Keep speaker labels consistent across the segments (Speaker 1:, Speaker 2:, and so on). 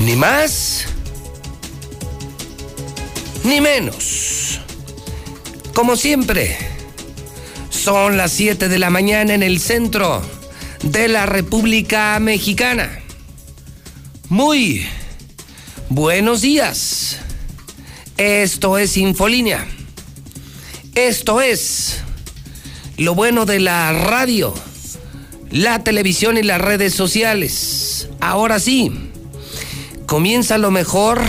Speaker 1: Ni más, ni menos. Como siempre, son las 7 de la mañana en el centro de la República Mexicana. Muy buenos días. Esto es Infolínea. Esto es lo bueno de la radio, la televisión y las redes sociales. Ahora sí, comienza lo mejor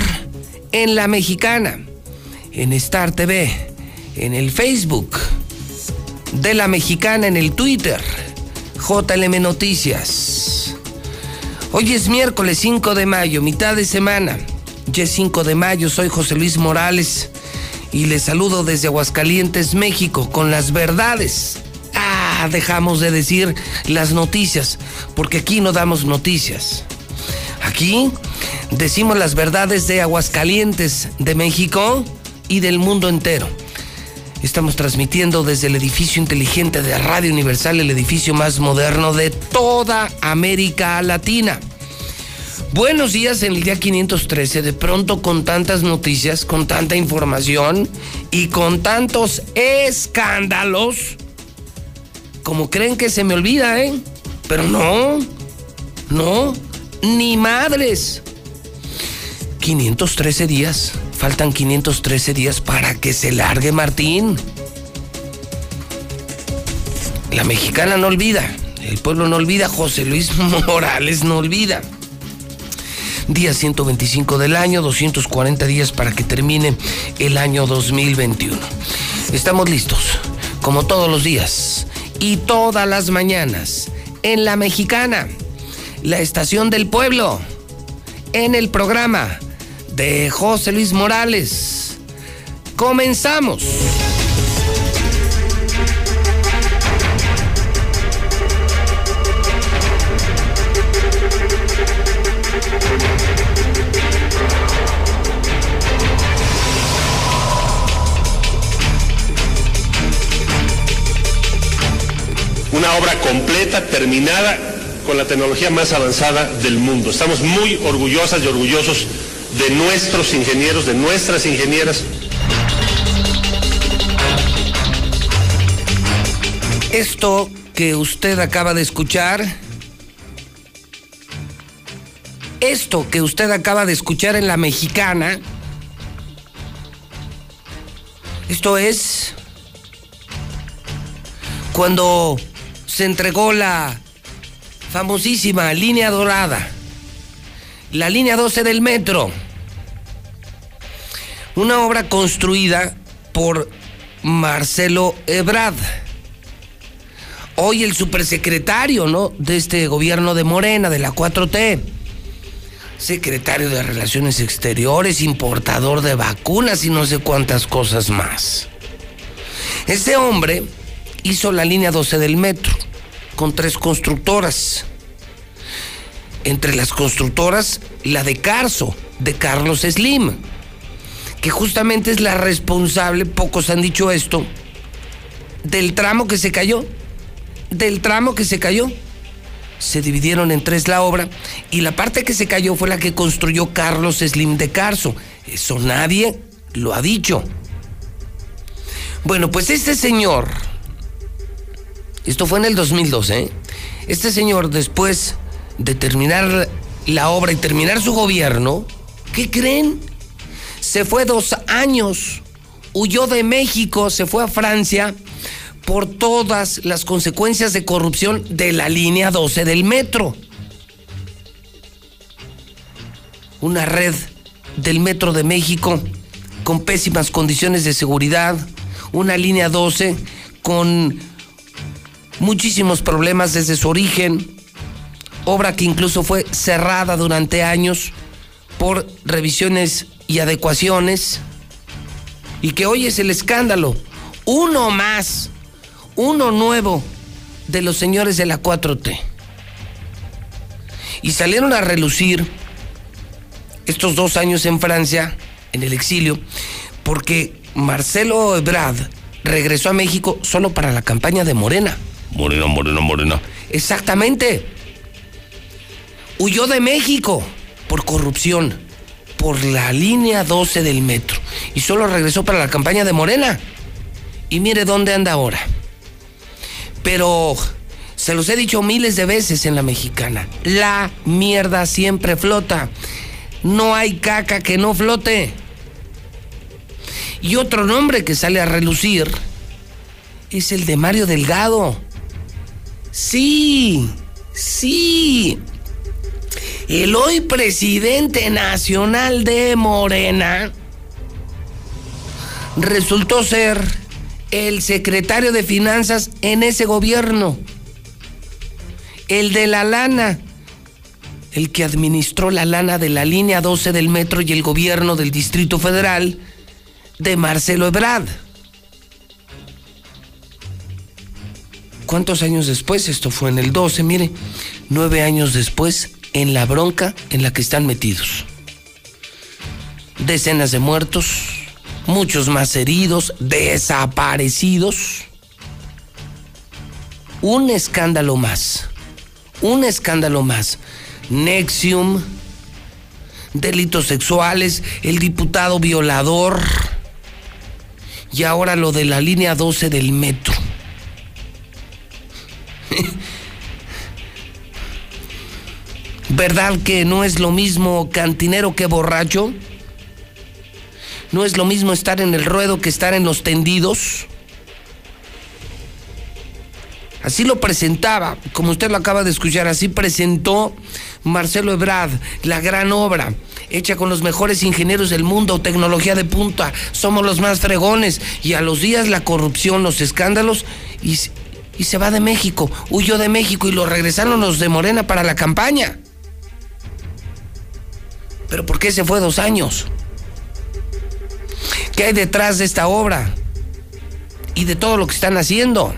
Speaker 1: en la mexicana, en Star TV, en el Facebook de la mexicana, en el Twitter, JLM Noticias. Hoy es miércoles 5 de mayo, mitad de semana. Ya es 5 de mayo, soy José Luis Morales y les saludo desde Aguascalientes, México, con las verdades. Ah, dejamos de decir las noticias, porque aquí no damos noticias. Aquí decimos las verdades de Aguascalientes, de México y del mundo entero. Estamos transmitiendo desde el edificio inteligente de Radio Universal, el edificio más moderno de toda América Latina. Buenos días en el día 513, de pronto con tantas noticias, con tanta información y con tantos escándalos, como creen que se me olvida, ¿eh? Pero no, no, ni madres. 513 días, faltan 513 días para que se largue Martín. La mexicana no olvida, el pueblo no olvida, José Luis Morales no olvida día 125 del año, 240 días para que termine el año 2021. Estamos listos, como todos los días y todas las mañanas, en La Mexicana, la estación del pueblo, en el programa de José Luis Morales. Comenzamos.
Speaker 2: una obra completa, terminada, con la tecnología más avanzada del mundo. Estamos muy orgullosas y orgullosos de nuestros ingenieros, de nuestras ingenieras.
Speaker 1: Esto que usted acaba de escuchar, esto que usted acaba de escuchar en la mexicana, esto es cuando se entregó la famosísima línea dorada, la línea 12 del metro, una obra construida por Marcelo Ebrard, hoy el supersecretario ¿no? de este gobierno de Morena, de la 4T, secretario de Relaciones Exteriores, importador de vacunas y no sé cuántas cosas más. Este hombre hizo la línea 12 del metro con tres constructoras. Entre las constructoras, la de Carso, de Carlos Slim, que justamente es la responsable, pocos han dicho esto, del tramo que se cayó, del tramo que se cayó. Se dividieron en tres la obra y la parte que se cayó fue la que construyó Carlos Slim de Carso. Eso nadie lo ha dicho. Bueno, pues este señor, esto fue en el 2012. ¿eh? Este señor, después de terminar la obra y terminar su gobierno, ¿qué creen? Se fue dos años, huyó de México, se fue a Francia por todas las consecuencias de corrupción de la línea 12 del metro. Una red del metro de México con pésimas condiciones de seguridad, una línea 12 con muchísimos problemas desde su origen, obra que incluso fue cerrada durante años por revisiones y adecuaciones y que hoy es el escándalo. Uno más, uno nuevo de los señores de la 4T. Y salieron a relucir estos dos años en Francia, en el exilio, porque Marcelo Ebrard regresó a México solo para la campaña de Morena. Morena, Morena, Morena. Exactamente. Huyó de México por corrupción, por la línea 12 del metro. Y solo regresó para la campaña de Morena. Y mire dónde anda ahora. Pero se los he dicho miles de veces en la mexicana. La mierda siempre flota. No hay caca que no flote. Y otro nombre que sale a relucir es el de Mario Delgado. Sí, sí. El hoy presidente nacional de Morena resultó ser el secretario de Finanzas en ese gobierno. El de la lana. El que administró la lana de la línea 12 del metro y el gobierno del Distrito Federal de Marcelo Ebrard. ¿Cuántos años después? Esto fue en el 12, mire, nueve años después, en la bronca en la que están metidos. Decenas de muertos, muchos más heridos, desaparecidos. Un escándalo más, un escándalo más. Nexium, delitos sexuales, el diputado violador y ahora lo de la línea 12 del metro. ¿Verdad que no es lo mismo cantinero que borracho? ¿No es lo mismo estar en el ruedo que estar en los tendidos? Así lo presentaba, como usted lo acaba de escuchar, así presentó Marcelo Ebrard la gran obra hecha con los mejores ingenieros del mundo, tecnología de punta, somos los más fregones. Y a los días la corrupción, los escándalos, y, y se va de México, huyó de México y lo regresaron los de Morena para la campaña. Pero ¿por qué se fue dos años? ¿Qué hay detrás de esta obra? Y de todo lo que están haciendo.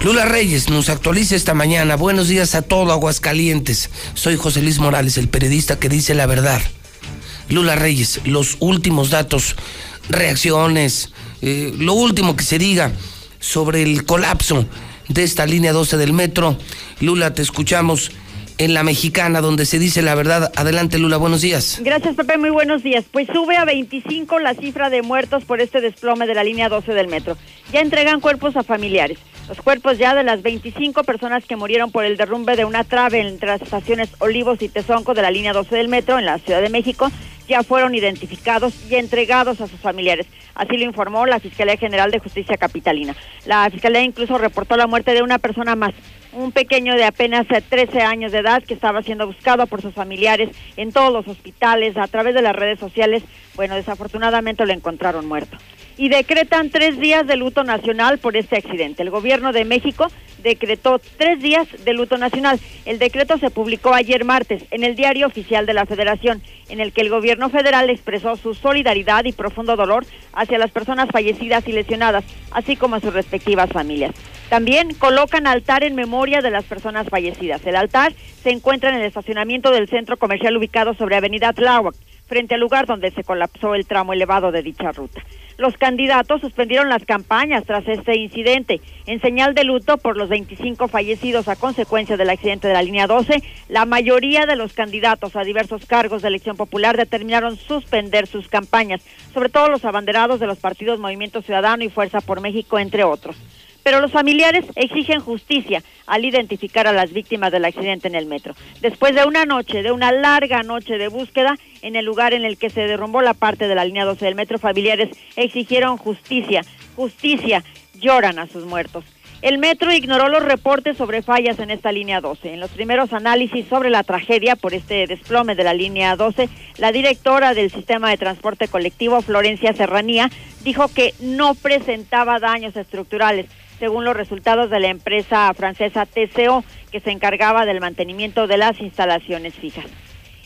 Speaker 1: Lula Reyes nos actualiza esta mañana. Buenos días a todo Aguascalientes. Soy José Luis Morales, el periodista que dice la verdad. Lula Reyes, los últimos datos, reacciones, eh, lo último que se diga sobre el colapso de esta línea 12 del metro. Lula, te escuchamos en la mexicana donde se dice la verdad. Adelante Lula, buenos días.
Speaker 3: Gracias Pepe, muy buenos días. Pues sube a 25 la cifra de muertos por este desplome de la línea 12 del metro. Ya entregan cuerpos a familiares. Los cuerpos ya de las 25 personas que murieron por el derrumbe de una trave entre las estaciones Olivos y Tezonco de la línea 12 del metro en la Ciudad de México ya fueron identificados y entregados a sus familiares. Así lo informó la Fiscalía General de Justicia Capitalina. La Fiscalía incluso reportó la muerte de una persona más, un pequeño de apenas 13 años de edad que estaba siendo buscado por sus familiares en todos los hospitales, a través de las redes sociales. Bueno, desafortunadamente lo encontraron muerto y decretan tres días de luto nacional por este accidente. El gobierno de México decretó tres días de luto nacional. El decreto se publicó ayer martes en el diario oficial de la Federación, en el que el gobierno federal expresó su solidaridad y profundo dolor hacia las personas fallecidas y lesionadas, así como a sus respectivas familias. También colocan altar en memoria de las personas fallecidas. El altar se encuentra en el estacionamiento del centro comercial ubicado sobre Avenida Tláhuac frente al lugar donde se colapsó el tramo elevado de dicha ruta. Los candidatos suspendieron las campañas tras este incidente. En señal de luto por los 25 fallecidos a consecuencia del accidente de la línea 12, la mayoría de los candidatos a diversos cargos de elección popular determinaron suspender sus campañas, sobre todo los abanderados de los partidos Movimiento Ciudadano y Fuerza por México, entre otros pero los familiares exigen justicia al identificar a las víctimas del accidente en el metro. Después de una noche, de una larga noche de búsqueda en el lugar en el que se derrumbó la parte de la línea 12 del metro, familiares exigieron justicia, justicia, lloran a sus muertos. El metro ignoró los reportes sobre fallas en esta línea 12. En los primeros análisis sobre la tragedia por este desplome de la línea 12, la directora del sistema de transporte colectivo, Florencia Serranía, dijo que no presentaba daños estructurales según los resultados de la empresa francesa TCO, que se encargaba del mantenimiento de las instalaciones fijas.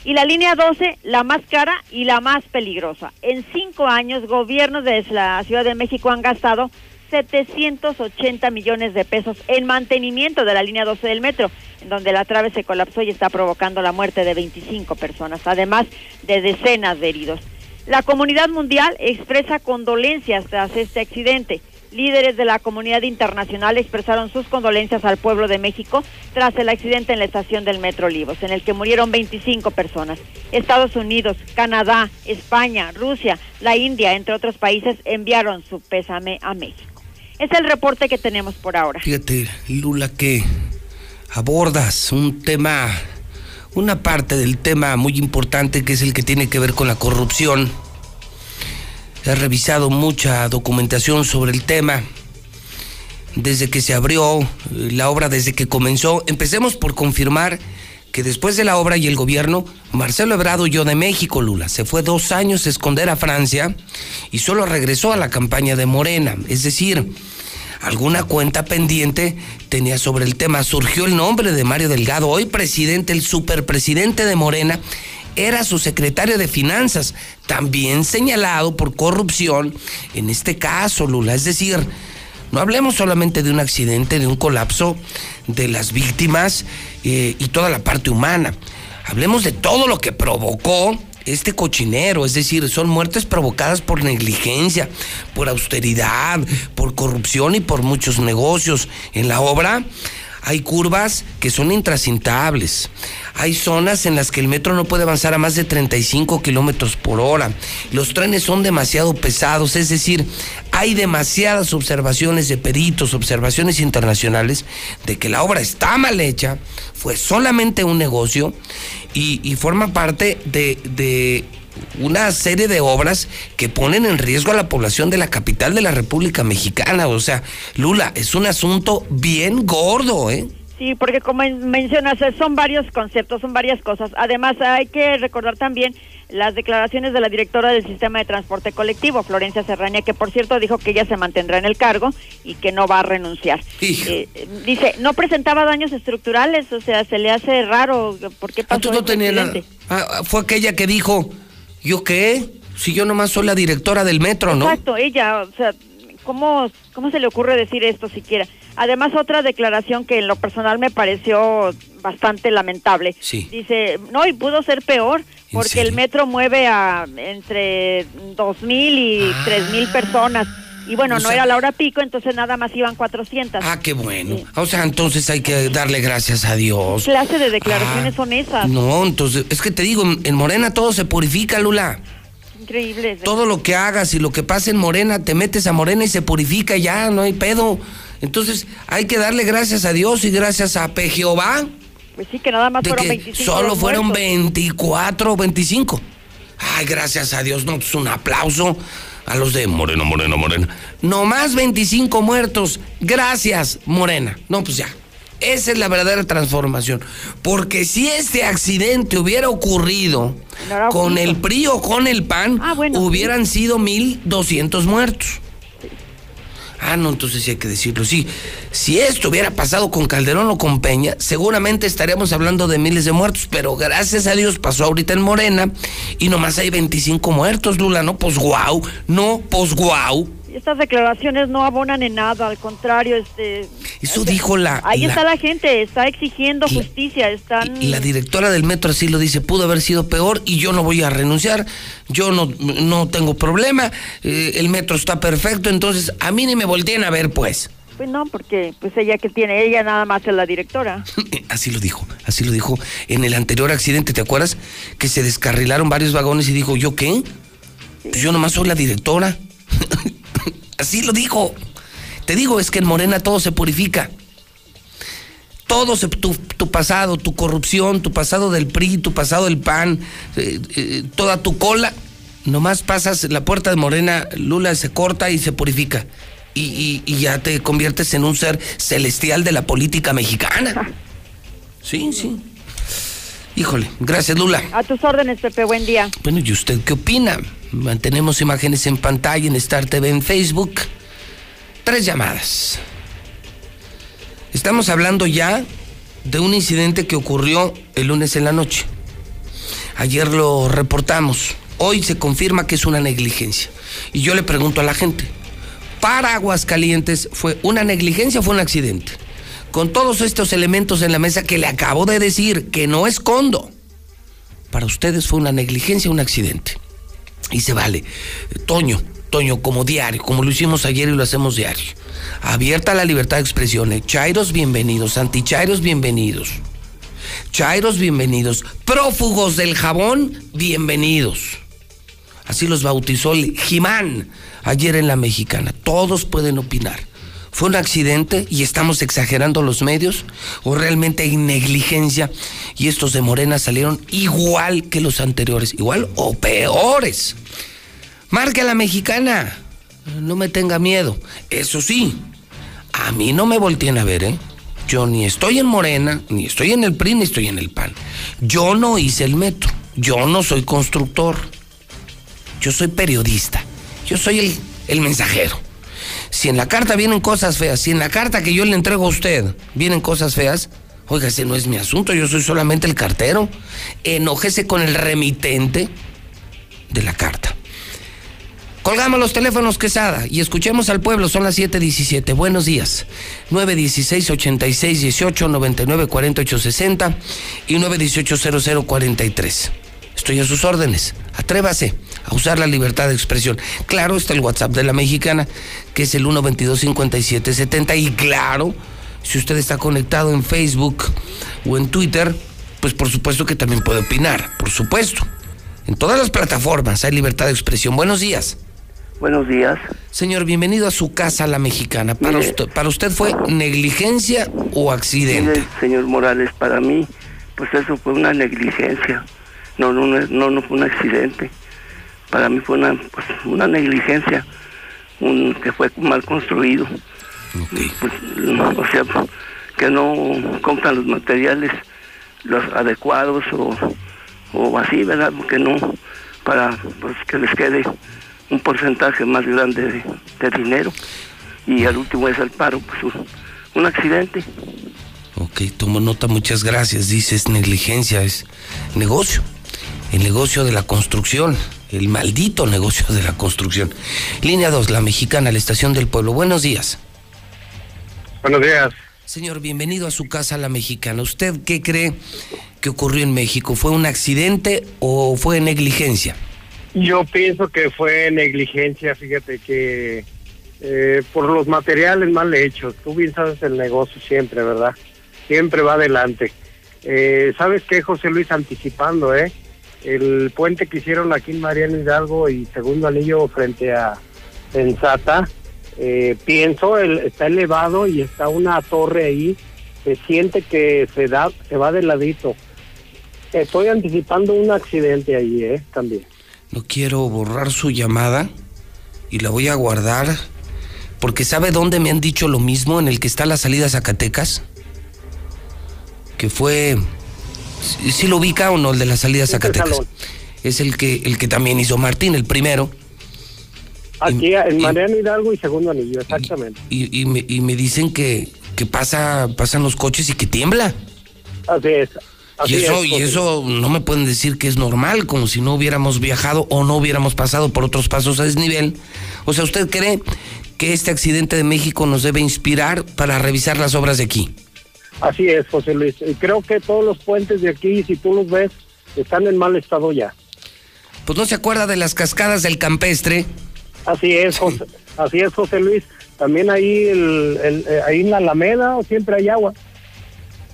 Speaker 3: Y la línea 12, la más cara y la más peligrosa. En cinco años, gobiernos de la Ciudad de México han gastado 780 millones de pesos en mantenimiento de la línea 12 del metro, en donde la trave se colapsó y está provocando la muerte de 25 personas, además de decenas de heridos. La comunidad mundial expresa condolencias tras este accidente. Líderes de la comunidad internacional expresaron sus condolencias al pueblo de México tras el accidente en la estación del Metro Olivos, en el que murieron 25 personas. Estados Unidos, Canadá, España, Rusia, la India, entre otros países, enviaron su pésame a México. Es el reporte que tenemos por ahora.
Speaker 1: Fíjate, Lula, que abordas un tema, una parte del tema muy importante que es el que tiene que ver con la corrupción He revisado mucha documentación sobre el tema desde que se abrió eh, la obra, desde que comenzó. Empecemos por confirmar que después de la obra y el gobierno, Marcelo Ebrado yo de México, Lula, se fue dos años a esconder a Francia y solo regresó a la campaña de Morena. Es decir, alguna cuenta pendiente tenía sobre el tema. Surgió el nombre de Mario Delgado, hoy presidente, el superpresidente de Morena, era su secretario de Finanzas, también señalado por corrupción en este caso, Lula. Es decir, no hablemos solamente de un accidente, de un colapso de las víctimas eh, y toda la parte humana. Hablemos de todo lo que provocó este cochinero, es decir, son muertes provocadas por negligencia, por austeridad, por corrupción y por muchos negocios. En la obra hay curvas que son intracintables. Hay zonas en las que el metro no puede avanzar a más de 35 kilómetros por hora. Los trenes son demasiado pesados, es decir, hay demasiadas observaciones de peritos, observaciones internacionales de que la obra está mal hecha, fue solamente un negocio y, forma parte de una serie de obras que ponen en riesgo a la población de la capital de la República Mexicana. O sea, Lula, es un asunto bien gordo, ¿eh?
Speaker 3: Sí, porque como mencionas, son varios conceptos, son varias cosas. Además, hay que recordar también las declaraciones de la directora del sistema de transporte colectivo, Florencia Serrania, que por cierto dijo que ella se mantendrá en el cargo y que no va a renunciar. Eh, dice, no presentaba daños estructurales, o sea, se le hace raro, ¿por qué pasó?
Speaker 1: Ah, no tenía ah, fue aquella que dijo, ¿Yo qué? Si yo nomás soy la directora del metro, ¿no?
Speaker 3: Exacto, ella, o sea, ¿cómo, ¿cómo se le ocurre decir esto siquiera? Además, otra declaración que en lo personal me pareció bastante lamentable.
Speaker 1: Sí.
Speaker 3: Dice, no, y pudo ser peor, porque el metro mueve a entre dos mil y ah. tres mil personas. Y bueno, no era la hora pico, entonces nada más iban 400.
Speaker 1: Ah, qué bueno. O sea, entonces hay que darle gracias a Dios.
Speaker 3: ¿Qué clase de declaraciones ah, son esas?
Speaker 1: No, entonces, es que te digo, en Morena todo se purifica, Lula.
Speaker 3: Increíble.
Speaker 1: Todo lo que hagas y lo que pase en Morena, te metes a Morena y se purifica ya, no hay pedo. Entonces, hay que darle gracias a Dios y gracias a P. Jehová.
Speaker 3: Pues sí, que nada más fueron 25.
Speaker 1: Solo fueron 24 o 25. Ay, gracias a Dios, no, es pues un aplauso a los de Moreno, Moreno, Morena. No más 25 muertos. Gracias, Morena. No, pues ya. Esa es la verdadera transformación. Porque si este accidente hubiera ocurrido con el PRI o con el PAN, ah, hubieran sido 1.200 muertos. Ah, no, entonces sí hay que decirlo. Sí, si esto hubiera pasado con Calderón o con Peña, seguramente estaríamos hablando de miles de muertos, pero gracias a Dios pasó ahorita en Morena y nomás hay 25 muertos, Lula, ¿no? Pues guau, no, pues guau
Speaker 3: estas declaraciones no abonan en nada, al contrario, este...
Speaker 1: Eso dijo la...
Speaker 3: Ahí está la gente, está exigiendo justicia, están...
Speaker 1: Y, la directora del metro así lo dice, pudo haber sido peor y yo no voy a renunciar, yo no, no tengo problema, eh, el metro está perfecto, entonces a mí ni me volteen a ver, pues.
Speaker 3: Pues no, porque pues ella que tiene, ella nada más es la directora.
Speaker 1: así lo dijo, así lo dijo en el anterior accidente, ¿te acuerdas? Que se descarrilaron varios vagones y dijo, ¿yo qué? Pues yo nomás soy la directora. Así lo dijo. Te digo, es que en Morena todo se purifica. Todo se, tu, pasado, tu corrupción, tu pasado del PRI, tu pasado del PAN, eh, eh, toda tu cola, nomás pasas la puerta de Morena, Lula se corta y se purifica. Y, y, ya te conviertes en un ser celestial de la política mexicana. Sí, sí. Híjole, gracias Lula.
Speaker 3: A tus órdenes, Pepe, buen día.
Speaker 1: Bueno, ¿y usted qué opina? Mantenemos imágenes en pantalla en Star TV en Facebook. Tres llamadas. Estamos hablando ya de un incidente que ocurrió el lunes en la noche. Ayer lo reportamos. Hoy se confirma que es una negligencia. Y yo le pregunto a la gente, ¿para Aguascalientes fue una negligencia o fue un accidente? Con todos estos elementos en la mesa que le acabo de decir, que no escondo. Para ustedes fue una negligencia un accidente. Y se vale. Toño, Toño, como diario, como lo hicimos ayer y lo hacemos diario. Abierta la libertad de expresión. Eh. Chairos, bienvenidos. Antichairos, bienvenidos. Chairos, bienvenidos. Prófugos del jabón, bienvenidos. Así los bautizó Jimán ayer en la mexicana. Todos pueden opinar. ¿Fue un accidente y estamos exagerando los medios? ¿O realmente hay negligencia y estos de Morena salieron igual que los anteriores? Igual o peores. Marque a la mexicana. No me tenga miedo. Eso sí, a mí no me volteen a ver, ¿eh? Yo ni estoy en Morena, ni estoy en el PRI, ni estoy en el PAN. Yo no hice el metro. Yo no soy constructor. Yo soy periodista. Yo soy el, el mensajero. Si en la carta vienen cosas feas, si en la carta que yo le entrego a usted vienen cosas feas, oiga, ese no es mi asunto, yo soy solamente el cartero. Enójese con el remitente de la carta. Colgamos los teléfonos Quesada y escuchemos al pueblo, son las 7:17. Buenos días. 916 86 18 99 48 60 y 918 00 43. Estoy a sus órdenes. Atrévase a usar la libertad de expresión. Claro, está el WhatsApp de la mexicana, que es el 122 57 70 y claro, si usted está conectado en Facebook o en Twitter, pues por supuesto que también puede opinar, por supuesto. En todas las plataformas hay libertad de expresión. Buenos días.
Speaker 4: Buenos días.
Speaker 1: Señor, bienvenido a su casa, la mexicana. ¿Para, usted, ¿para usted fue negligencia o accidente?
Speaker 4: señor Morales, para mí, pues eso fue una negligencia. No, no, no, no fue un accidente. Para mí fue una, pues, una negligencia, un, que fue mal construido. Pues, o sea, que no compran los materiales los adecuados o, o así, ¿verdad? Porque no, para pues, que les quede un porcentaje más grande de, dinero y al último es el paro, pues un, accidente.
Speaker 1: Ok, tomo nota, muchas gracias. Dices negligencia, es negocio, el negocio de la construcción, el maldito negocio de la construcción. Línea 2, la mexicana, la estación del pueblo. Buenos días.
Speaker 5: Buenos días.
Speaker 1: Señor, bienvenido a su casa, la mexicana. ¿Usted qué cree que ocurrió en México? ¿Fue un accidente o fue negligencia?
Speaker 5: Yo pienso que fue negligencia, fíjate que eh, por los materiales mal hechos. Tú bien sabes el negocio siempre, ¿verdad? Siempre va adelante. Eh, ¿Sabes qué, José Luis? Anticipando, ¿eh? El puente que hicieron aquí en Mariano Hidalgo y segundo anillo frente a Sensata, eh, pienso, el, está elevado y está una torre ahí. Se siente que se da, se va de ladito. Estoy anticipando un accidente ahí, ¿eh? También.
Speaker 1: No quiero borrar su llamada y la voy a guardar porque ¿sabe dónde me han dicho lo mismo? En el que está la salida Zacatecas. Que fue... ¿Sí lo ubica o no el de la salida Zacatecas? Es el que, el que también hizo Martín, el primero.
Speaker 5: Aquí en Mariano Hidalgo y Segundo Anillo, exactamente.
Speaker 1: Y, me, y me, dicen que, que pasa, pasan los coches y que tiembla.
Speaker 5: Así es
Speaker 1: y eso, y eso no me pueden decir que es normal, como si no hubiéramos viajado o no hubiéramos pasado por otros pasos a desnivel. O sea, ¿usted cree que este accidente de México nos debe inspirar para revisar las obras de aquí?
Speaker 5: Así es, José Luis. Creo que todos los puentes de aquí, si tú los ves, están en mal estado ya.
Speaker 1: Pues no se acuerda de las cascadas del campestre.
Speaker 5: Así es, José, así es, José Luis. También ahí, el, eh, ahí en la Alameda siempre hay agua.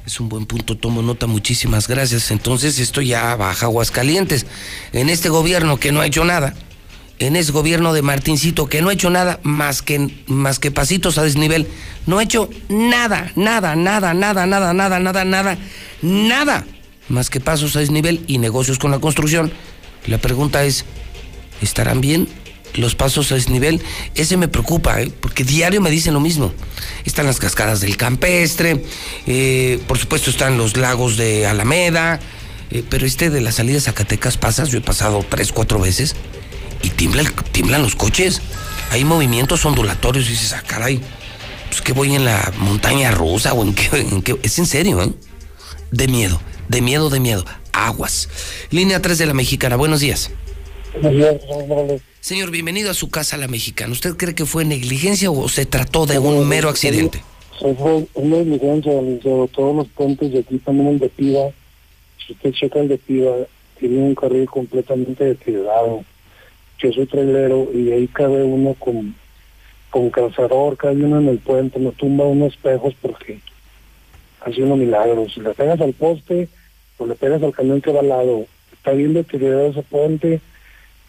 Speaker 1: Es un buen punto, tomo nota, muchísimas gracias. Entonces esto ya baja Aguascalientes. En este gobierno que no ha hecho nada, en ese gobierno de Martincito que no ha hecho nada más que, más que pasitos a desnivel, no ha hecho nada, nada, nada, nada, nada, nada, nada, nada, nada, más que pasos a desnivel y negocios con la construcción. La pregunta es, ¿estarán bien? los pasos a ese nivel, ese me preocupa, ¿eh? porque diario me dicen lo mismo. Están las cascadas del campestre, eh, por supuesto están los lagos de Alameda, eh, pero este de las salidas Zacatecas pasas, yo he pasado tres, cuatro veces, y tiemblan, tiemblan los coches. Hay movimientos ondulatorios y dices, ah, caray, pues que voy en la montaña rusa o en qué, es en serio, ¿eh? De miedo, de miedo, de miedo. aguas. Línea 3 de la Mexicana, buenos días.
Speaker 6: Buenos días, señor
Speaker 1: bienvenido a su casa la mexicana. ¿Usted cree que fue negligencia o se trató de un mero accidente?
Speaker 6: Fue una negligencia. Todos los puentes de aquí, también el de Piva, si usted checa el de Piva, tiene un carril completamente deteriorado. Yo soy trailero y ahí cabe uno con, con calzador, cabe uno en el puente, me tumba unos espejos porque hace unos milagros. Si le pegas al poste o le pegas al camión que va al lado, está bien deteriorado ese puente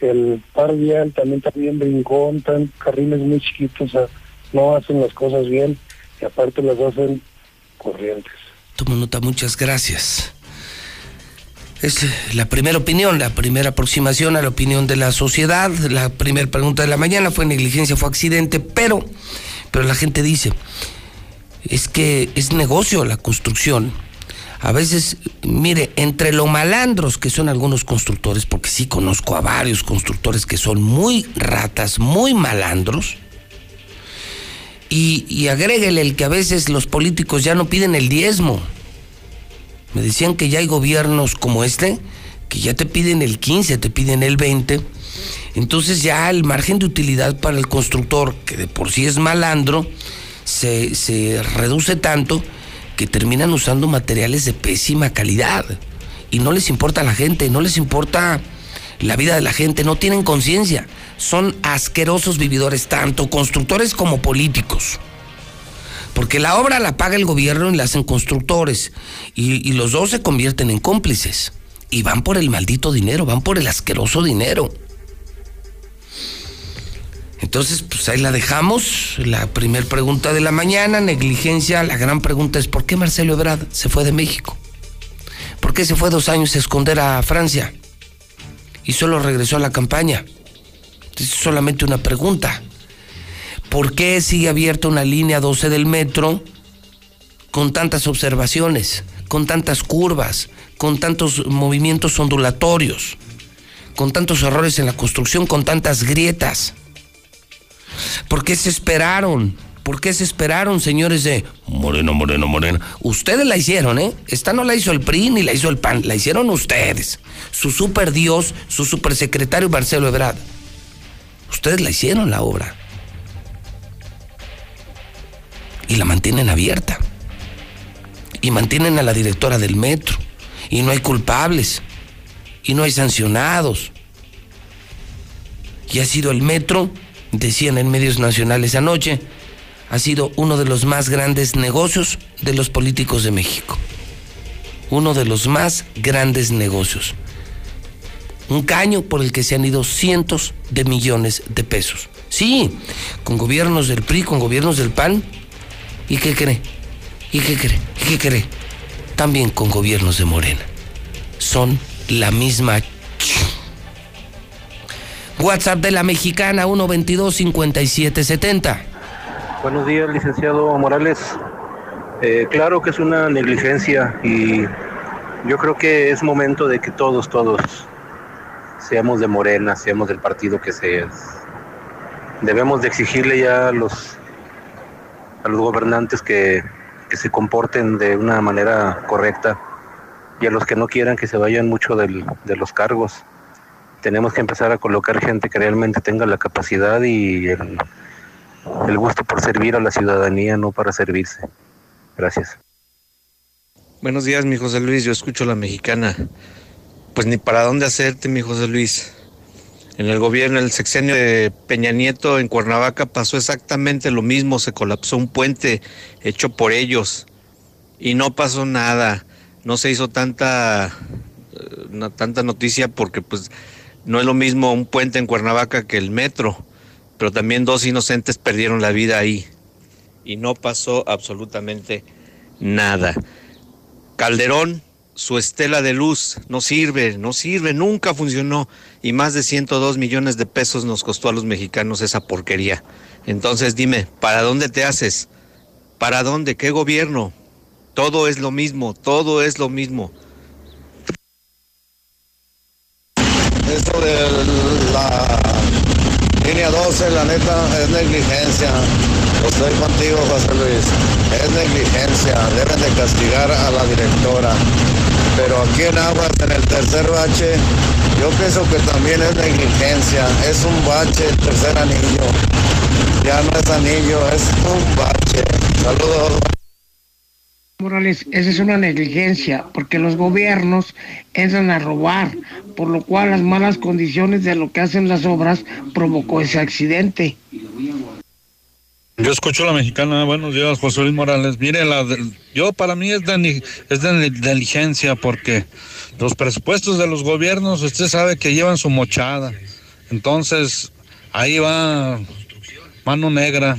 Speaker 6: el par vial también también brincón, tan carriles muy chiquitos, o sea, no hacen las cosas bien y aparte las hacen corrientes.
Speaker 1: Tomo nota, muchas gracias. Es la primera opinión, la primera aproximación a la opinión de la sociedad. La primera pregunta de la mañana fue negligencia, fue accidente, pero, pero la gente dice, es que es negocio la construcción a veces, mire, entre lo malandros que son algunos constructores, porque sí conozco a varios constructores que son muy ratas, muy malandros, y, y el que a veces los políticos ya no piden el diezmo. Me decían que ya hay gobiernos como este que ya te piden el 15, te piden el 20. Entonces ya el margen de utilidad para el constructor, que de por sí es malandro, se, se reduce tanto que terminan usando materiales de pésima calidad y no les importa la gente, no les importa la vida de la gente, no tienen conciencia. Son asquerosos vividores, tanto constructores como políticos. Porque la obra la paga el gobierno y la hacen constructores. Y, los dos se convierten en cómplices. Y van por el maldito dinero, van por el asqueroso dinero. Entonces, pues ahí la dejamos. La primera pregunta de la mañana, negligencia. La gran pregunta es, ¿por qué Marcelo Ebrard se fue de México? ¿Por qué se fue dos años a esconder a Francia? Y solo regresó a la campaña. Es solamente una pregunta. ¿Por qué sigue abierta una línea 12 del metro con tantas observaciones, con tantas curvas, con tantos movimientos ondulatorios, con tantos errores en la construcción, con tantas grietas? ¿Por qué se esperaron? ¿Por qué se esperaron, señores de Moreno, Moreno, Moreno? Ustedes la hicieron, ¿eh? Esta no la hizo el PRI ni la hizo el PAN, la hicieron ustedes. Su super Dios, su super secretario Marcelo Ebrard. Ustedes la hicieron la obra. Y la mantienen abierta. Y mantienen a la directora del metro. Y no hay culpables. Y no hay sancionados. Y ha sido el metro decían en medios nacionales anoche, ha sido uno de los más grandes negocios de los políticos de México. Uno de los más grandes negocios. Un caño por el que se han ido cientos de millones de pesos. Sí, con gobiernos del PRI, con gobiernos del PAN. ¿Y qué cree? ¿Y qué cree? ¿Y qué cree? También con gobiernos de Morena. Son la misma WhatsApp de la mexicana 122-5770.
Speaker 7: Buenos días, licenciado Morales. Eh, claro que es una negligencia y yo creo que es momento de que todos, todos seamos de Morena, seamos del partido que seas. Debemos de exigirle ya a los, a los gobernantes que, que se comporten de una manera correcta y a los que no quieran que se vayan mucho del, de los cargos tenemos que empezar a colocar gente que realmente tenga la capacidad y el, el gusto por servir a la ciudadanía, no para servirse. Gracias.
Speaker 8: Buenos días, mi José Luis. Yo escucho la mexicana. Pues ni para dónde hacerte, mi José Luis. En el gobierno, el sexenio de Peña Nieto en Cuernavaca pasó exactamente lo mismo. Se colapsó un puente hecho por ellos y no pasó nada. No se hizo tanta, una, tanta noticia porque pues no es lo mismo un puente en Cuernavaca que el metro, pero también dos inocentes perdieron la vida ahí y no pasó absolutamente nada. Calderón, su estela de luz, no sirve, no sirve, nunca funcionó y más de 102 millones de pesos nos costó a los mexicanos esa porquería. Entonces dime, ¿para dónde te haces? ¿Para dónde? ¿Qué gobierno? Todo es lo mismo, todo es lo mismo.
Speaker 9: Esto de la línea 12, la neta, es negligencia. Estoy contigo, José Luis. Es negligencia. Deben de castigar a la directora. Pero aquí en Aguas, en el tercer bache, yo pienso que también es negligencia, es un bache el tercer anillo. Ya no es anillo, es un bache. Saludos.
Speaker 10: Morales, esa es una negligencia, porque los gobiernos entran a robar, por lo cual las malas condiciones de lo que hacen las obras provocó ese accidente.
Speaker 11: Yo escucho la mexicana, buenos días, José Luis Morales. Mire, la yo para mí es de, es de negligencia porque los presupuestos de los gobiernos, usted sabe que llevan su mochada. Entonces, ahí va mano negra.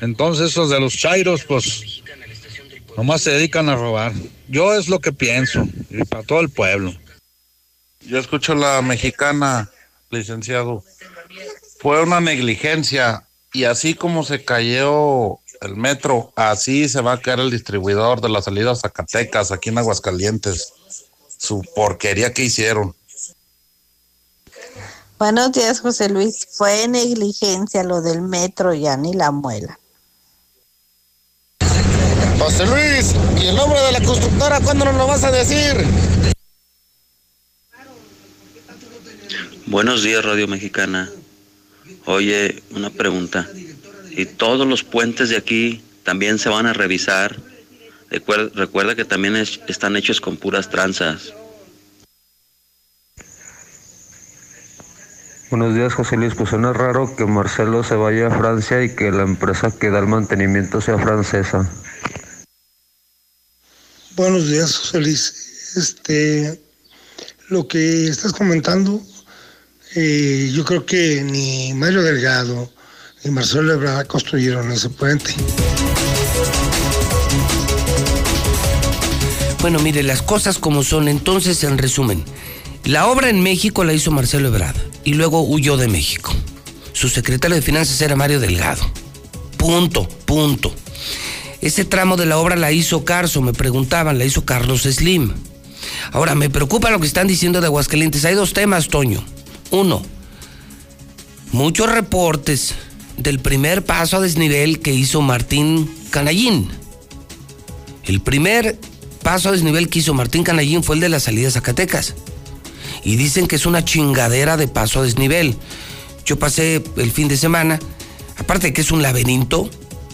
Speaker 11: Entonces, esos de los chairos, pues Nomás se dedican a robar. Yo es lo que pienso, y para todo el pueblo.
Speaker 12: Yo escucho la mexicana, licenciado. Fue una negligencia y así como se cayó el metro, así se va a caer el distribuidor de la salida a Zacatecas, aquí en Aguascalientes. Su porquería que hicieron.
Speaker 13: Buenos días, José Luis. Fue negligencia lo del metro, ya ni la muela.
Speaker 9: José Luis, ¿y el nombre de la constructora cuándo nos lo vas a decir?
Speaker 14: Buenos días, Radio Mexicana. Oye, una pregunta. ¿Y todos los puentes de aquí también se van a revisar? Recuerda, que también están hechos con puras tranzas.
Speaker 15: Buenos días, José Luis. Pues suena raro que Marcelo se vaya a Francia y que la empresa que da el mantenimiento sea francesa.
Speaker 6: Buenos días, José Luis. Este, lo que estás comentando, eh, yo creo que ni Mario Delgado ni Marcelo Ebrard construyeron ese puente.
Speaker 1: Bueno, mire, las cosas como son. Entonces, en resumen, la obra en México la hizo Marcelo Ebrard y luego huyó de México. Su secretario de Finanzas era Mario Delgado. Punto, punto. Ese tramo de la obra la hizo Carso, me preguntaban, la hizo Carlos Slim. Ahora, me preocupa lo que están diciendo de Aguascalientes. Hay dos temas, Toño. Uno, muchos reportes del primer paso a desnivel que hizo Martín Canallín. El primer paso a desnivel que hizo Martín Canallín fue el de la salida a Zacatecas. Y dicen que es una chingadera de paso a desnivel. Yo pasé el fin de semana, aparte de que es un laberinto,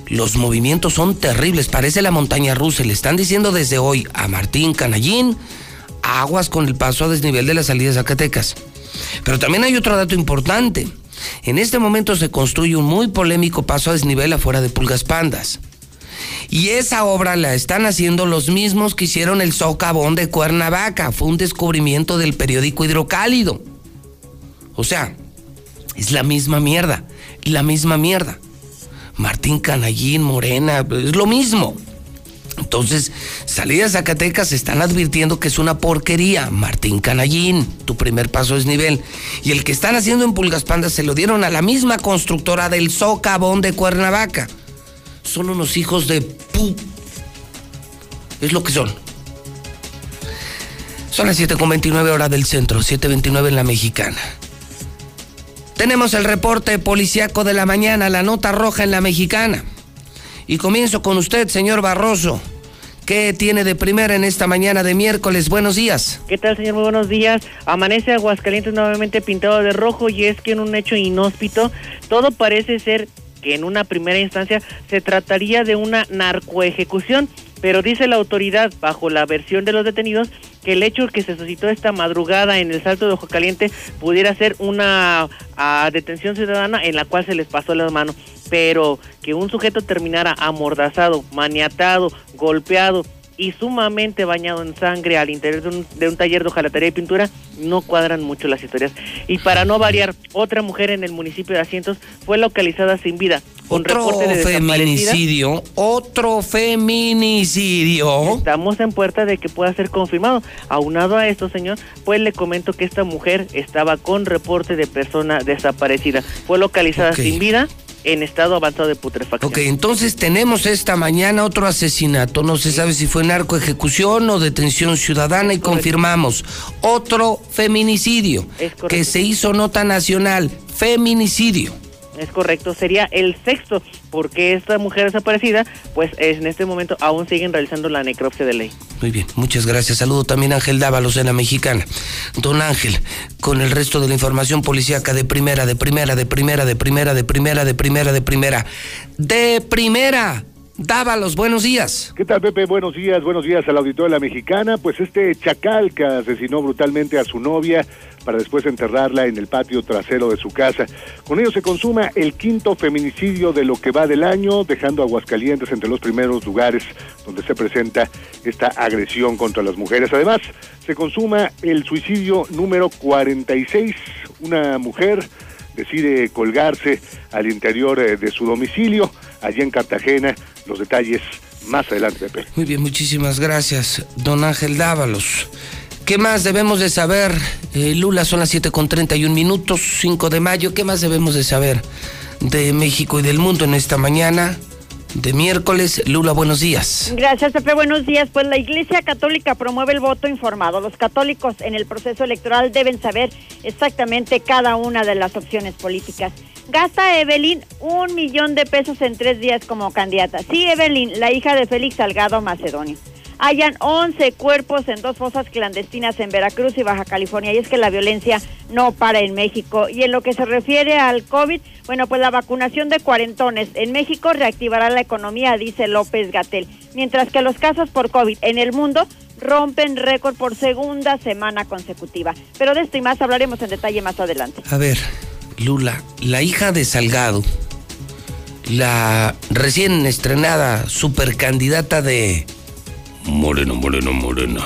Speaker 1: los movimientos son terribles, parece la montaña rusa. Le están diciendo desde hoy a Martín Canallín, aguas con el paso a desnivel de la salida de Zacatecas. Pero también hay otro dato importante. En este momento se construye un muy polémico paso a desnivel afuera de Pulgas Pandas. Y esa obra la están haciendo los mismos que hicieron el socavón de Cuernavaca. Fue un descubrimiento del periódico Hidrocálido. O sea, es la misma mierda, la misma mierda. Martín Canallín, Morena, es lo mismo. Entonces, salidas Zacatecas están advirtiendo que es una porquería. Martín Canallín, tu primer paso es nivel. Y el que están haciendo en Pulgas Pandas se lo dieron a la misma constructora del socavón de Cuernavaca. Son unos hijos de pu. Es lo que son. Son las 7.29 horas del centro, 7.29 en la mexicana. Tenemos el reporte policíaco de la mañana, la nota roja en la mexicana. Y comienzo con usted, señor Barroso. ¿Qué tiene de primera en esta mañana de miércoles? Buenos días.
Speaker 16: ¿Qué tal, señor? Muy buenos días. Amanece Aguascalientes nuevamente pintado de rojo y es que en un hecho inhóspito todo parece ser que en una primera instancia se trataría de una narcoejecución pero dice la autoridad, bajo la versión de los detenidos, que el hecho que se suscitó esta madrugada en el Salto de Ojo Caliente pudiera ser una ah, detención ciudadana en la cual se les pasó las manos, pero que un sujeto terminara amordazado, maniatado, golpeado y sumamente bañado en sangre al interior de un, de un taller de hojalatería y pintura, no cuadran mucho las historias. Y para no variar, otra mujer en el municipio de Asientos fue localizada sin vida.
Speaker 1: otro feminicidio, otro feminicidio.
Speaker 16: Estamos en puerta de que pueda ser confirmado. Aunado a esto, señor, pues le comento que esta mujer estaba con reporte de persona desaparecida. Fue localizada sin vida en estado avanzado de putrefacción.
Speaker 1: Ok, entonces tenemos esta mañana otro asesinato. No se sabe si fue narco ejecución o detención ciudadana y confirmamos otro feminicidio que se hizo nota nacional. Feminicidio.
Speaker 17: Es correcto, sería el sexto, porque esta mujer desaparecida, pues en este momento aún siguen realizando la necropsia de ley.
Speaker 1: Muy bien, muchas gracias. Saludo también a Ángel Dávalos en la mexicana. Don Ángel, con el resto de la información policíaca de primera, de primera, de primera, de primera, de primera, de primera, de primera, de primera. Dávalos, buenos días.
Speaker 18: ¿Qué tal, Pepe? Buenos días, buenos días al auditorio de la Mexicana. Pues este chacal que asesinó brutalmente a su novia para después enterrarla en el patio trasero de su casa. Con ello se consuma el quinto feminicidio de lo que va del año, dejando a Aguascalientes entre los primeros lugares donde se presenta esta agresión contra las mujeres. Además, se consuma el suicidio número 46. Una mujer decide colgarse al interior eh, de su domicilio, allí en Cartagena. Los detalles más adelante, Pepe.
Speaker 1: Muy bien, muchísimas gracias, don Ángel Dávalos. ¿Qué más debemos de saber? Eh, Lula, son las 7 con 31 minutos, 5 de mayo. ¿Qué más debemos de saber de México y del mundo en esta mañana? De miércoles. Lula, buenos días.
Speaker 3: Gracias, Pepe. Buenos días. Pues la Iglesia Católica promueve el voto informado. Los católicos en el proceso electoral deben saber exactamente cada una de las opciones políticas. Gasta Evelyn un millón de pesos en tres días como candidata. Sí, Evelyn, la hija de Félix Salgado Macedonio. Hayan 11 cuerpos en dos fosas clandestinas en Veracruz y Baja California. Y es que la violencia no para en México. Y en lo que se refiere al COVID, bueno, pues la vacunación de cuarentones en México reactivará la economía, dice López Gatel. Mientras que los casos por COVID en el mundo rompen récord por segunda semana consecutiva. Pero de esto y más hablaremos en detalle más adelante.
Speaker 1: A ver, Lula, la hija de Salgado, la recién estrenada supercandidata de Moreno, Moreno, Moreno.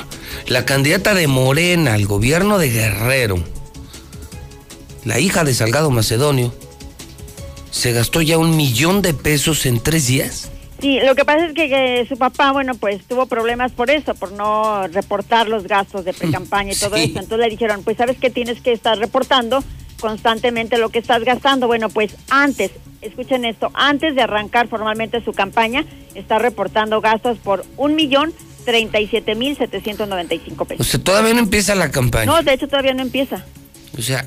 Speaker 1: La candidata de Morena al gobierno de Guerrero, la hija de Salgado Macedonio, se gastó ya un millón de pesos en tres días.
Speaker 3: Sí, lo que pasa es que, su papá, bueno, pues tuvo problemas por eso, por no reportar los gastos de pre-campaña y todo eso. Entonces le dijeron, pues sabes que tienes que estar reportando constantemente lo que estás gastando. Bueno, pues antes, escuchen esto, antes de arrancar formalmente su campaña, está reportando gastos por un millón 37.795 pesos.
Speaker 1: O sea, todavía no empieza la campaña.
Speaker 3: No, de hecho todavía no empieza.
Speaker 1: O sea,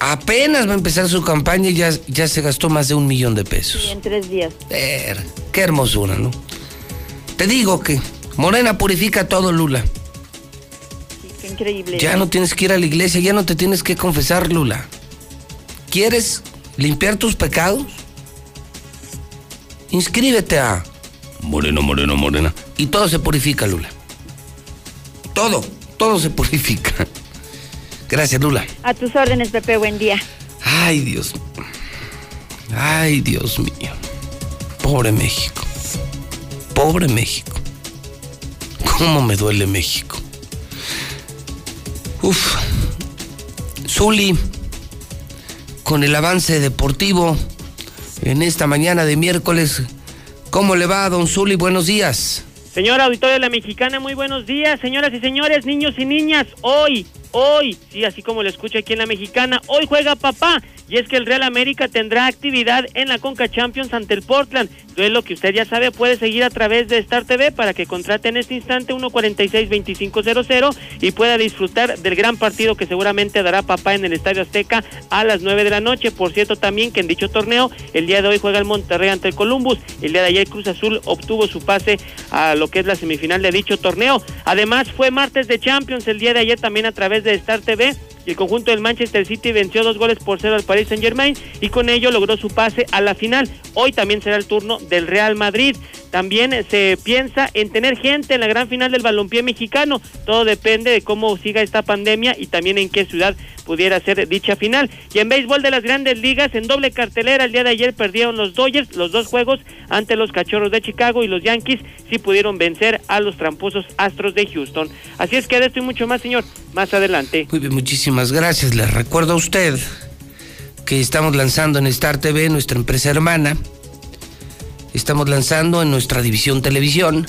Speaker 1: apenas va a empezar su campaña y ya, ya se gastó más de un millón de pesos.
Speaker 3: en tres días.
Speaker 1: qué hermosura, ¿no? Te digo que Morena purifica todo, Lula.
Speaker 3: Sí, qué increíble.
Speaker 1: Ya no tienes que ir a la iglesia, ya no te tienes que confesar, Lula. ¿Quieres limpiar tus pecados? Inscríbete a Moreno, Moreno, Morena. Y todo se purifica, Lula. Todo, todo se purifica. Gracias, Lula.
Speaker 3: A tus órdenes, Pepe, buen día.
Speaker 1: Ay, Dios. Ay, Dios mío. Pobre México. Pobre México. ¿Cómo me duele México? Uf. Zuli, con el avance deportivo en esta mañana de miércoles ¿Cómo le va, don Zuli? Buenos días.
Speaker 17: Señora Auditorio de la Mexicana, muy buenos días. Señoras y señores, niños y niñas, hoy, hoy, sí, así como lo escucho aquí en la Mexicana, hoy juega papá y es que el Real América tendrá actividad en la Conca Champions ante el Portland. lo que usted ya sabe, puede seguir a través de Star TV para que contrate en este instante 146-2500 y pueda disfrutar del gran partido que seguramente dará papá en el Estadio Azteca a las 9 de la noche. Por cierto, también que en dicho torneo, el día de hoy juega el Monterrey ante el Columbus. El día de ayer Cruz Azul obtuvo su pase a lo que es la semifinal de dicho torneo. Además, fue martes de Champions el día de ayer también a través de Star TV el conjunto del Manchester City venció dos goles por cero al Paris Saint Germain y con ello logró su pase a la final. Hoy también será el turno del Real Madrid. También se piensa en tener gente en la gran final del balompié mexicano. Todo depende de cómo siga esta pandemia y también en qué ciudad pudiera ser dicha final. Y en béisbol de las grandes ligas, en doble cartelera, el día de ayer perdieron los Dodgers los dos juegos ante los Cachorros de Chicago y los Yankees sí pudieron vencer a los tramposos Astros de Houston. Así es que de esto y mucho más, señor, más adelante.
Speaker 1: Muy bien, muchísimas gracias. Le recuerdo a usted que estamos lanzando en Star TV, nuestra empresa hermana. Estamos lanzando en nuestra división televisión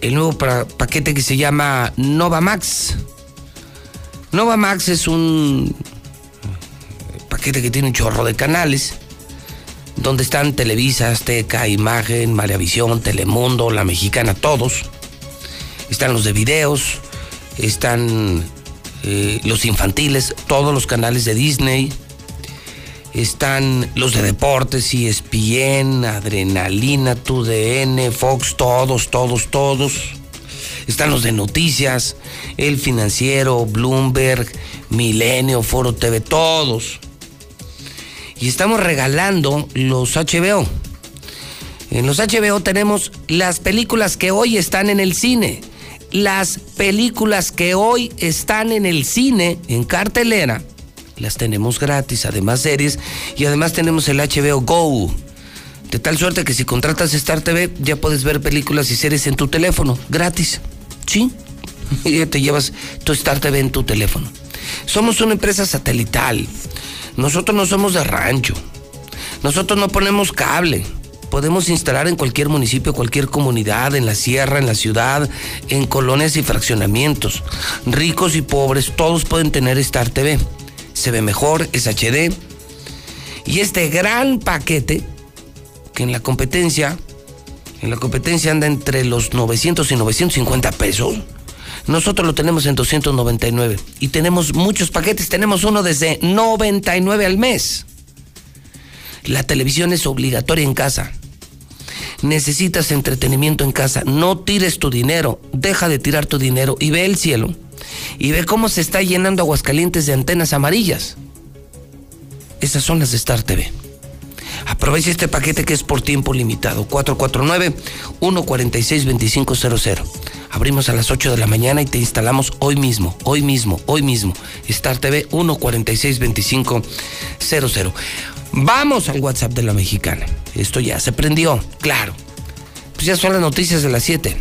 Speaker 1: el nuevo paquete que se llama Nova Max Nova Max es un paquete que tiene un chorro de canales, donde están Televisa, Azteca, Imagen, Maravisión, Telemundo, La Mexicana, todos. Están los de videos, están eh, los infantiles, todos los canales de Disney. están los de deportes, ESPN, Adrenalina, TUDN, Fox, todos, todos, todos. Están los de noticias, El Financiero, Bloomberg, Milenio, Foro TV, todos. Y estamos regalando los HBO. En los HBO tenemos las películas que hoy están en el cine. Las películas que hoy están en el cine, en cartelera, las tenemos gratis, además series, y además tenemos el HBO Go. De tal suerte que si contratas Star TV, ya puedes ver películas y series en tu teléfono, gratis. ¿Sí? Y te llevas tu Star TV en tu teléfono. Somos una empresa satelital. Nosotros no somos de rancho. Nosotros no ponemos cable. Podemos instalar en cualquier municipio, cualquier comunidad, en la sierra, en la ciudad, en colonias y fraccionamientos. Ricos y pobres, todos pueden tener Star TV. Se ve mejor, es HD. Y este gran paquete, que en la competencia en la competencia anda entre los 900 y 950 pesos. Nosotros lo tenemos en 299 y tenemos muchos paquetes. Tenemos uno desde 99 al mes. La televisión es obligatoria en casa. Necesitas entretenimiento en casa. No tires tu dinero. Deja de tirar tu dinero y ve el cielo. Y ve cómo se está llenando Aguascalientes de antenas amarillas. Esas son las de Star TV. Aprovecha este paquete que es por tiempo limitado. 449-146-2500. Abrimos a las 8 de la mañana y te instalamos hoy mismo, hoy mismo, hoy mismo. Star TV 146-2500. Vamos al WhatsApp de la mexicana. Esto ya se prendió, claro. Pues ya son las noticias de las 7.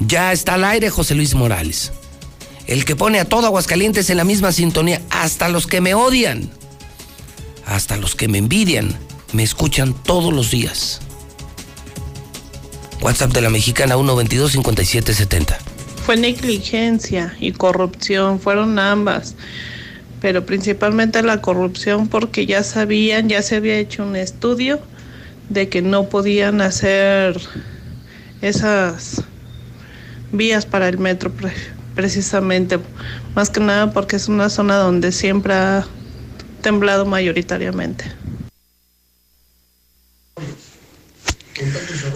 Speaker 1: Ya está al aire José Luis Morales. El que pone a todo Aguascalientes en la misma sintonía, hasta los que me odian hasta los que me envidian, me escuchan todos los días. WhatsApp de la mexicana 122-5770.
Speaker 19: Fue negligencia y corrupción, fueron ambas, pero principalmente la corrupción porque ya sabían, ya se había hecho un estudio de que no podían hacer esas vías para el metro precisamente, más que nada porque es una zona donde siempre ha temblado mayoritariamente.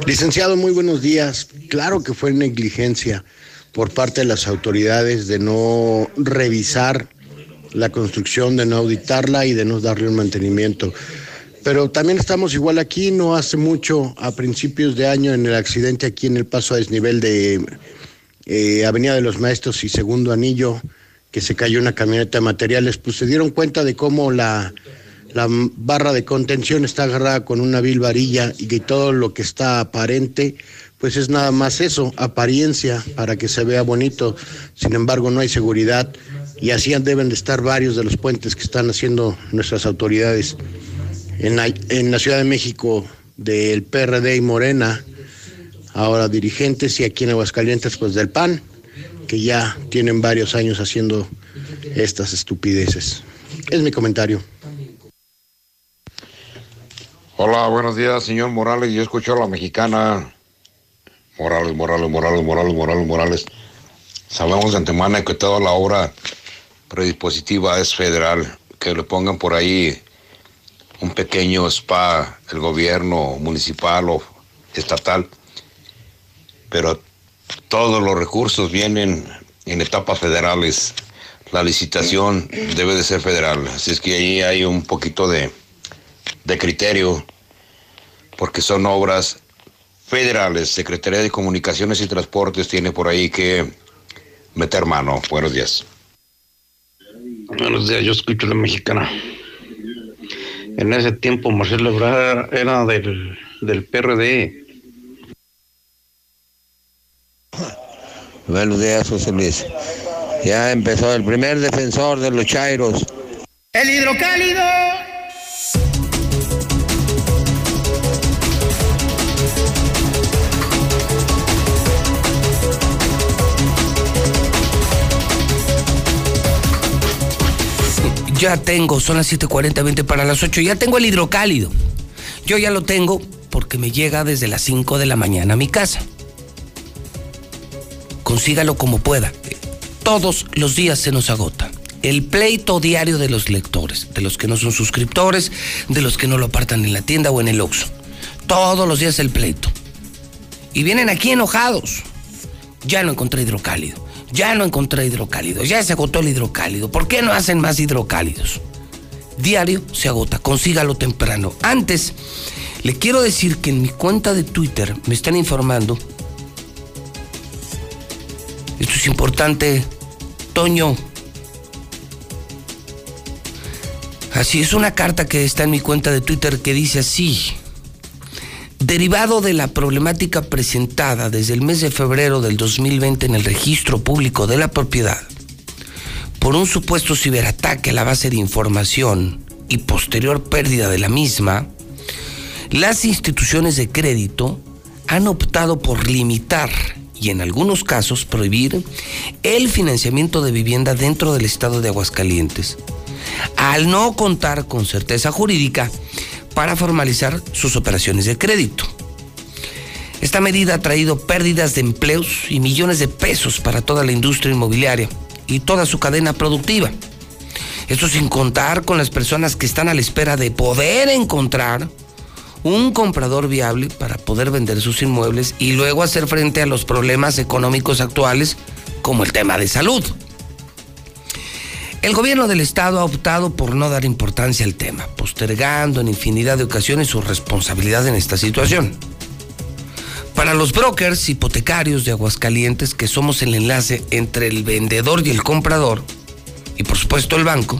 Speaker 20: Licenciado, muy buenos días. Claro que fue negligencia por parte de las autoridades de no revisar la construcción, de no auditarla y de no darle un mantenimiento. Pero también estamos igual aquí, no hace mucho, a principios de año, en el accidente aquí en el paso a desnivel de eh, Avenida de los Maestros y Segundo Anillo, que se cayó una camioneta de materiales, pues se dieron cuenta de cómo la, la barra de contención está agarrada con una vil varilla y que todo lo que está aparente, pues es nada más eso, apariencia para que se vea bonito. Sin embargo, no hay seguridad y así deben de estar varios de los puentes que están haciendo nuestras autoridades. En la, en la Ciudad de México del PRD y Morena, ahora dirigentes, y aquí en Aguascalientes, pues del PAN que ya tienen varios años haciendo estas estupideces. Es mi comentario.
Speaker 21: Hola, buenos días, señor Morales. Yo escucho a la mexicana. Morales, Morales, Morales, Morales, Morales, Morales. Sabemos de antemano que toda la obra predispositiva es federal. Que le pongan por ahí un pequeño spa, el gobierno municipal o estatal. Pero todos los recursos vienen en etapas federales. La licitación debe de ser federal. Así es que ahí hay un poquito de, de criterio, porque son obras federales. Secretaría de Comunicaciones y Transportes tiene por ahí que meter mano. Buenos días.
Speaker 22: Buenos días, yo escucho la mexicana. En ese tiempo Marcelo Ebrard era del, del PRD
Speaker 23: Buenos días, José Luis. Ya empezó el primer defensor de los Chairos.
Speaker 24: El hidrocálido.
Speaker 1: Ya tengo, son las 7:40, 20 para las 8. Ya tengo el hidrocálido. Yo ya lo tengo porque me llega desde las 5 de la mañana a mi casa consígalo como pueda. Todos los días se nos agota. el pleito diario de los lectores, de los que no son suscriptores, de los que no lo apartan en la tienda o en el Oxxo. Todos los días el pleito. Y vienen aquí enojados. Ya no encontré hidrocálido. Ya no encontré hidrocálido. Ya se agotó el hidrocálido. ¿Por qué no hacen más hidrocálidos? Diario se agota. Consígalo temprano. Antes, le quiero decir que en mi cuenta de Twitter me están informando. Esto es importante, Toño. Así es una carta que está en mi cuenta de Twitter que dice así. Derivado de la problemática presentada desde el mes de febrero del 2020 en el registro público de la propiedad, por un supuesto ciberataque a la base de información y posterior pérdida de la misma, las instituciones de crédito han optado por limitar y en algunos casos prohibir el financiamiento de vivienda dentro del estado de Aguascalientes, al no contar con certeza jurídica para formalizar sus operaciones de crédito. Esta medida ha traído pérdidas de empleos y millones de pesos para toda la industria inmobiliaria y toda su cadena productiva. Esto sin contar con las personas que están a la espera de poder encontrar un comprador viable para poder vender sus inmuebles y luego hacer frente a los problemas económicos actuales como el tema de salud. El gobierno del estado ha optado por no dar importancia al tema, postergando en infinidad de ocasiones su responsabilidad en esta situación. Para los brokers hipotecarios de Aguascalientes, que somos el enlace entre el vendedor y el comprador, y por supuesto el banco,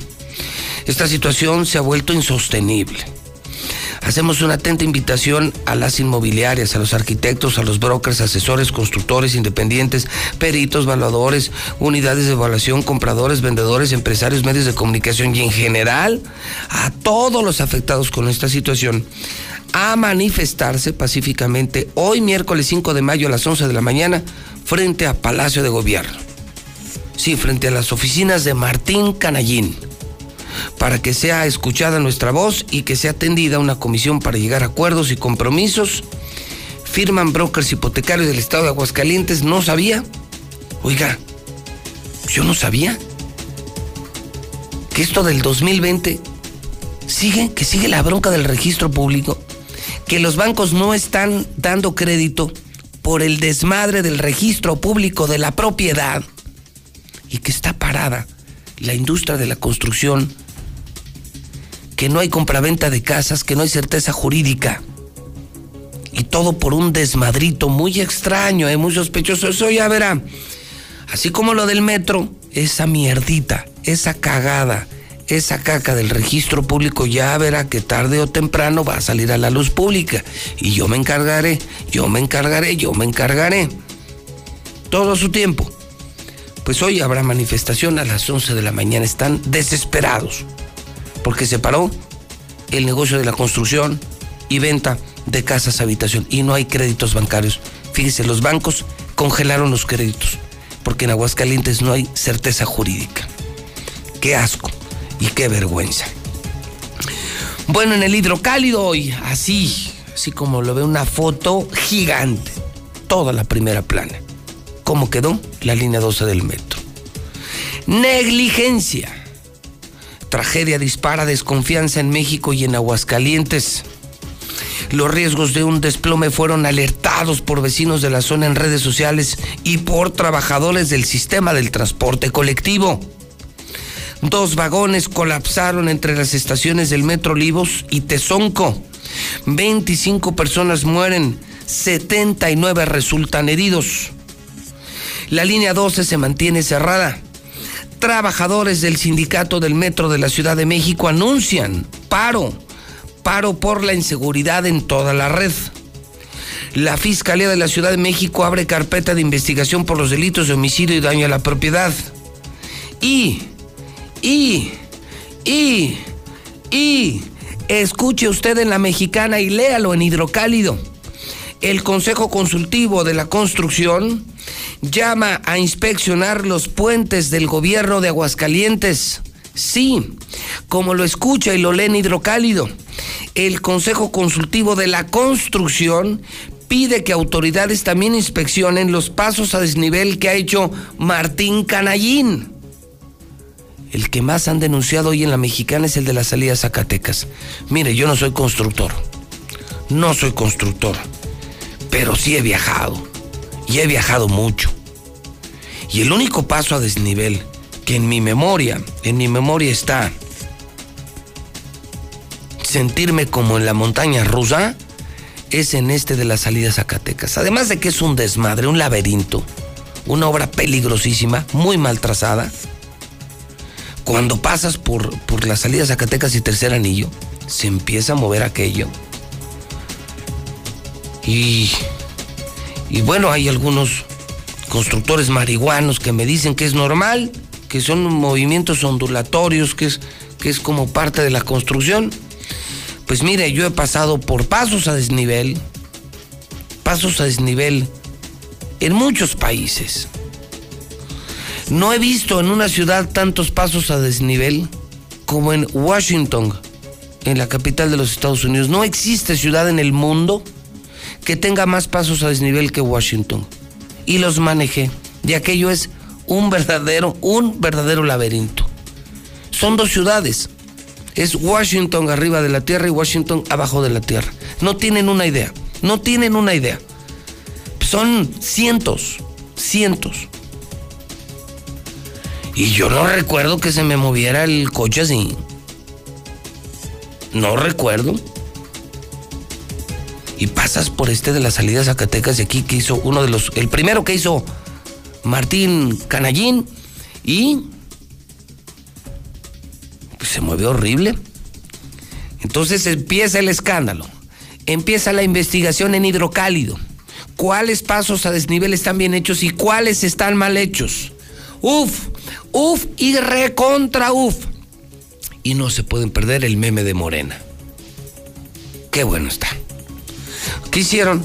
Speaker 1: esta situación se ha vuelto insostenible. Hacemos una atenta invitación a las inmobiliarias, a los arquitectos, a los brokers, asesores, constructores independientes, peritos, evaluadores, unidades de evaluación, compradores, vendedores, empresarios, medios de comunicación y en general a todos los afectados con esta situación a manifestarse pacíficamente hoy miércoles 5 de mayo a las 11 de la mañana frente a Palacio de Gobierno. Sí, frente a las oficinas de Martín Canallín para que sea escuchada nuestra voz y que sea atendida una comisión para llegar a acuerdos y compromisos. Firman brokers hipotecarios del estado de Aguascalientes. No sabía. Oiga, yo no sabía que esto del 2020 sigue, que sigue la bronca del registro público, que los bancos no están dando crédito por el desmadre del registro público de la propiedad y que está parada la industria de la construcción, que no hay compraventa de casas, que no hay certeza jurídica. Y todo por un desmadrito muy extraño, ¿eh? muy sospechoso. Eso ya verá. Así como lo del metro, esa mierdita, esa cagada, esa caca del registro público ya verá que tarde o temprano va a salir a la luz pública. Y yo me encargaré, yo me encargaré, yo me encargaré. Todo su tiempo. Pues hoy habrá manifestación a las 11 de la mañana. Están desesperados porque se paró el negocio de la construcción y venta de casas habitación y no hay créditos bancarios. Fíjese, los bancos congelaron los créditos porque en Aguascalientes no hay certeza jurídica. Qué asco y qué vergüenza. Bueno, en el hidrocálido hoy, así, así como lo ve una foto gigante, toda la primera plana. ¿Cómo quedó la línea 12 del metro? Negligencia tragedia dispara desconfianza en México y en Aguascalientes. Los riesgos de un desplome fueron alertados por vecinos de la zona en redes sociales y por trabajadores del sistema del transporte colectivo. Dos vagones colapsaron entre las estaciones del Metro Olivos y Tezonco. 25 personas mueren, 79 resultan heridos. La línea 12 se mantiene cerrada trabajadores del sindicato del Metro de la Ciudad de México anuncian paro, paro por la inseguridad en toda la red. La Fiscalía de la Ciudad de México abre carpeta de investigación por los delitos de homicidio y daño a la propiedad. Y, y, y, y, escuche usted en la mexicana y léalo en hidrocálido. El Consejo Consultivo de la Construcción llama a inspeccionar los puentes del gobierno de Aguascalientes. Sí, como lo escucha y lo lee en hidrocálido, el Consejo Consultivo de la Construcción pide que autoridades también inspeccionen los pasos a desnivel que ha hecho Martín Canallín. el que más han denunciado hoy en la mexicana es el de la salida a Zacatecas. Mire, yo no soy constructor, no soy constructor, pero sí he viajado, y he viajado mucho. Y el único paso a desnivel que en mi memoria, en mi memoria está sentirme como en la montaña rusa, es en este de la salida a Zacatecas. Además de que es un desmadre, un laberinto, una obra peligrosísima, muy mal trazada. Cuando pasas por, por la salida a Zacatecas y tercer anillo, se empieza a mover aquello. Y, y bueno, hay algunos constructores marihuanos que me dicen que es normal, que son movimientos ondulatorios, que es, que es como parte de la construcción. Pues mire, yo he pasado por pasos a desnivel, pasos a desnivel en muchos países. No he visto en una ciudad tantos pasos a desnivel como en Washington, en la capital de los Estados Unidos. No existe ciudad en el mundo que tenga más pasos a desnivel que Washington. Y los manejé. Y aquello es un verdadero, un verdadero laberinto. Son dos ciudades. Es Washington arriba de la tierra y Washington abajo de la tierra. No tienen una idea. No tienen una idea. Son cientos, cientos. Y yo no recuerdo que se me moviera el coche así. No recuerdo. Y pasas por este de las salidas Zacatecas de aquí que hizo uno de los. El primero que hizo Martín Canallín. Y se mueve horrible. Entonces empieza el escándalo, empieza la investigación en hidrocálido. ¿Cuáles pasos a desnivel están bien hechos y cuáles están mal hechos? Uf, uf y recontra uf. Y no se pueden perder el meme de Morena. Qué bueno está. ¿Qué hicieron?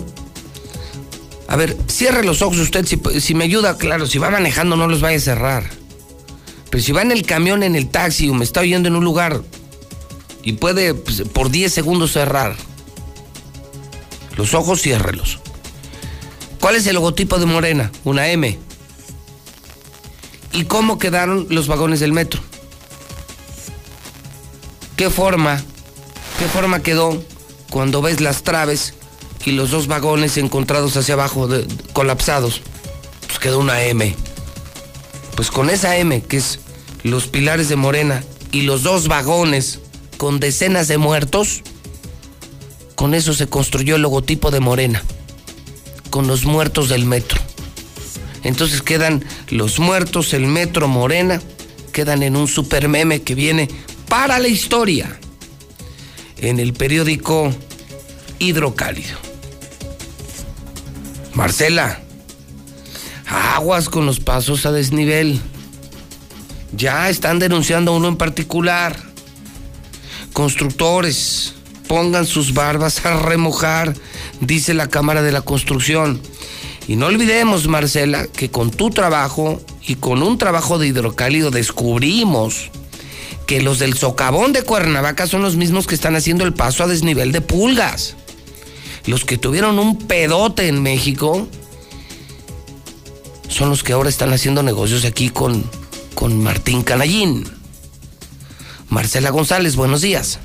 Speaker 1: A ver, cierre los ojos usted, si, me ayuda, claro, si va manejando no los vaya a cerrar. Pero si va en el camión, en el taxi o me está oyendo en un lugar y puede pues, por 10 segundos cerrar, los ojos ciérrelos. ¿Cuál es el logotipo de Morena? Una M. ¿Y cómo quedaron los vagones del metro? ¿Qué forma? ¿Qué forma quedó cuando ves las traves y los dos vagones encontrados hacia abajo, colapsados? Pues quedó una M. Pues con esa M, que es los pilares de Morena, y los dos vagones con decenas de muertos, con eso se construyó el logotipo de Morena, con los muertos del metro. Entonces quedan los muertos, el metro Morena, quedan en un super meme que viene para la historia en el periódico Hidrocálido. Marcela, Aguas con los pasos a desnivel. Ya están denunciando a uno en particular. Constructores, pongan sus barbas a remojar, dice la Cámara de la Construcción. Y no olvidemos, Marcela, que con tu trabajo y con un trabajo de hidrocálido descubrimos que los del socavón de Cuernavaca son los mismos que están haciendo el paso a desnivel de pulgas. Los que tuvieron un pedote en México son los que ahora están haciendo negocios aquí con, con Martín Canallín. Marcela González, buenos días.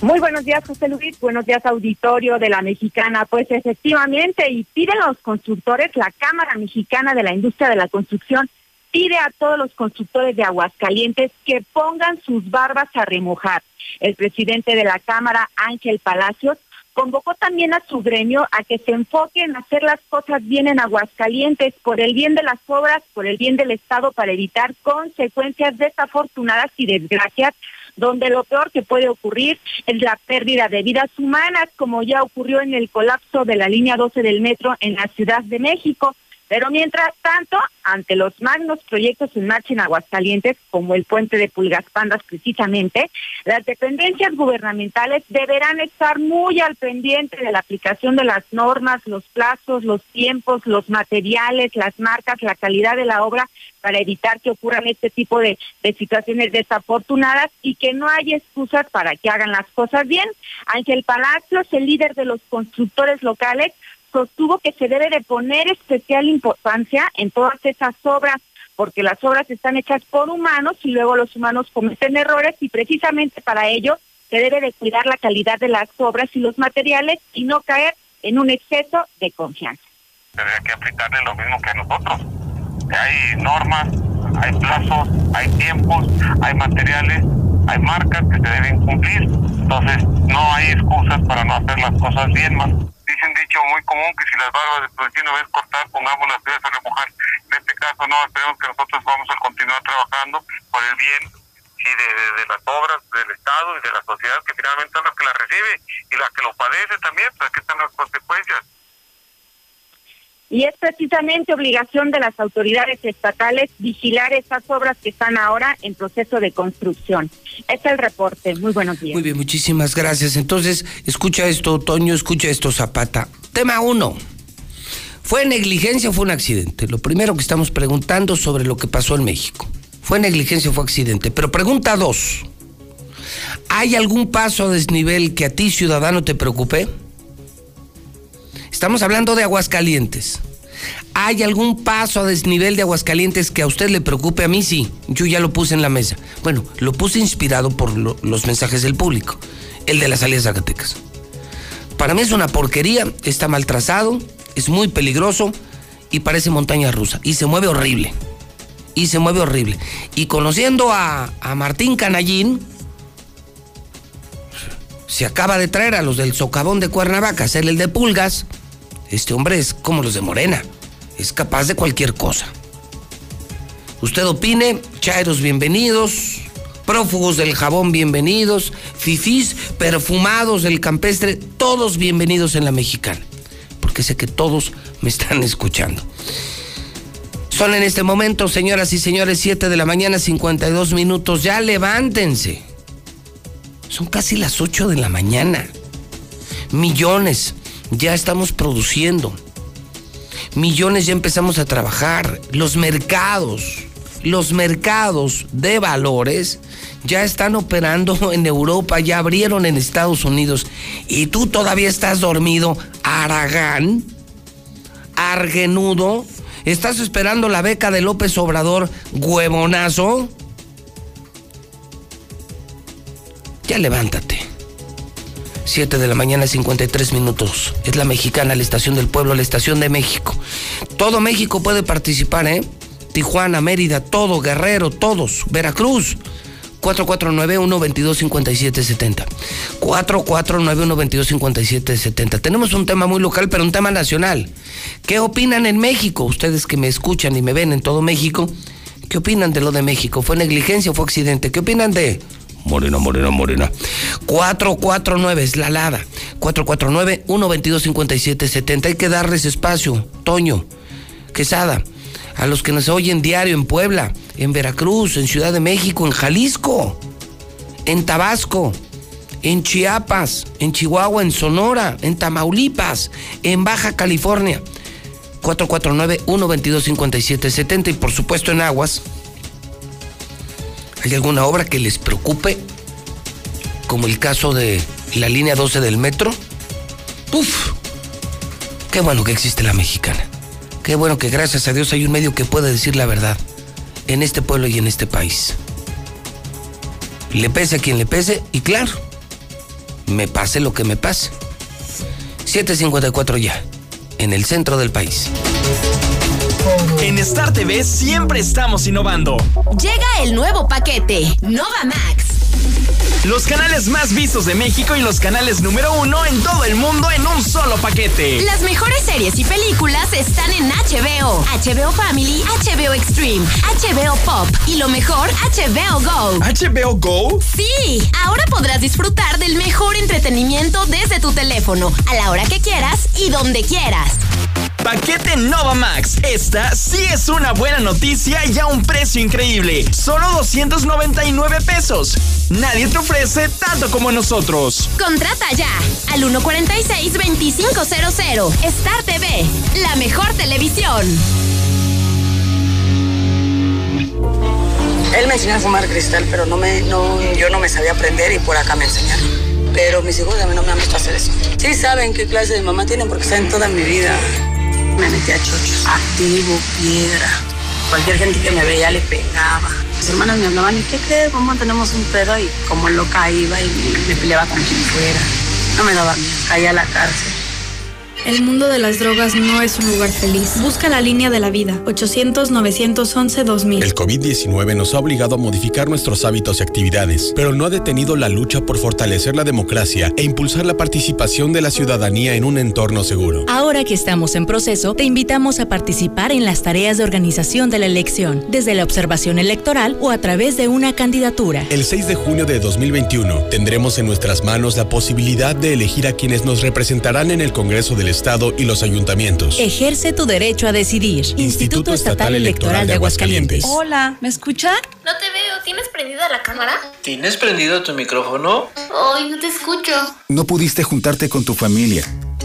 Speaker 25: Muy buenos días, José Luis. Buenos días, auditorio de la Mexicana. Pues efectivamente, y piden los constructores, la Cámara Mexicana de la Industria de la Construcción pide a todos los constructores de Aguascalientes que pongan sus barbas a remojar. El presidente de la Cámara, Ángel Palacios, convocó también a su gremio a que se enfoque en hacer las cosas bien en Aguascalientes, por el bien de las obras, por el bien del Estado, para evitar consecuencias desafortunadas y desgracias, donde lo peor que puede ocurrir es la pérdida de vidas humanas, como ya ocurrió en el colapso de la línea 12 del metro en la Ciudad de México. Pero mientras tanto, ante los magnos proyectos en marcha en Aguascalientes, como el puente de Pulgas Pandas precisamente, las dependencias gubernamentales deberán estar muy al pendiente de la aplicación de las normas, los plazos, los tiempos, los materiales, las marcas, la calidad de la obra para evitar que ocurran este tipo de, de situaciones desafortunadas y que no haya excusas para que hagan las cosas bien. Ángel Palacios, el líder de los constructores locales, sostuvo que se debe de poner especial importancia en todas esas obras porque las obras están hechas por humanos y luego los humanos cometen errores y precisamente para ello se debe de cuidar la calidad de las obras y los materiales y no caer en un exceso de confianza.
Speaker 26: Tendría que aplicarle lo mismo que a nosotros. Hay normas, hay plazos, hay tiempos, hay materiales, hay marcas que se deben cumplir. Entonces, no hay excusas para no hacer las cosas bien más. Dice un dicho muy común que si las barbas de tu vecino ves cortar, pongamos las tuyas a remojar. En este caso, no, esperemos que nosotros vamos a continuar trabajando por el bien y de, de- las obras del Estado y de la sociedad que finalmente son las que la recibe y las que lo padece también, pues aquí están las consecuencias.
Speaker 25: Y es precisamente obligación de las autoridades estatales vigilar estas obras que están ahora en proceso de construcción. Es el reporte. Muy buenos días.
Speaker 1: Muy bien, muchísimas gracias. Entonces, escucha esto, Toño, escucha esto, Zapata. Tema uno. ¿Fue negligencia o fue un accidente? Lo primero que estamos preguntando sobre lo que pasó en México. ¿Fue negligencia o fue accidente? Pero pregunta dos. ¿Hay algún paso a desnivel que a ti, ciudadano, te preocupe? Estamos hablando de Aguascalientes. ¿Hay algún paso a desnivel de Aguascalientes que a usted le preocupe? A mí sí, yo ya lo puse en la mesa. Bueno, lo puse inspirado por lo- los mensajes del público, el de las salidas Zacatecas. Para mí es una porquería, está mal trazado, es muy peligroso y parece montaña rusa. Y se mueve horrible. Y se mueve horrible. Y conociendo a, a Martín Canallín, se acaba de traer a los del socavón de Cuernavaca, a hacer el de pulgas. Este hombre es como los de Morena, es capaz de cualquier cosa. Usted opine, chairos bienvenidos, prófugos del jabón bienvenidos, fifís perfumados del campestre, todos bienvenidos en la mexicana, porque sé que todos me están escuchando. Son en este momento, señoras y señores, 7 de la mañana, 52 minutos. Ya levántense. Son casi las 8 de la mañana. Millones ya estamos produciendo. Millones ya empezamos a trabajar. Los mercados, los mercados de valores ya están operando en Europa, ya abrieron en Estados Unidos. Y tú todavía estás dormido, Aragán, Argenudo. ¿Estás esperando la beca de López Obrador, huevonazo? Ya levántate. 7 de la mañana, 53 minutos. Es la mexicana, la estación del pueblo, la estación de México. Todo México puede participar, ¿eh? Tijuana, Mérida, todo, Guerrero, todos. Veracruz. 449-122-5770. 449-122-5770. Tenemos un tema muy local, pero un tema nacional. ¿Qué opinan en México? Ustedes que me escuchan y me ven en todo México, ¿qué opinan de lo de México? ¿Fue negligencia o fue accidente? ¿Qué opinan de Morena, Morena, Morena. 449 es la alada. 449-122-5770. Hay que darles espacio. Toño, Quesada, a los que nos oyen diario en Puebla, en Veracruz, en Ciudad de México, en Jalisco, en Tabasco, en Chiapas, en Chihuahua, en Sonora, en Tamaulipas, en Baja California. 449-122-5770 y por supuesto en Aguas. ¿Hay alguna obra que les preocupe? Como el caso de la línea 12 del metro. Uf, qué bueno que existe la mexicana. Qué bueno que gracias a Dios hay un medio que puede decir la verdad en este pueblo y en este país. Le pese a quien le pese y claro, me pase lo que me pase. 754 ya, en el centro del país.
Speaker 27: En Star TV siempre estamos innovando.
Speaker 28: Llega el nuevo paquete, Nova Max.
Speaker 27: Los canales más vistos de México y los canales número uno en todo el mundo en un solo paquete.
Speaker 28: Las mejores series y películas están en HBO, HBO Family, HBO Extreme, HBO Pop y lo mejor, HBO Go.
Speaker 27: ¿HBO Go?
Speaker 28: Sí, ahora podrás disfrutar del mejor entretenimiento desde tu teléfono, a la hora que quieras y donde quieras.
Speaker 27: Paquete Nova Max. Esta sí es una buena noticia y a un precio increíble. Solo 299 pesos. Nadie te ofrece tanto como nosotros.
Speaker 28: Contrata ya al 146-2500. Star TV, la mejor televisión.
Speaker 29: Él me enseñó a fumar cristal, pero no me, no, yo no me sabía aprender y por acá me enseñaron. Pero mis hijos a mí no me han visto hacer eso. Sí saben qué clase de mamá tienen porque saben toda mi vida. Me metí a chochos. Activo, piedra.
Speaker 30: Cualquier gente que me veía le pegaba. Mis hermanas me hablaban, ¿y qué crees? ¿Cómo tenemos un pedo? Y como loca iba y me, peleaba con quien fuera. No me daba miedo, caía a la cárcel.
Speaker 31: El mundo de las drogas no es un lugar feliz. Busca la línea de la vida. 800-911-2000.
Speaker 32: El COVID-19 nos ha obligado a modificar nuestros hábitos y actividades, pero no ha detenido la lucha por fortalecer la democracia e impulsar la participación de la ciudadanía en un entorno seguro.
Speaker 33: Ahora que estamos en proceso, te invitamos a participar en las tareas de organización de la elección, desde la observación electoral o a través de una candidatura.
Speaker 32: El 6 de junio de 2021 tendremos en nuestras manos la posibilidad de elegir a quienes nos representarán en el Congreso del Estado y los ayuntamientos.
Speaker 33: Ejerce tu derecho a decidir. Instituto, Estatal, Electoral de Aguascalientes.
Speaker 34: Hola, ¿me escuchan?
Speaker 35: No te veo, ¿tienes prendida la cámara?
Speaker 36: ¿Tienes prendido tu micrófono?
Speaker 35: Ay, no te escucho.
Speaker 37: No pudiste juntarte con tu familia,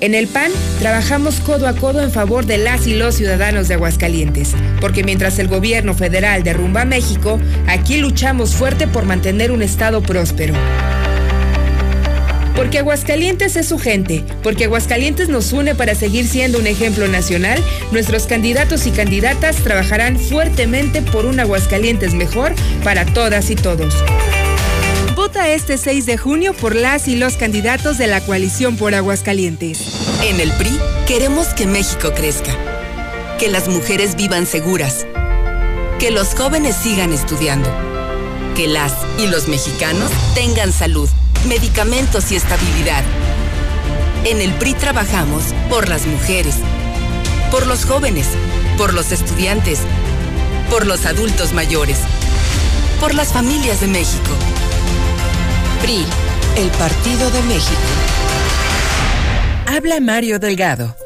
Speaker 38: En el PAN trabajamos codo a codo en favor de las y los ciudadanos de Aguascalientes, porque mientras el gobierno federal derrumba a México, aquí luchamos fuerte por mantener un Estado próspero. Porque Aguascalientes es su gente, porque Aguascalientes nos une para seguir siendo un ejemplo nacional, nuestros candidatos y candidatas trabajarán fuertemente por un Aguascalientes mejor para todas y todos. Vota este 6 de junio por las y los candidatos de la coalición por Aguascalientes.
Speaker 39: En el PRI queremos que México crezca, que las mujeres vivan seguras, que los jóvenes sigan estudiando, que las y los mexicanos tengan salud, medicamentos y estabilidad. En el PRI trabajamos por las mujeres, por los jóvenes, por los estudiantes, por los adultos mayores, por las familias de México. PRI, el Partido de México.
Speaker 40: Habla Mario Delgado.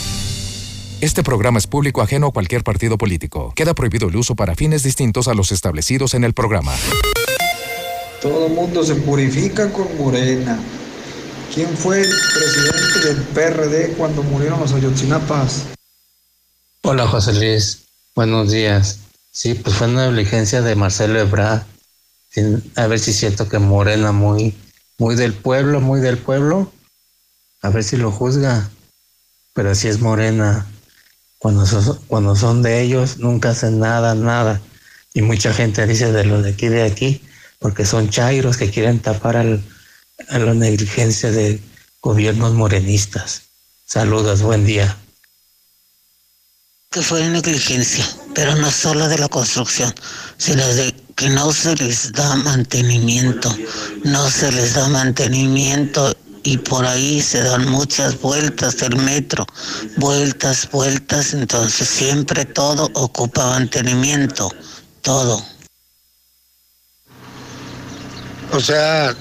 Speaker 41: Este programa es público ajeno a cualquier partido político. Queda prohibido el uso para fines distintos a los establecidos en el programa.
Speaker 42: Todo el mundo se purifica con Morena. ¿Quién fue el presidente del PRD cuando murieron los Ayotzinapas?
Speaker 43: Hola José Luis, buenos días. Sí, pues fue una negligencia de Marcelo Ebrard. A ver si es cierto que Morena muy, muy del pueblo, muy del pueblo. A ver si lo juzga. Pero si es Morena, cuando son, cuando son de ellos nunca hacen nada, nada. Y mucha gente dice de los de aquí, de aquí, porque son chairos que quieren tapar al, a la negligencia de gobiernos morenistas. Saludos, buen día.
Speaker 30: Que fue negligencia, pero no solo de la construcción, sino de que no se les da mantenimiento, no se les da mantenimiento y por ahí se dan muchas vueltas del metro, vueltas, vueltas, entonces siempre todo ocupa mantenimiento, todo.
Speaker 44: O sea,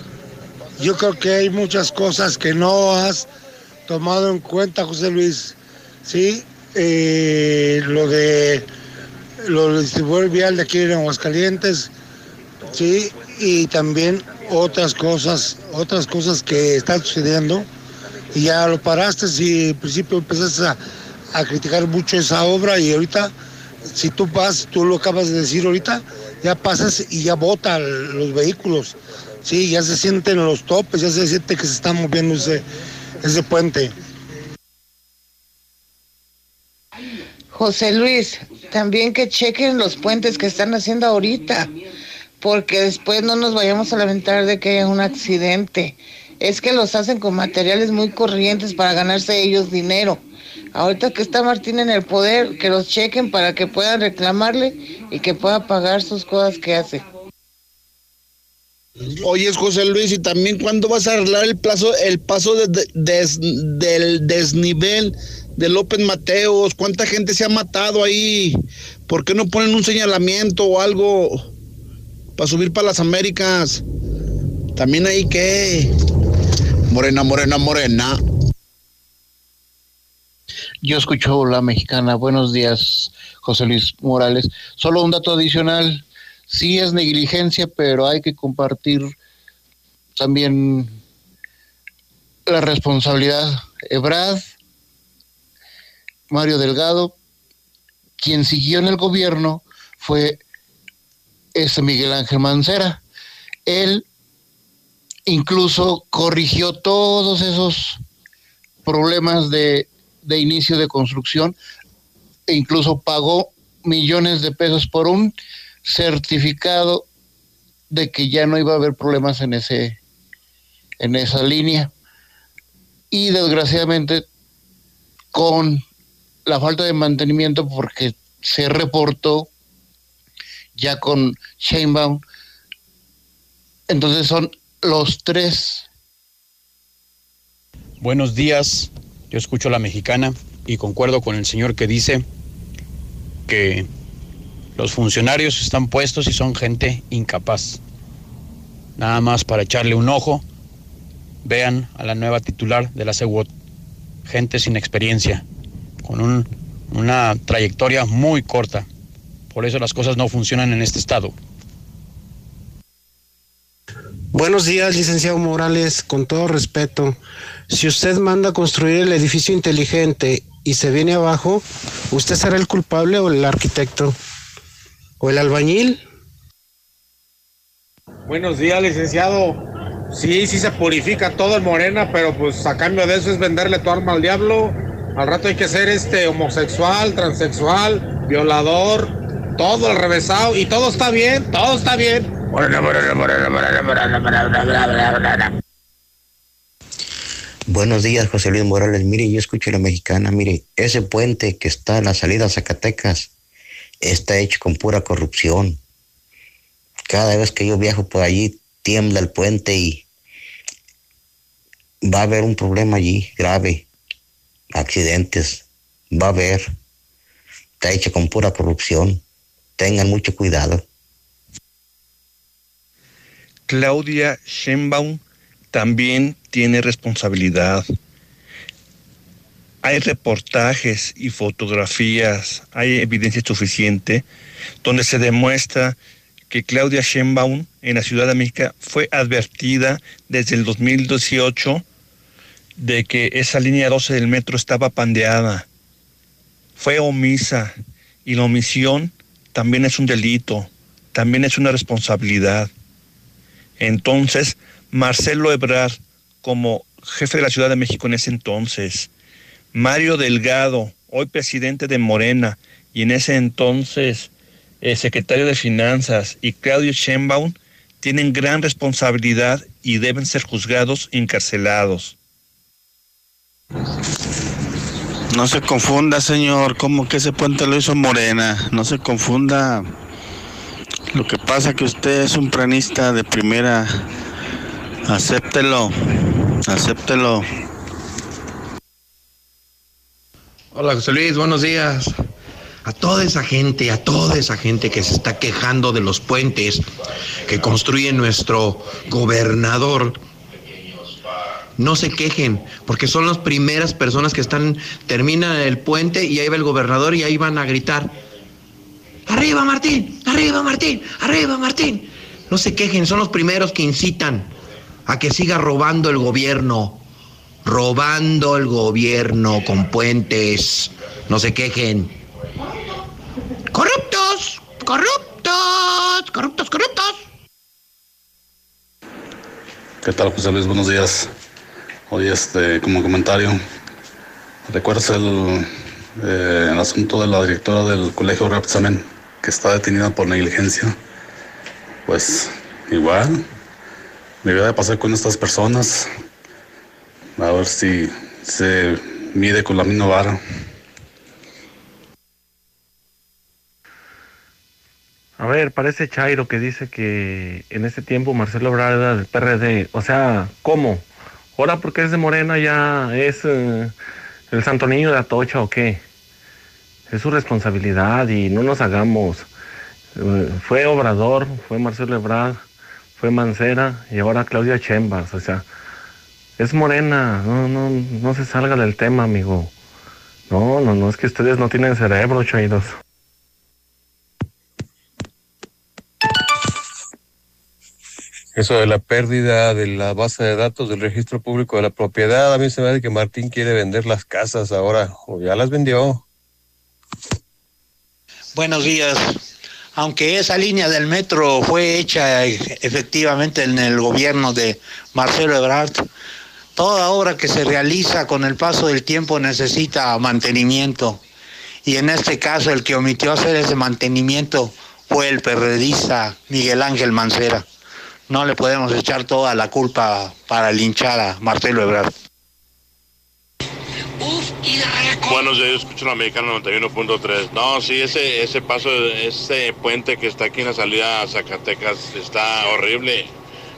Speaker 44: yo creo que hay muchas cosas que no has tomado en cuenta, José Luis. Sí, eh, lo de lo del distribuidor vial de aquí en Aguascalientes,
Speaker 45: Sí, y también otras cosas, otras cosas que están sucediendo. Y ya lo paraste y al principio empezaste a, a criticar mucho esa obra y ahorita, si tú vas, tú lo acabas de decir ahorita, ya pasas y ya botan los vehículos. Sí, ya se sienten los topes, ya se siente que se está moviendo ese, ese puente.
Speaker 46: José Luis, también que chequen los puentes que están haciendo ahorita, porque después no nos vayamos a lamentar de que haya un accidente. Es que los hacen con materiales muy corrientes para ganarse ellos dinero. Ahorita que está Martín en el poder, que los chequen para que puedan reclamarle y que pueda pagar sus cosas que hace.
Speaker 47: Oye, José Luis, y también cuándo vas a arreglar el plazo, el paso de- de- del desnivel de López Mateos, cuánta gente se ha matado ahí, ¿por qué no ponen un señalamiento o algo para subir para las Américas? También ahí que Morena, morena, morena.
Speaker 48: Yo escucho la mexicana. Buenos días, José Luis Morales. Solo un dato adicional. Sí es negligencia, pero hay que compartir también la responsabilidad. Ebrad, Mario Delgado, quien siguió en el gobierno fue ese Miguel Ángel Mancera. Él incluso corrigió todos esos problemas de, de inicio de construcción e incluso pagó millones de pesos por un certificado de que ya no iba a haber problemas en ese en esa línea y desgraciadamente con la falta de mantenimiento porque se reportó ya con Sheinbaum entonces son los tres
Speaker 49: Buenos días, yo escucho a la mexicana y concuerdo con el señor que dice que los funcionarios están puestos y son gente incapaz. Nada más para echarle un ojo, vean a la nueva titular de la CEWOT, gente sin experiencia, con un- una trayectoria muy corta. Por eso las cosas no funcionan en este estado.
Speaker 50: Buenos días, licenciado Morales. Con todo respeto, si usted manda construir el edificio inteligente y se viene abajo, ¿usted será el culpable o el arquitecto? ¿O el albañil?
Speaker 51: Buenos días, licenciado. Sí, sí se purifica todo en Morena, pero pues a cambio de eso es venderle tu arma al diablo. Al rato hay que ser este homosexual, transexual, violador, todo al revésado y todo está bien, todo está bien.
Speaker 52: Buenos días, José Luis Morales. Mire, yo escucho a la mexicana. Mire, ese puente que está en la salida a Zacatecas está hecho con pura corrupción. Cada vez que yo viajo por allí, tiembla el puente y va a haber un problema allí grave. Accidentes. Va a haber. Está hecho con pura corrupción. Tengan mucho cuidado.
Speaker 53: Claudia Sheinbaum también tiene responsabilidad. Hay reportajes y fotografías, hay evidencia suficiente donde se demuestra que Claudia Sheinbaum en la Ciudad de México fue advertida desde el 2018 de que esa línea 12 del metro estaba pandeada. Fue omisa y la omisión también es un delito, también es una responsabilidad. Entonces, Marcelo Ebrard, como jefe de la Ciudad de México en ese entonces, Mario Delgado, hoy presidente de Morena, y en ese entonces eh, secretario de Finanzas, y Claudio Sheinbaum, tienen gran responsabilidad y deben ser juzgados y encarcelados.
Speaker 47: No se confunda, señor, como que ese puente lo hizo Morena, no se confunda. Lo que pasa que usted es un pranista de primera. Acéptelo, acéptelo.
Speaker 54: Hola José Luis, buenos días. A toda esa gente, a toda esa gente que se está quejando de los puentes que construye nuestro gobernador, no se quejen, porque son las primeras personas que están, terminan el puente y ahí va el gobernador y ahí van a gritar, arriba Martín, arriba Martín, arriba Martín.
Speaker 55: No se quejen, son los primeros que incitan a que siga robando el gobierno. Robando el gobierno con puentes. No se quejen. Corruptos, corruptos, corruptos, corruptos.
Speaker 56: ¿Qué tal, José Luis? Buenos días. Hoy, este, como comentario, ¿recuerdas el, eh, el asunto de la directora del colegio Rapsamen que está detenida por negligencia? Pues igual, debe de pasar con estas personas. A ver si se mide con la misma vara.
Speaker 57: A ver, parece Chairo que dice que en ese tiempo Marcelo Ebrard era del PRD. O sea, ¿cómo? ¿Ahora porque es de Morena ya es eh, el santo niño de Atocha o qué? Es su responsabilidad y no nos hagamos. Eh, fue Obrador, fue Marcelo Ebrard, fue Mancera y ahora Claudia Chembas. O sea, es Morena. No, no, no se salga del tema, amigo. No, no, no, es que ustedes no tienen cerebro, Chairos.
Speaker 58: Eso de la pérdida de la base de datos del registro público de la propiedad, a mí se me hace que Martín quiere vender las casas ahora, o ya las vendió.
Speaker 59: Buenos días. Aunque esa línea del metro fue hecha efectivamente en el gobierno de Marcelo Ebrard, toda obra que se realiza con el paso del tiempo necesita mantenimiento. Y en este caso el que omitió hacer ese mantenimiento fue el perredista Miguel Ángel Mancera no le podemos echar toda la culpa para linchar a Marcelo Ebrard.
Speaker 60: Buenos días, yo escucho la mexicana 91.3. No, sí, ese, ese paso, ese puente que está aquí en la salida a Zacatecas está horrible.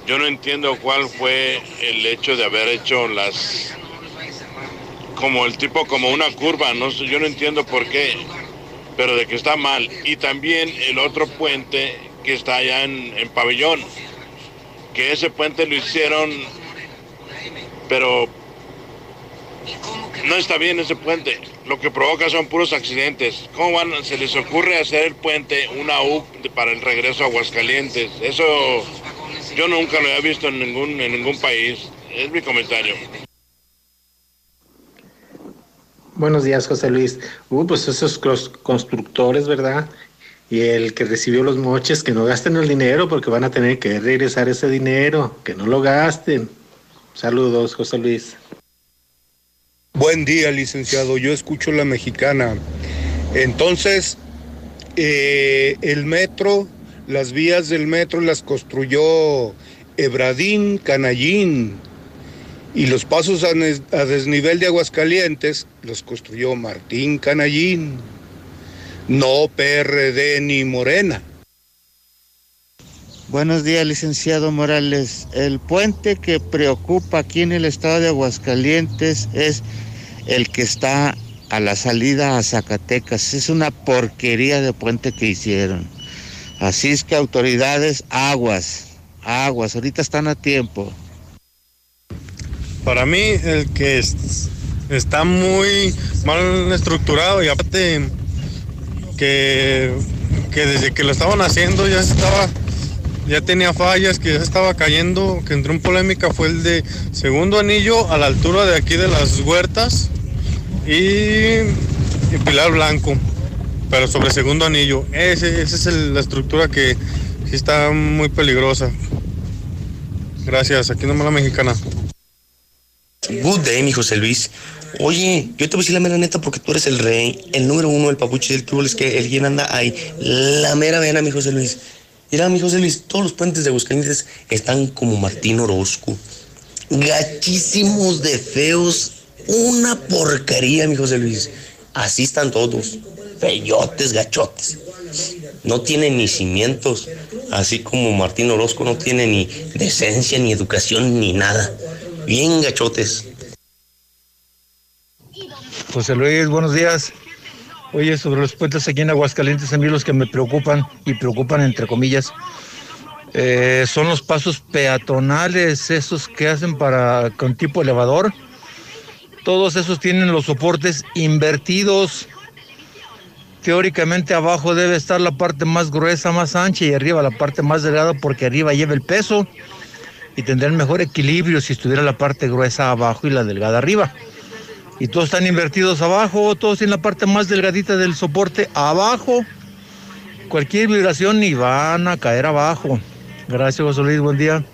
Speaker 60: Yo no entiendo cuál fue el hecho de haber hecho las como el tipo como una curva, no sé, yo no entiendo por qué, pero de que está mal. Y también el otro puente que está allá en, en Pabellón que ese puente lo hicieron, pero no está bien ese puente. Lo que provoca son puros accidentes. ¿Cómo van, se les ocurre hacer el puente una U para el regreso a Aguascalientes? Eso yo nunca lo he visto en ningún, en ningún país. Es mi comentario.
Speaker 61: Buenos días, José Luis. Uh, pues esos constructores, ¿verdad? Y el que recibió los moches que no gasten el dinero porque van a tener que regresar ese dinero, que no lo gasten. Saludos, José Luis.
Speaker 62: Buen día, licenciado. Yo escucho la mexicana. Entonces, eh, el metro, las vías del metro las construyó Ebradín Canallín y los pasos a, a desnivel de Aguascalientes los construyó Martín Canallín no PRD ni Morena.
Speaker 63: Buenos días, licenciado Morales. El puente que preocupa aquí en el estado de Aguascalientes es el que está a la salida a Zacatecas. Es una porquería de puente que hicieron. Así es que autoridades, aguas, aguas, ahorita están a tiempo.
Speaker 64: Para mí, el que está muy mal estructurado y aparte que, desde que lo estaban haciendo ya estaba, ya tenía fallas, que ya estaba cayendo, que entró en polémica fue el de segundo anillo a la altura de aquí de las huertas y, Pilar Blanco, pero sobre segundo anillo. Ese, esa es la estructura que sí está muy peligrosa. Gracias, aquí nomás la mexicana.
Speaker 54: Good day, mi José Luis. Oye, yo te voy a decir la mera neta porque tú eres el rey, el número uno, el papuche del club, es que el quien anda ahí. La mera vena, mi José Luis. Mira, mi José Luis, todos los puentes de Aguascalientes están como Martín Orozco. Gachísimos de feos. Una porquería, mi José Luis. Así están todos. Feyotes, gachotes. No tienen ni cimientos. Así como Martín Orozco no tiene ni decencia, ni educación, ni nada. Bien gachotes.
Speaker 65: José Luis, buenos días. Oye, sobre los puentes aquí en Aguascalientes, a mí los que me preocupan, y preocupan entre comillas, eh, son los pasos peatonales, esos que hacen para con tipo elevador. Todos esos tienen los soportes invertidos.
Speaker 66: teóricamente abajo debe estar la parte más gruesa, más ancha y arriba la parte más delgada porque arriba lleva el peso y tendría el mejor equilibrio si estuviera la parte gruesa abajo y la delgada arriba. Y todos están invertidos abajo, todos en la parte más delgadita del soporte abajo. Cualquier vibración y van a caer abajo. Gracias, José Luis, buen día.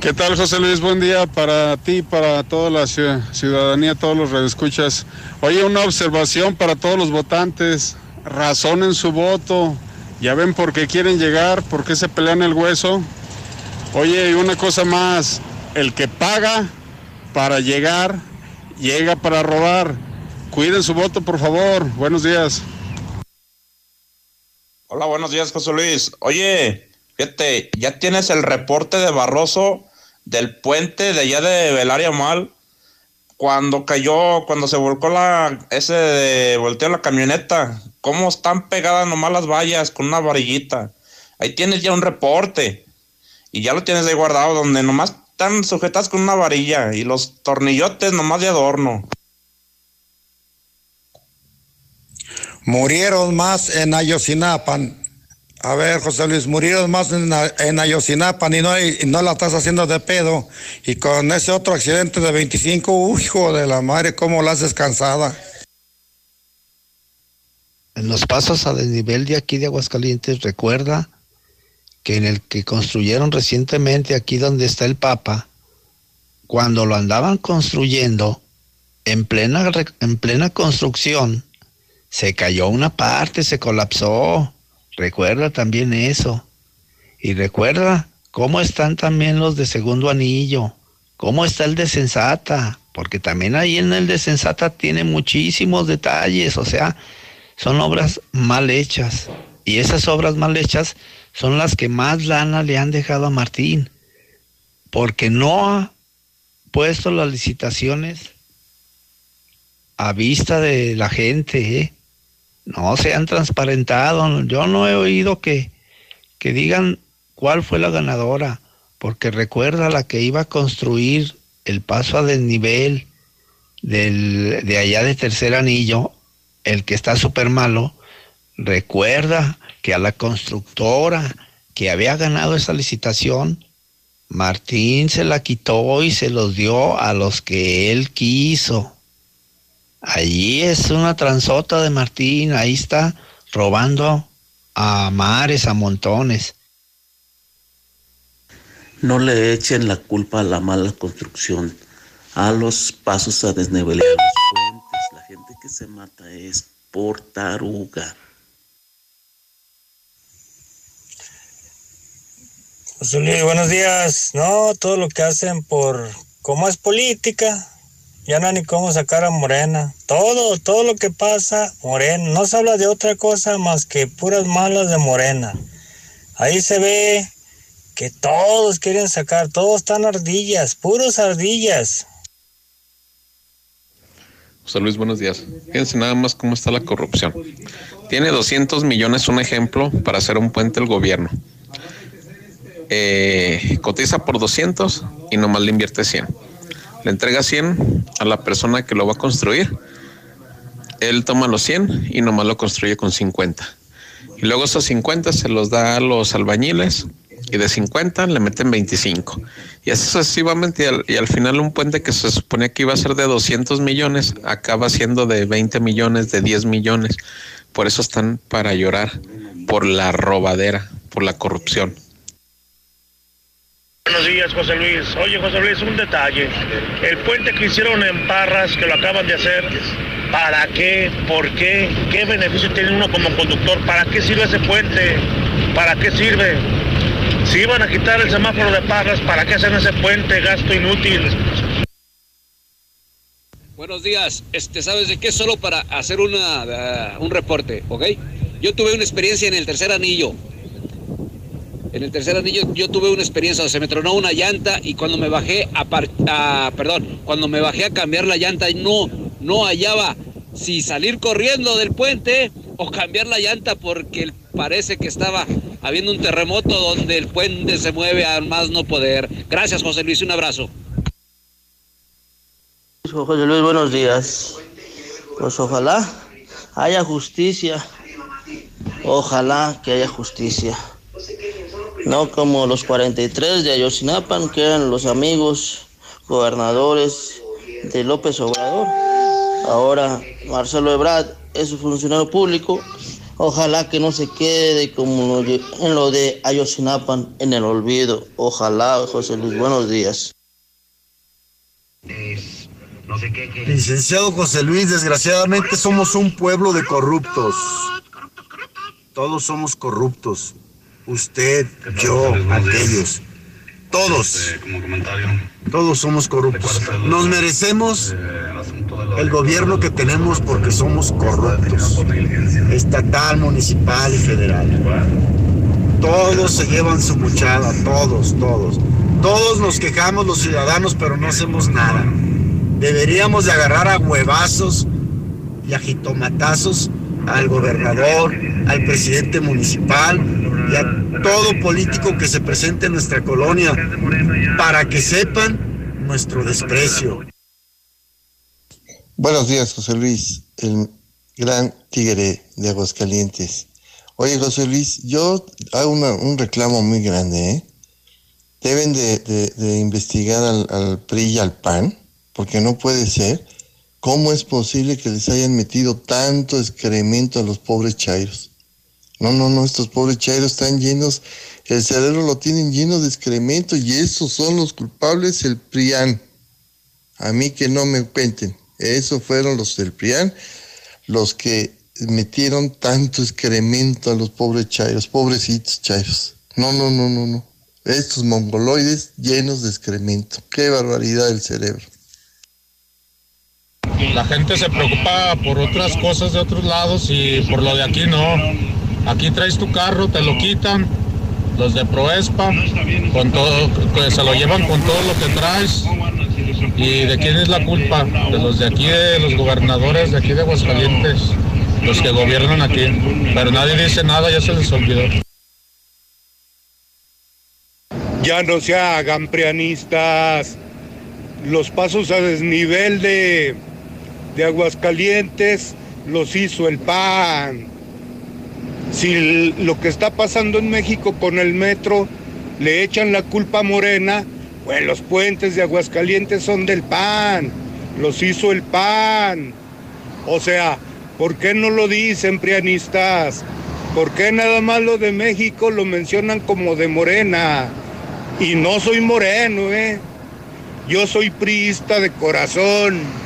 Speaker 67: ¿Qué tal, José Luis? Buen día para ti, para toda la ciudadanía, todos los redescuchas. Oye, una observación para todos los votantes. Razonen su voto. Ya ven por qué quieren llegar, por qué se pelean el hueso. Oye, una cosa más. El que paga para llegar, llega para robar. Cuiden su voto, por favor. Buenos días.
Speaker 68: Hola, buenos días, José Luis. Oye, fíjate, ya tienes el reporte de Barroso del puente de allá de Belaria Mal. Cuando cayó, cuando se volcó la, ese volteó la camioneta, cómo están pegadas nomás las vallas con una varillita. Ahí tienes ya un reporte y ya lo tienes ahí guardado donde nomás están sujetas con una varilla y los tornillotes nomás de adorno.
Speaker 69: Murieron más en Ayotzinapa. A ver, José Luis, murieron más en, en Ayotzinapa y no, y no la estás haciendo de pedo. Y con ese otro accidente de 25, hijo de la madre, ¿cómo la haces cansada?
Speaker 70: En los pasos a desnivel de aquí de Aguascalientes, recuerda que en el que construyeron recientemente aquí donde está el Papa, cuando lo andaban construyendo, en plena, en plena construcción, se cayó una parte, se colapsó. Recuerda también eso. Y recuerda cómo están también los de segundo anillo, cómo está el de Sensata, porque también ahí en el de Sensata tiene muchísimos detalles, o sea, son obras mal hechas. Y esas obras mal hechas son las que más lana le han dejado a Martín, porque no ha puesto las licitaciones a vista de la gente, ¿eh? no se han transparentado. Yo no he oído que, que digan cuál fue la ganadora, porque recuerda la que iba a construir el paso a desnivel del, de allá de tercer anillo, el que está súper malo, recuerda a la constructora que había ganado esa licitación, Martín se la quitó y se los dio a los que él quiso. Allí es una transota de Martín, ahí está robando a mares, a montones.
Speaker 71: No le echen la culpa a la mala construcción, a los pasos a desnivelar los puentes. La gente que se mata es por taruga.
Speaker 72: Luis, buenos días. No, todo lo que hacen por, como es política, ya no hay ni cómo sacar a Morena. Todo, todo lo que pasa, Morena. No se habla de otra cosa más que puras malas de Morena. Ahí se ve que todos quieren sacar, todos están ardillas, puros ardillas.
Speaker 73: José Luis, buenos días. Fíjense nada más cómo está la corrupción. Tiene 200 millones, un ejemplo, para hacer un puente el gobierno eh, cotiza por 200 y nomás le invierte 100. Le entrega 100 a la persona que lo va a construir. Él toma los 100 y nomás lo construye con 50. Y luego esos 50 se los da a los albañiles y de 50 le meten 25. Y así sucesivamente y al, y al, final un puente que se supone que iba a ser de 200 millones acaba siendo de 20 millones, de 10 millones. Por eso están para llorar, por la robadera, por la corrupción.
Speaker 74: Buenos días, José Luis. Oye, José Luis, un detalle. El puente que hicieron en Parras, que lo acaban de hacer, ¿para qué? ¿Por qué? ¿Qué beneficio tiene uno como conductor? ¿Para qué sirve ese puente? ¿Para qué sirve? Si iban a quitar el semáforo de Parras, ¿para qué hacen ese puente? Gasto inútil.
Speaker 75: Buenos días. Este, ¿sabes de qué? Solo para hacer una, uh, un reporte, ¿ok? Yo tuve una experiencia en el tercer anillo en el tercer anillo yo tuve una experiencia, se me tronó una llanta y cuando me bajé a, a, perdón, cuando me bajé a cambiar la llanta no no hallaba si salir corriendo del puente o cambiar la llanta porque parece que estaba habiendo un terremoto donde el puente se mueve a más no poder. Gracias, José Luis, un abrazo.
Speaker 76: José Luis, buenos días. Pues ojalá haya justicia. Ojalá que haya justicia. No como los 43 de Ayotzinapa, que eran los amigos gobernadores de López Obrador. Ahora Marcelo Ebrard es un funcionario público. Ojalá que no se quede como en lo de Ayotzinapa en el olvido. Ojalá, José Luis. Buenos días.
Speaker 75: Licenciado José Luis, desgraciadamente somos un pueblo de corruptos. Todos somos corruptos. Usted, yo, aquellos. Todos. Todos somos corruptos. Nos merecemos el gobierno que tenemos porque somos corruptos. Estatal, municipal y federal. Todos se llevan su muchada, todos, todos. Todos nos quejamos los ciudadanos, pero no hacemos nada. Deberíamos de agarrar a huevazos y a jitomatazos al gobernador, al presidente municipal y a todo político que se presente en nuestra colonia para que sepan nuestro desprecio.
Speaker 77: Buenos días, José Luis, el gran tigre de Aguascalientes. Oye, José Luis, yo hago un reclamo muy grande, ¿eh? Deben de, investigar al, al PRI y al PAN, porque no puede ser ¿Cómo es posible que les hayan metido tanto excremento a los pobres chairos? No, no, no, estos pobres chairos están llenos, el cerebro lo tienen lleno de excremento y esos son los culpables, el PRIAN. A mí que no me cuenten, esos fueron los del PRIAN, los que metieron tanto excremento a los pobres chairos, pobrecitos chairos. No, no, no, no, no. Estos mongoloides llenos de excremento. Qué barbaridad el cerebro.
Speaker 67: La gente se preocupa por otras cosas de otros lados y por lo de aquí no. Aquí traes tu carro, te lo quitan, los de Proespa, con todo, se lo llevan con todo lo que traes. ¿Y de quién es la culpa? De los de aquí, de los gobernadores de aquí de Aguascalientes, los que gobiernan aquí. Pero nadie dice nada, ya se les olvidó.
Speaker 78: Ya no se hagan prianistas. Los pasos a desnivel de de Aguascalientes los hizo el PAN. Si lo que está pasando en México con el metro le echan la culpa a Morena, pues los puentes de Aguascalientes son del PAN, los hizo el PAN. O sea, ¿por qué no lo dicen prianistas? ¿Por qué nada más lo de México lo mencionan como de Morena? Y no soy moreno, ¿eh? Yo soy priista de corazón.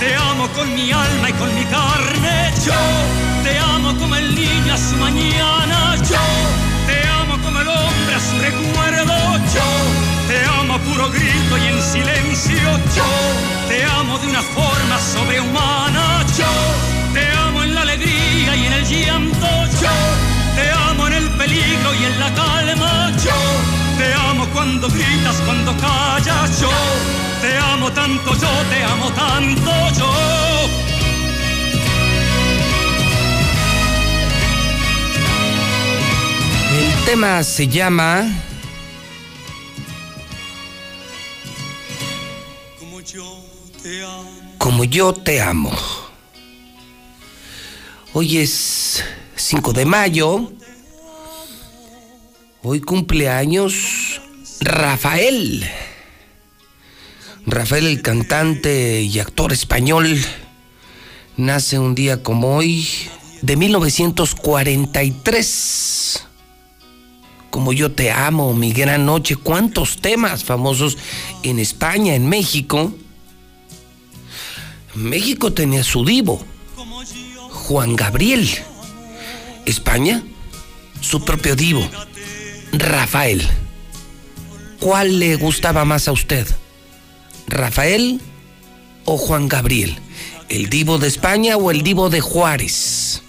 Speaker 79: te amo con mi alma y con mi carne, yo te amo como el niño a su mañana, yo te amo como el hombre a su recuerdo, yo te amo a puro grito y en silencio. Yo te amo de una forma sobrehumana. Yo te amo en la alegría y en el llanto. Yo te amo en el peligro y en la calma. Yo te amo cuando gritas, cuando callas. Yo te amo tanto yo, te amo tanto yo.
Speaker 1: El tema se llama... Como yo te amo. Como yo te amo. Hoy es 5 de mayo. Hoy cumpleaños Rafael. Rafael, el cantante y actor español, nace un día como hoy de 1943. Como yo te amo, mi gran noche, cuántos temas famosos en España, en México. México tenía su divo, Juan Gabriel. España, su propio divo, Rafael. ¿Cuál le gustaba más a usted? ¿Rafael o Juan Gabriel? ¿El divo de España o el divo de Juárez?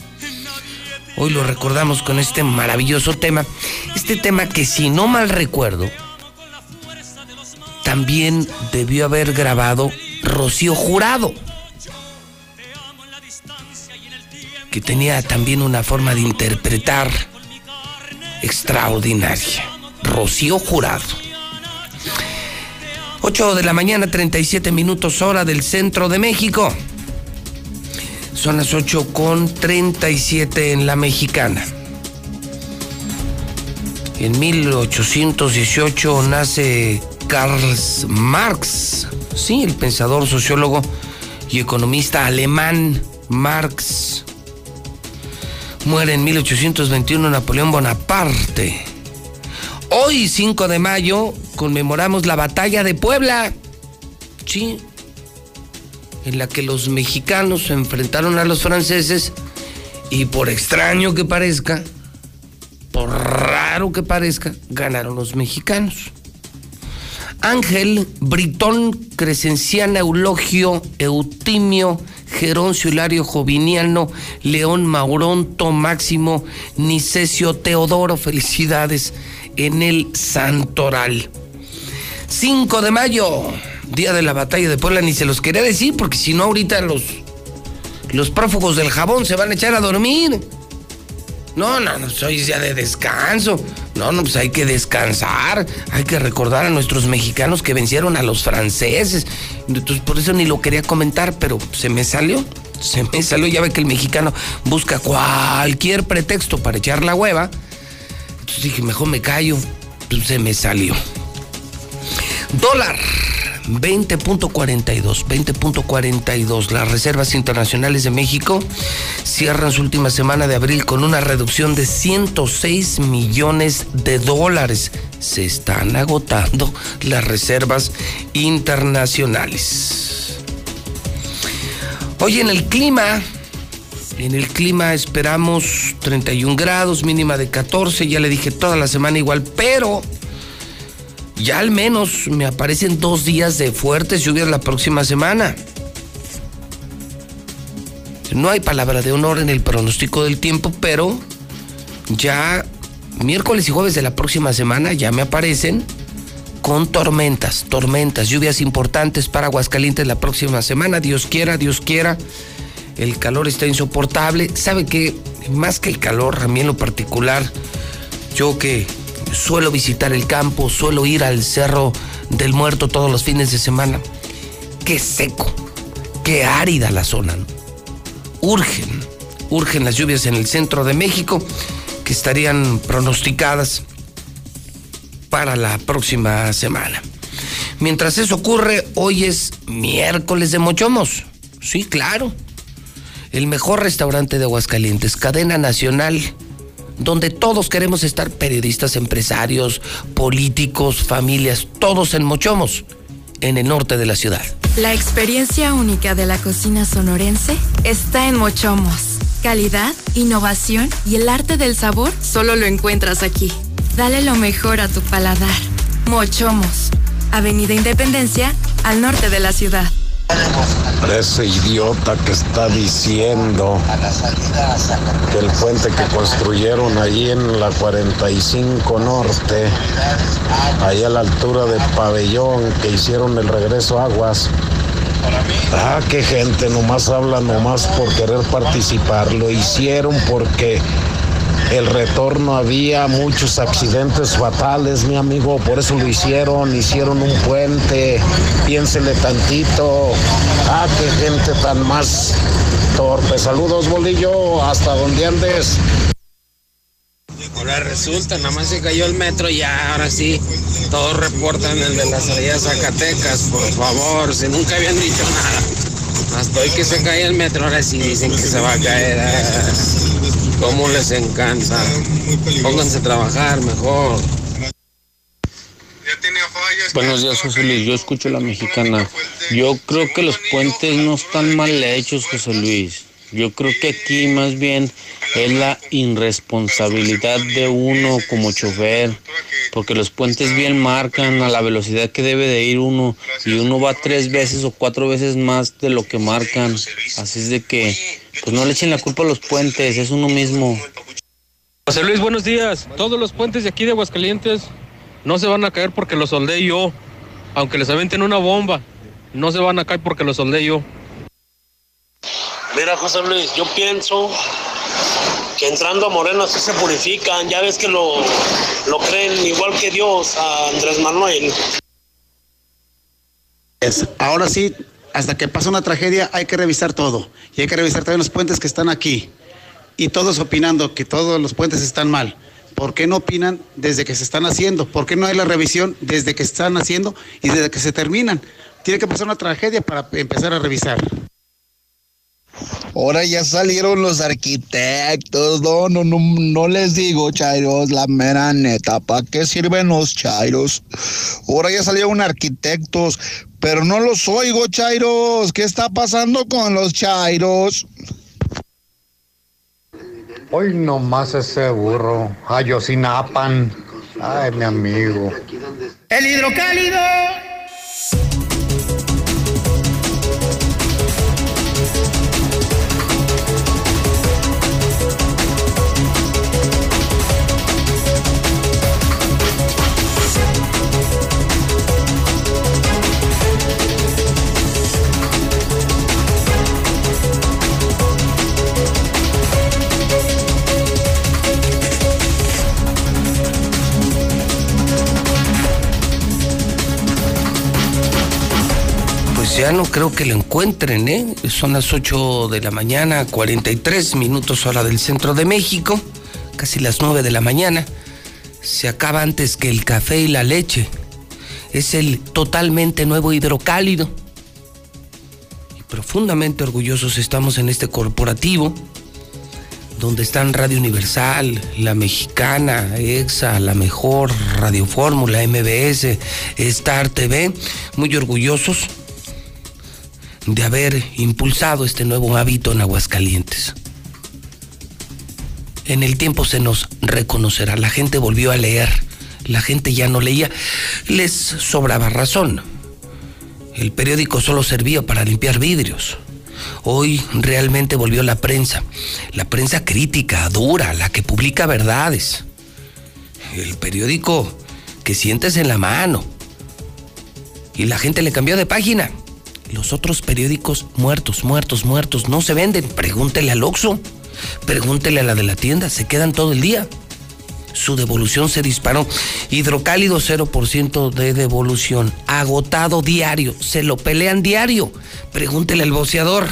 Speaker 1: Hoy lo recordamos con este maravilloso tema. Este tema que si no mal recuerdo, también debió haber grabado Rocío Jurado. Que tenía también una forma de interpretar extraordinaria. Rocío Jurado. 8 de la mañana, 37 minutos hora del centro de México. Son las 8 con 37 en la mexicana. En 1818 nace Karl Marx, sí, el pensador, sociólogo y economista alemán Marx. Muere en 1821 Napoleón Bonaparte. Hoy, 5 de mayo, conmemoramos la batalla de Puebla. Sí, en la que los mexicanos se enfrentaron a los franceses y por extraño que parezca, por raro que parezca, ganaron los mexicanos. Ángel, Britón, Crescenciana, Eulogio, Eutimio, Geroncio Hilario Joviniano, León Maurón, Máximo, Nicesio Teodoro, felicidades en el Santoral. 5 de mayo, día de la batalla de Puebla, ni se los quería decir porque si no ahorita los, los prófugos del jabón se van a echar a dormir. No, no, no, soy día de descanso. No, no, pues hay que descansar. Hay que recordar a nuestros mexicanos que vencieron a los franceses. Entonces, por eso ni lo quería comentar, pero se me salió. Se me salió. Ya ve que el mexicano busca cualquier pretexto para echar la hueva. Entonces dije, mejor me callo. Pues se me salió. Dólar. 20.42, 20.42. Las reservas internacionales de México cierran su última semana de abril con una reducción de 106 millones de dólares. Se están agotando las reservas internacionales. Hoy en el clima, en el clima esperamos 31 grados, mínima de 14, ya le dije toda la semana igual, pero ya al menos me aparecen dos días de fuertes lluvias la próxima semana. No hay palabra de honor en el pronóstico del tiempo, pero ya miércoles y jueves de la próxima semana ya me aparecen con tormentas, tormentas, lluvias importantes para Aguascalientes la próxima semana. Dios quiera, Dios quiera. El calor está insoportable. ¿Sabe qué? Más que el calor, a mí en lo particular, yo que suelo visitar el campo, suelo ir al Cerro del Muerto todos los fines de semana. Qué seco, qué árida la zona. Urgen, urgen las lluvias en el centro de México que estarían pronosticadas para la próxima semana. Mientras eso ocurre, hoy es miércoles de Mochomos. Sí, claro. El mejor restaurante de Aguascalientes, cadena nacional donde todos queremos estar periodistas, empresarios, políticos, familias, todos en Mochomos, en el norte de la ciudad.
Speaker 39: La experiencia única de la cocina sonorense está en Mochomos. Calidad, innovación y el arte del sabor solo lo encuentras aquí. Dale lo mejor a tu paladar. Mochomos, Avenida Independencia, al norte de la ciudad.
Speaker 80: Ese idiota que está diciendo que el puente que construyeron allí en la 45 Norte, ahí a la altura de Pabellón, que hicieron el regreso aguas. Ah, qué gente, nomás habla nomás por querer participar. Lo hicieron porque el retorno había muchos accidentes fatales, mi amigo, por eso lo hicieron, hicieron un puente, piénsele tantito, ah, qué gente tan más torpe. Saludos, bolillo, hasta donde andes.
Speaker 81: Ahora resulta, nada más se cayó el metro y ahora sí, todos reportan el de la salida de Zacatecas, por favor, si nunca habían dicho nada. Hasta hoy que se cae el metro, ahora sí dicen que se va a caer. Ah, ¿Cómo les encanta? Pónganse a trabajar mejor.
Speaker 82: Buenos días, José Luis. Yo escucho la mexicana. Yo creo que los puentes no están mal hechos, José Luis. Yo creo que aquí más bien es la irresponsabilidad de uno como chofer, porque los puentes bien marcan a la velocidad que debe de ir uno y uno va tres veces o cuatro veces más de lo que marcan. Así es de que, pues no le echen la culpa a los puentes, es uno mismo.
Speaker 67: José Luis, buenos días. Todos los puentes de aquí de Aguascalientes no se van a caer porque los soldé yo. Aunque les aventen una bomba, no se van a caer porque los soldé yo.
Speaker 83: Mira, José Luis, yo pienso que entrando a Moreno así se purifican. Ya ves que lo, lo creen igual que Dios a Andrés Manuel.
Speaker 84: ahora sí, hasta que pasa una tragedia hay que revisar todo. Y hay que revisar también los puentes que están aquí. Y todos opinando que todos los puentes están mal. ¿Por qué no opinan desde que se están haciendo? ¿Por qué no hay la revisión desde que se están haciendo y desde que se terminan? Tiene que pasar una tragedia para empezar a revisar.
Speaker 47: Ahora ya salieron los arquitectos, no, no, no, les digo, Chairos, la mera neta, ¿para qué sirven los Chairos? Ahora ya salieron arquitectos, pero no los oigo, Chairos, ¿qué está pasando con los Chairos?
Speaker 85: Hoy nomás ese burro, Ayosinapan, ay mi amigo.
Speaker 1: El hidrocálido. Ya no creo que lo encuentren, ¿eh? Son las 8 de la mañana, 43 minutos hora del centro de México, casi las 9 de la mañana. Se acaba antes que el café y la leche. Es el totalmente nuevo hidrocálido. Profundamente orgullosos estamos en este corporativo, donde están Radio Universal, La Mexicana, EXA, La Mejor, Radio Fórmula, MBS, Star TV, muy orgullosos de haber impulsado este nuevo hábito en Aguascalientes. En el tiempo se nos reconocerá, la gente volvió a leer, la gente ya no leía, les sobraba razón. El periódico solo servía para limpiar vidrios. Hoy realmente volvió la prensa, la prensa crítica, dura, la que publica verdades. El periódico que sientes en la mano. Y la gente le cambió de página. Los otros periódicos muertos, muertos, muertos, no se venden. Pregúntele al Oxxo, pregúntele a la de la tienda, se quedan todo el día. Su devolución se disparó. Hidrocálido 0% de devolución. Agotado diario. Se lo pelean diario. Pregúntele al boceador.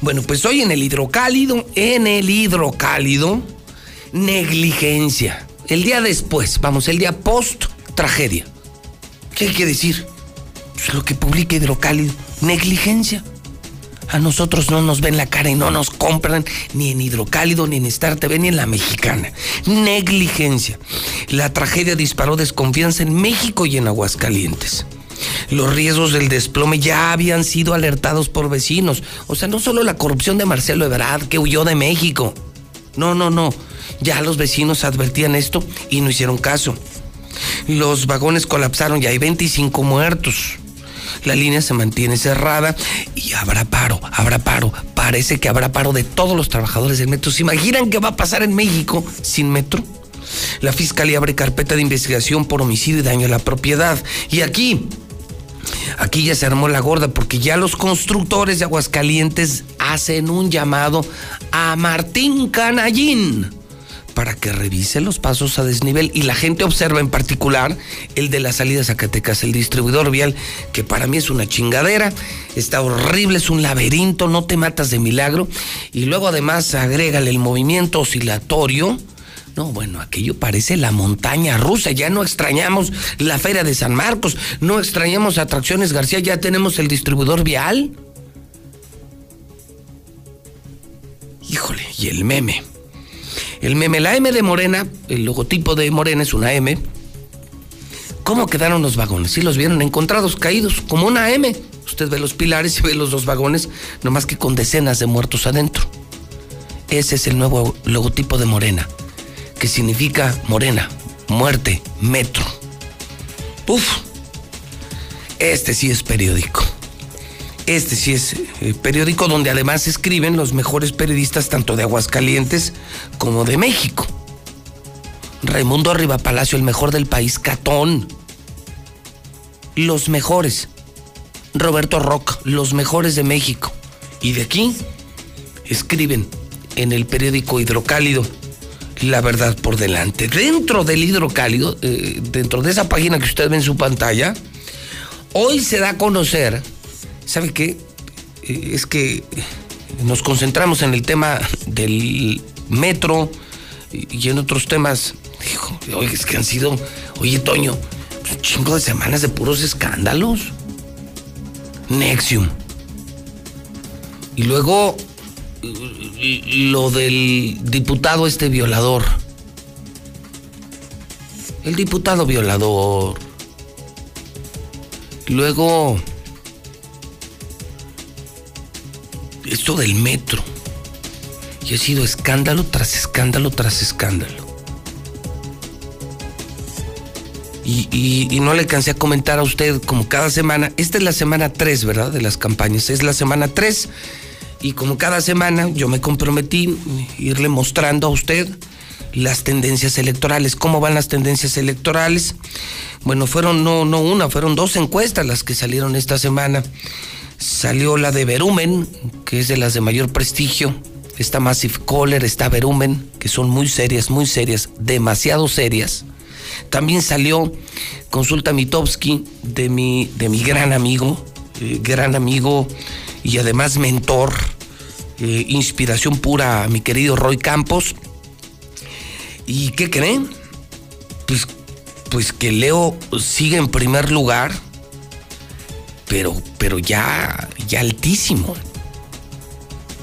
Speaker 1: Bueno, pues hoy en el hidrocálido, en el hidrocálido, negligencia. El día después, vamos, el día post tragedia. ¿Qué hay que decir? Pues, lo que publica Hidrocálido, negligencia. A nosotros no nos ven la cara y no nos compran ni en Hidrocálido, ni en Star TV, ni en la mexicana. Negligencia. La tragedia disparó desconfianza en México y en Aguascalientes. Los riesgos del desplome ya habían sido alertados por vecinos. O sea, no solo la corrupción de Marcelo Ebrard, que huyó de México. No, no, no. Ya los vecinos advertían esto y no hicieron caso. Los vagones colapsaron y hay 25 muertos la línea se mantiene cerrada y habrá paro, habrá paro. Parece que habrá paro de todos los trabajadores del metro. ¿Se imaginan qué va a pasar en México sin metro? La fiscalía abre carpeta de investigación por homicidio y daño a la propiedad. Y aquí, Aquí ya se armó la gorda porque ya los constructores de Aguascalientes hacen un llamado a Martín Canallín para que revise los pasos a desnivel y la gente observa en particular el de la salida a Zacatecas, el distribuidor vial, que para mí es una chingadera, está horrible, es un laberinto, no te matas de milagro, y luego además agrégale el movimiento oscilatorio. No, bueno, aquello parece la montaña rusa. Ya no extrañamos la Feria de San Marcos, no extrañamos Atracciones García, ya tenemos el distribuidor vial. Híjole, y el meme. El meme, la M de Morena, el logotipo de Morena es una M. ¿Cómo quedaron los vagones? Si los vieron encontrados, caídos, como una M. Usted ve los pilares y ve los dos vagones, nomás que con decenas de muertos adentro. Ese es el nuevo logotipo de Morena, que significa Morena, muerte, metro. Uf, este sí es periódico. Este sí es eh, periódico donde además escriben los mejores periodistas tanto de Aguascalientes como de México. Raimundo Arriba Palacio, el mejor del país, Catón. Los mejores. Roberto Rock, los mejores de México. Y de aquí escriben en el periódico Hidrocálido la verdad por delante. Dentro del Hidrocálido, eh, dentro de esa página que usted ve en su pantalla, hoy se da a conocer ¿Sabe qué? Eh, es que nos concentramos en el tema del metro y en otros temas. Dijo, oye, es que han sido, oye, Toño, un chingo de semanas de puros escándalos. Nexium. Y luego lo del diputado este violador. El diputado violador. Luego esto del metro. Y ha sido escándalo tras escándalo tras escándalo. Y, no le cansé a comentar a usted como cada semana. Esta es la semana 3, ¿verdad? De las campañas. Es la semana 3. Y como cada semana yo me comprometí irle mostrando a usted las tendencias electorales. ¿Cómo van las tendencias electorales? Bueno, fueron no, no una, fueron dos encuestas las que salieron esta semana. Salió la de Verumen, que es de las de mayor prestigio. Está Massive Caller, está Verumen, que son muy serias, muy serias, demasiado serias. También salió Consulta Mitowski de mi, de mi gran amigo, eh, gran amigo y además mentor, eh, inspiración pura, mi querido Roy Campos. ¿Y qué creen? Pues, pues que Leo sigue en primer lugar pero, pero ya, ya altísimo.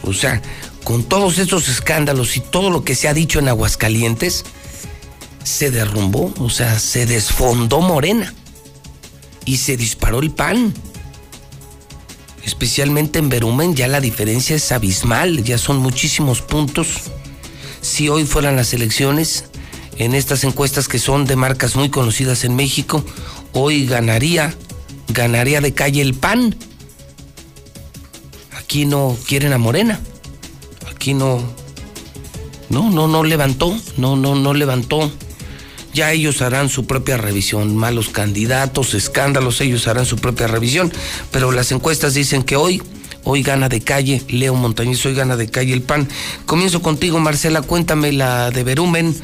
Speaker 1: O sea, con todos estos escándalos y todo lo que se ha dicho en Aguascalientes, se derrumbó, o sea, se desfondó Morena y se disparó el pan. Especialmente en Berumen ya la diferencia es abismal, ya son muchísimos puntos. Si hoy fueran las elecciones, en estas encuestas que son de marcas muy conocidas en México, hoy ganaría ganaría de calle el PAN. Aquí no quieren a Morena. Aquí no. No, no, no levantó. No, no, no levantó. Ya ellos harán su propia revisión. Malos candidatos, escándalos, ellos harán su propia revisión. Pero las encuestas dicen que hoy, hoy gana de calle Leo Montañez, hoy gana de calle el PAN. Comienzo contigo, Marcela. Cuéntame la de Berumen,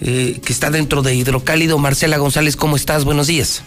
Speaker 1: eh, que está dentro de Hidrocálido. Marcela González, ¿cómo estás? Buenos días.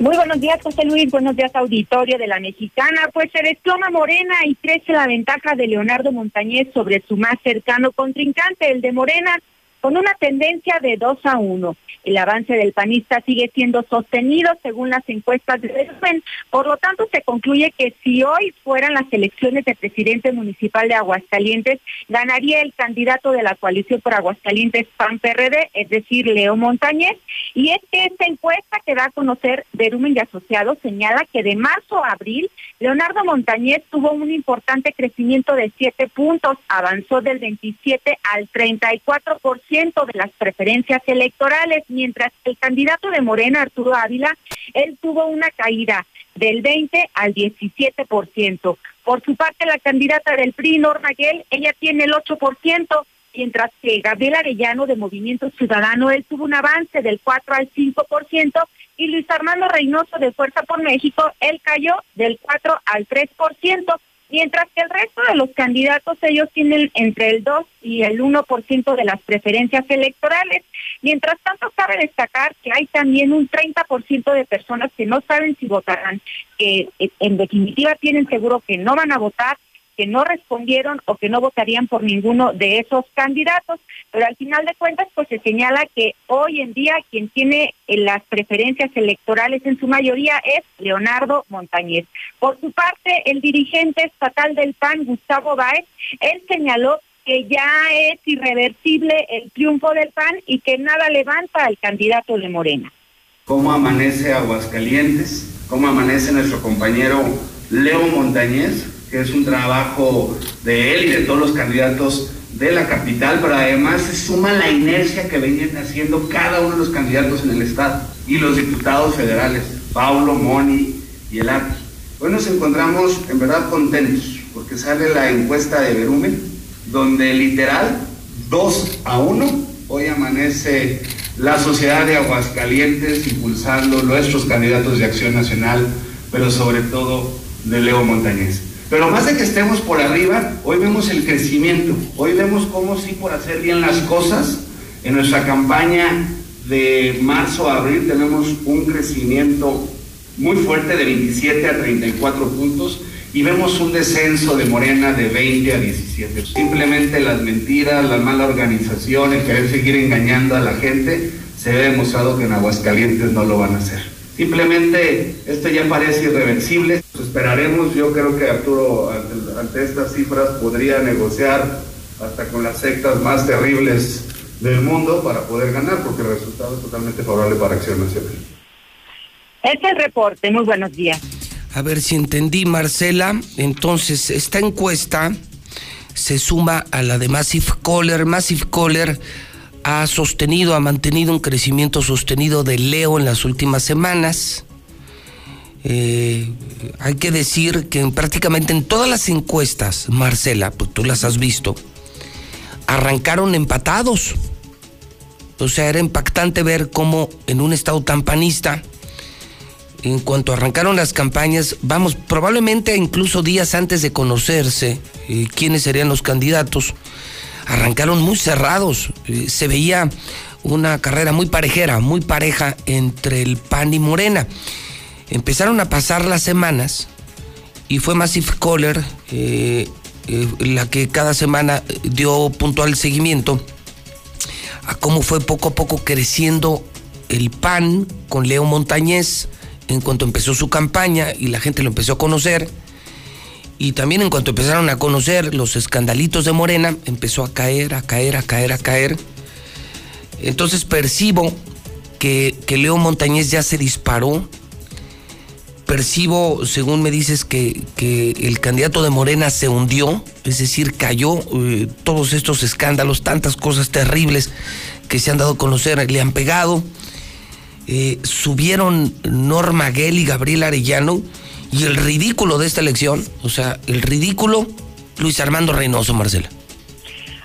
Speaker 25: Muy buenos días, José Luis. Buenos días, auditorio de la Mexicana. Pues se desploma Morena y crece la ventaja de Leonardo Montañez sobre su más cercano contrincante, el de Morena, con una tendencia de 2 a 1. El avance del panista sigue siendo sostenido según las encuestas de resumen. Por lo tanto, se concluye que si hoy fueran las elecciones de presidente municipal de Aguascalientes, ganaría el candidato de la coalición por Aguascalientes PAN-PRD, es decir, Leo Montañez. Y es que esta encuesta que da a conocer Verumen y Asociados señala que de marzo a abril, Leonardo Montañez tuvo un importante crecimiento de 7 puntos, avanzó del 27 al 34% de las preferencias electorales mientras el candidato de Morena, Arturo Ávila, él tuvo una caída del 20 al 17%. Por su parte, la candidata del PRI, Norma Gell, ella tiene el 8%, mientras que Gabriel Arellano de Movimiento Ciudadano, él tuvo un avance del 4 al 5%, y Luis Armando Reynoso de Fuerza por México, él cayó del 4 al 3%, mientras que el resto de los candidatos, ellos tienen entre el 2 y el 1% de las preferencias electorales. Mientras tanto, cabe destacar que hay también un 30% de personas que no saben si votarán, que eh, en definitiva tienen seguro que no van a votar que no respondieron o que no votarían por ninguno de esos candidatos. Pero al final de cuentas, pues se señala que hoy en día quien tiene eh, las preferencias electorales en su mayoría es Leonardo Montañez. Por su parte, el dirigente estatal del PAN, Gustavo Báez, él señaló que ya es irreversible el triunfo del PAN y que nada levanta al candidato de Morena.
Speaker 75: ¿Cómo amanece Aguascalientes? ¿Cómo amanece nuestro compañero Leo Montañez? Que es un trabajo de él y de todos los candidatos de la capital, pero además se suma la inercia que venían haciendo cada uno de los candidatos en el Estado y los diputados federales, Paulo, Moni y el API. Hoy nos encontramos en verdad contentos porque sale la encuesta de Verumen, donde literal, 2 a 1, hoy amanece la sociedad de Aguascalientes impulsando nuestros candidatos de Acción Nacional, pero sobre todo de Leo Montañez. Pero más de que estemos por arriba, hoy vemos el crecimiento, hoy vemos cómo sí por hacer bien las cosas, en nuestra campaña de marzo a abril tenemos un crecimiento muy fuerte de 27 a 34 puntos y vemos un descenso de Morena de 20 a 17. Simplemente las mentiras, la mala organización, el querer seguir engañando a la gente, se ve demostrado que en Aguascalientes no lo van a hacer. Simplemente esto ya parece irreversible. Esperaremos, yo creo que Arturo ante, estas cifras podría negociar hasta con las sectas más terribles del mundo para poder ganar, porque el resultado es totalmente favorable para Acción Nacional.
Speaker 25: Este es el reporte, muy buenos días.
Speaker 1: A ver si entendí, Marcela. Entonces, esta encuesta se suma a la de Massive Caller. Massive Caller ha sostenido, ha mantenido un crecimiento sostenido de Leo en las últimas semanas. Eh, hay que decir que prácticamente en todas las encuestas, Marcela, pues tú las has visto, arrancaron empatados. O sea, era impactante ver cómo en un estado tan panista, en cuanto arrancaron las campañas, vamos, probablemente incluso días antes de conocerse eh, quiénes serían los candidatos, arrancaron muy cerrados. Eh, se veía una carrera muy parejera, muy pareja entre el PAN y Morena. Empezaron a pasar las semanas y fue Massive Caller eh, eh, la que cada semana dio puntual seguimiento a cómo fue poco a poco creciendo el PAN con Leo Montañez en cuanto empezó su campaña y la gente lo empezó a conocer y también en cuanto empezaron a conocer los escandalitos de Morena, empezó a caer, a caer, a caer, a caer. Entonces percibo que, que Leo Montañez ya se disparó. Percibo, según me dices, que, que el candidato de Morena se hundió, es decir, cayó. Eh, todos estos escándalos, tantas cosas terribles que se han dado a conocer, le han pegado. Eh, subieron Norma Guel y Gabriel Arellano y el ridículo de esta elección, o sea, el ridículo, Luis Armando Reynoso, Marcela.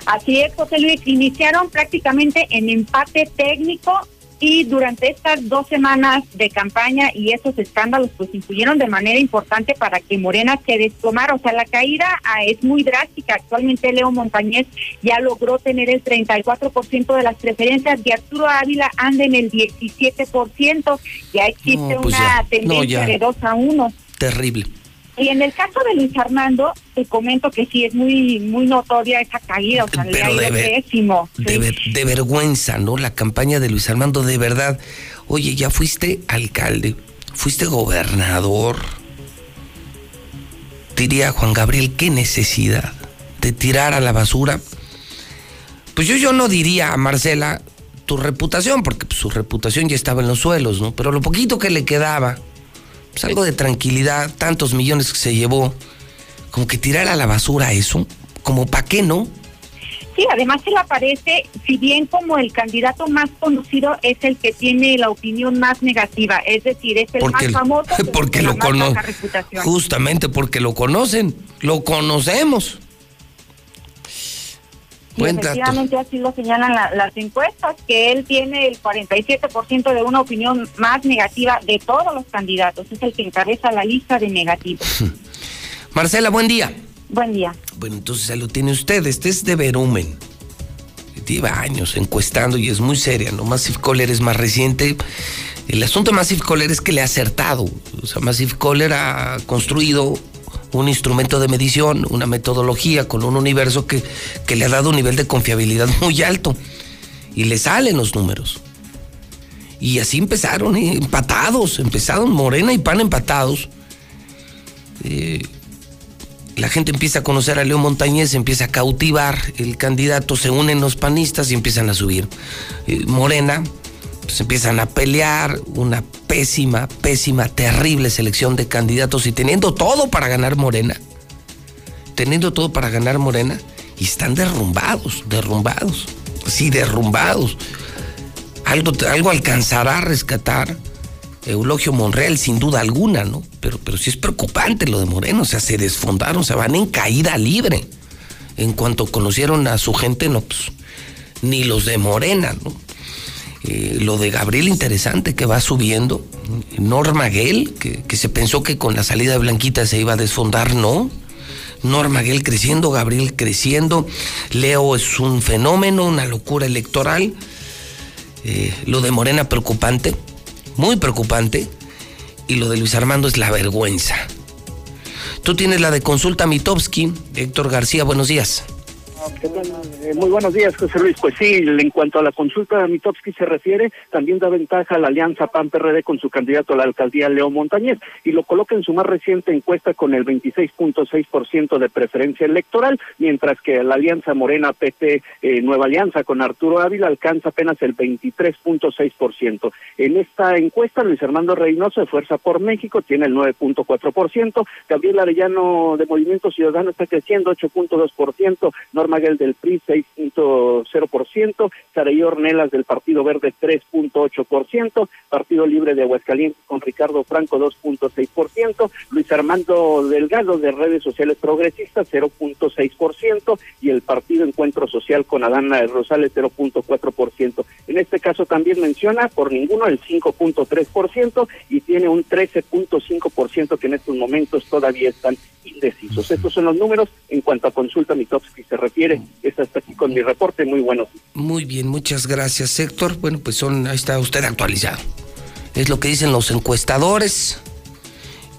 Speaker 25: Así es, José Luis. Iniciaron prácticamente en empate técnico y durante estas dos semanas de campaña y esos escándalos pues influyeron de manera importante para que Morena se desplomara. O sea, la caída ah, es muy drástica. Actualmente Leo Montañez ya logró tener el 34% de las preferencias y Arturo Ávila anda en el 17%. Ya existe
Speaker 1: pues
Speaker 25: una tendencia de 2 a 1
Speaker 1: terrible.
Speaker 25: Y en el caso de Luis Armando, te comento que sí es muy muy notoria esa caída, o sea, le ha ido pésimo.
Speaker 1: De, vergüenza, ¿no? La campaña de Luis Armando, de verdad. Oye, ya fuiste alcalde, fuiste gobernador. Diría Juan Gabriel, qué necesidad de tirar a la basura. Pues yo, yo no diría a Marcela tu reputación, porque su reputación ya estaba en los suelos, ¿no? Pero lo poquito que le quedaba, pues algo de tranquilidad, tantos millones que se llevó, como que tirar a la basura eso, como para qué no.
Speaker 25: Sí, además se le aparece, si bien como el candidato más conocido es el que tiene la opinión más negativa, es decir, es el más famoso.
Speaker 1: Porque lo conocen. Justamente porque lo conocen, lo conocemos.
Speaker 25: Sí, efectivamente así lo señalan las encuestas, que él tiene el 47% de una opinión más negativa de todos los candidatos. Es el que encabeza la lista de negativos.
Speaker 1: Marcela, buen día.
Speaker 25: Buen día.
Speaker 1: Bueno, entonces se lo tiene usted. Este es de Verumen. Lleva años encuestando y es muy seria, ¿no? Massive Caller es más reciente. El asunto de Massive Caller es que le ha acertado. O sea, Massive Caller ha construido un instrumento de medición, una metodología con un universo que, que le ha dado un nivel de confiabilidad muy alto. Y le salen los números. Y así empezaron, ¿eh? empatados, empezaron Morena y Pan empatados. Eh, la gente empieza a conocer a Leo Montañez, empieza a cautivar el candidato, se unen los panistas y empiezan a subir. Eh, Morena, pues empiezan a pelear, una pésima, pésima, terrible selección de candidatos y teniendo todo para ganar Morena, teniendo todo para ganar Morena, y están derrumbados, derrumbados, sí, derrumbados. Algo, algo alcanzará a rescatar Eulogio Monreal, sin duda alguna, ¿no? Pero, pero sí es preocupante lo de Moreno, o sea, se desfondaron, se van en caída libre. En cuanto conocieron a su gente, no, pues, ni los de Morena, ¿no? Eh, lo de Gabriel interesante que va subiendo. Norma Gell, que, que, se pensó que con la salida de Blanquita se iba a desfondar, no. Norma Gell creciendo, Gabriel creciendo. Leo es un fenómeno, una locura electoral. Eh, lo de Morena preocupante, muy preocupante. Y lo de Luis Armando es la vergüenza. Tú tienes la de consulta Mitowski. Héctor García, buenos días.
Speaker 86: Eh, muy buenos días, José Luis. Pues sí, en cuanto a la consulta de Mitowski se refiere, también da ventaja a la alianza PAN-PRD con su candidato a la alcaldía, Leo Montañez, y lo coloca en su más reciente encuesta con el 26.6% de preferencia electoral, mientras que la alianza Morena PT eh, Nueva Alianza con Arturo Ávila alcanza apenas el 23.6%. En esta encuesta, Luis Armando Reynoso de Fuerza por México tiene el 9.4%, Gabriel Arellano de Movimiento Ciudadano está creciendo 8.2%, Norma Maguel del PRI 6.0%, Saraí Ornelas del Partido Verde 3.8%, Partido Libre de Aguascalientes con Ricardo Franco 2.6%, Luis Armando Delgado de Redes Sociales Progresistas 0.6% y el Partido Encuentro Social con Adana Rosales 0.4%. En este caso también menciona por ninguno el 5.3% y tiene un 13.5% que en estos momentos todavía están indecisos. Estos son los números en cuanto a consulta Mitowski se refiere es hasta aquí con mi reporte. Muy bueno.
Speaker 1: Muy bien, muchas gracias, Héctor. Bueno, pues son, ahí está usted actualizado. Es lo que dicen los encuestadores.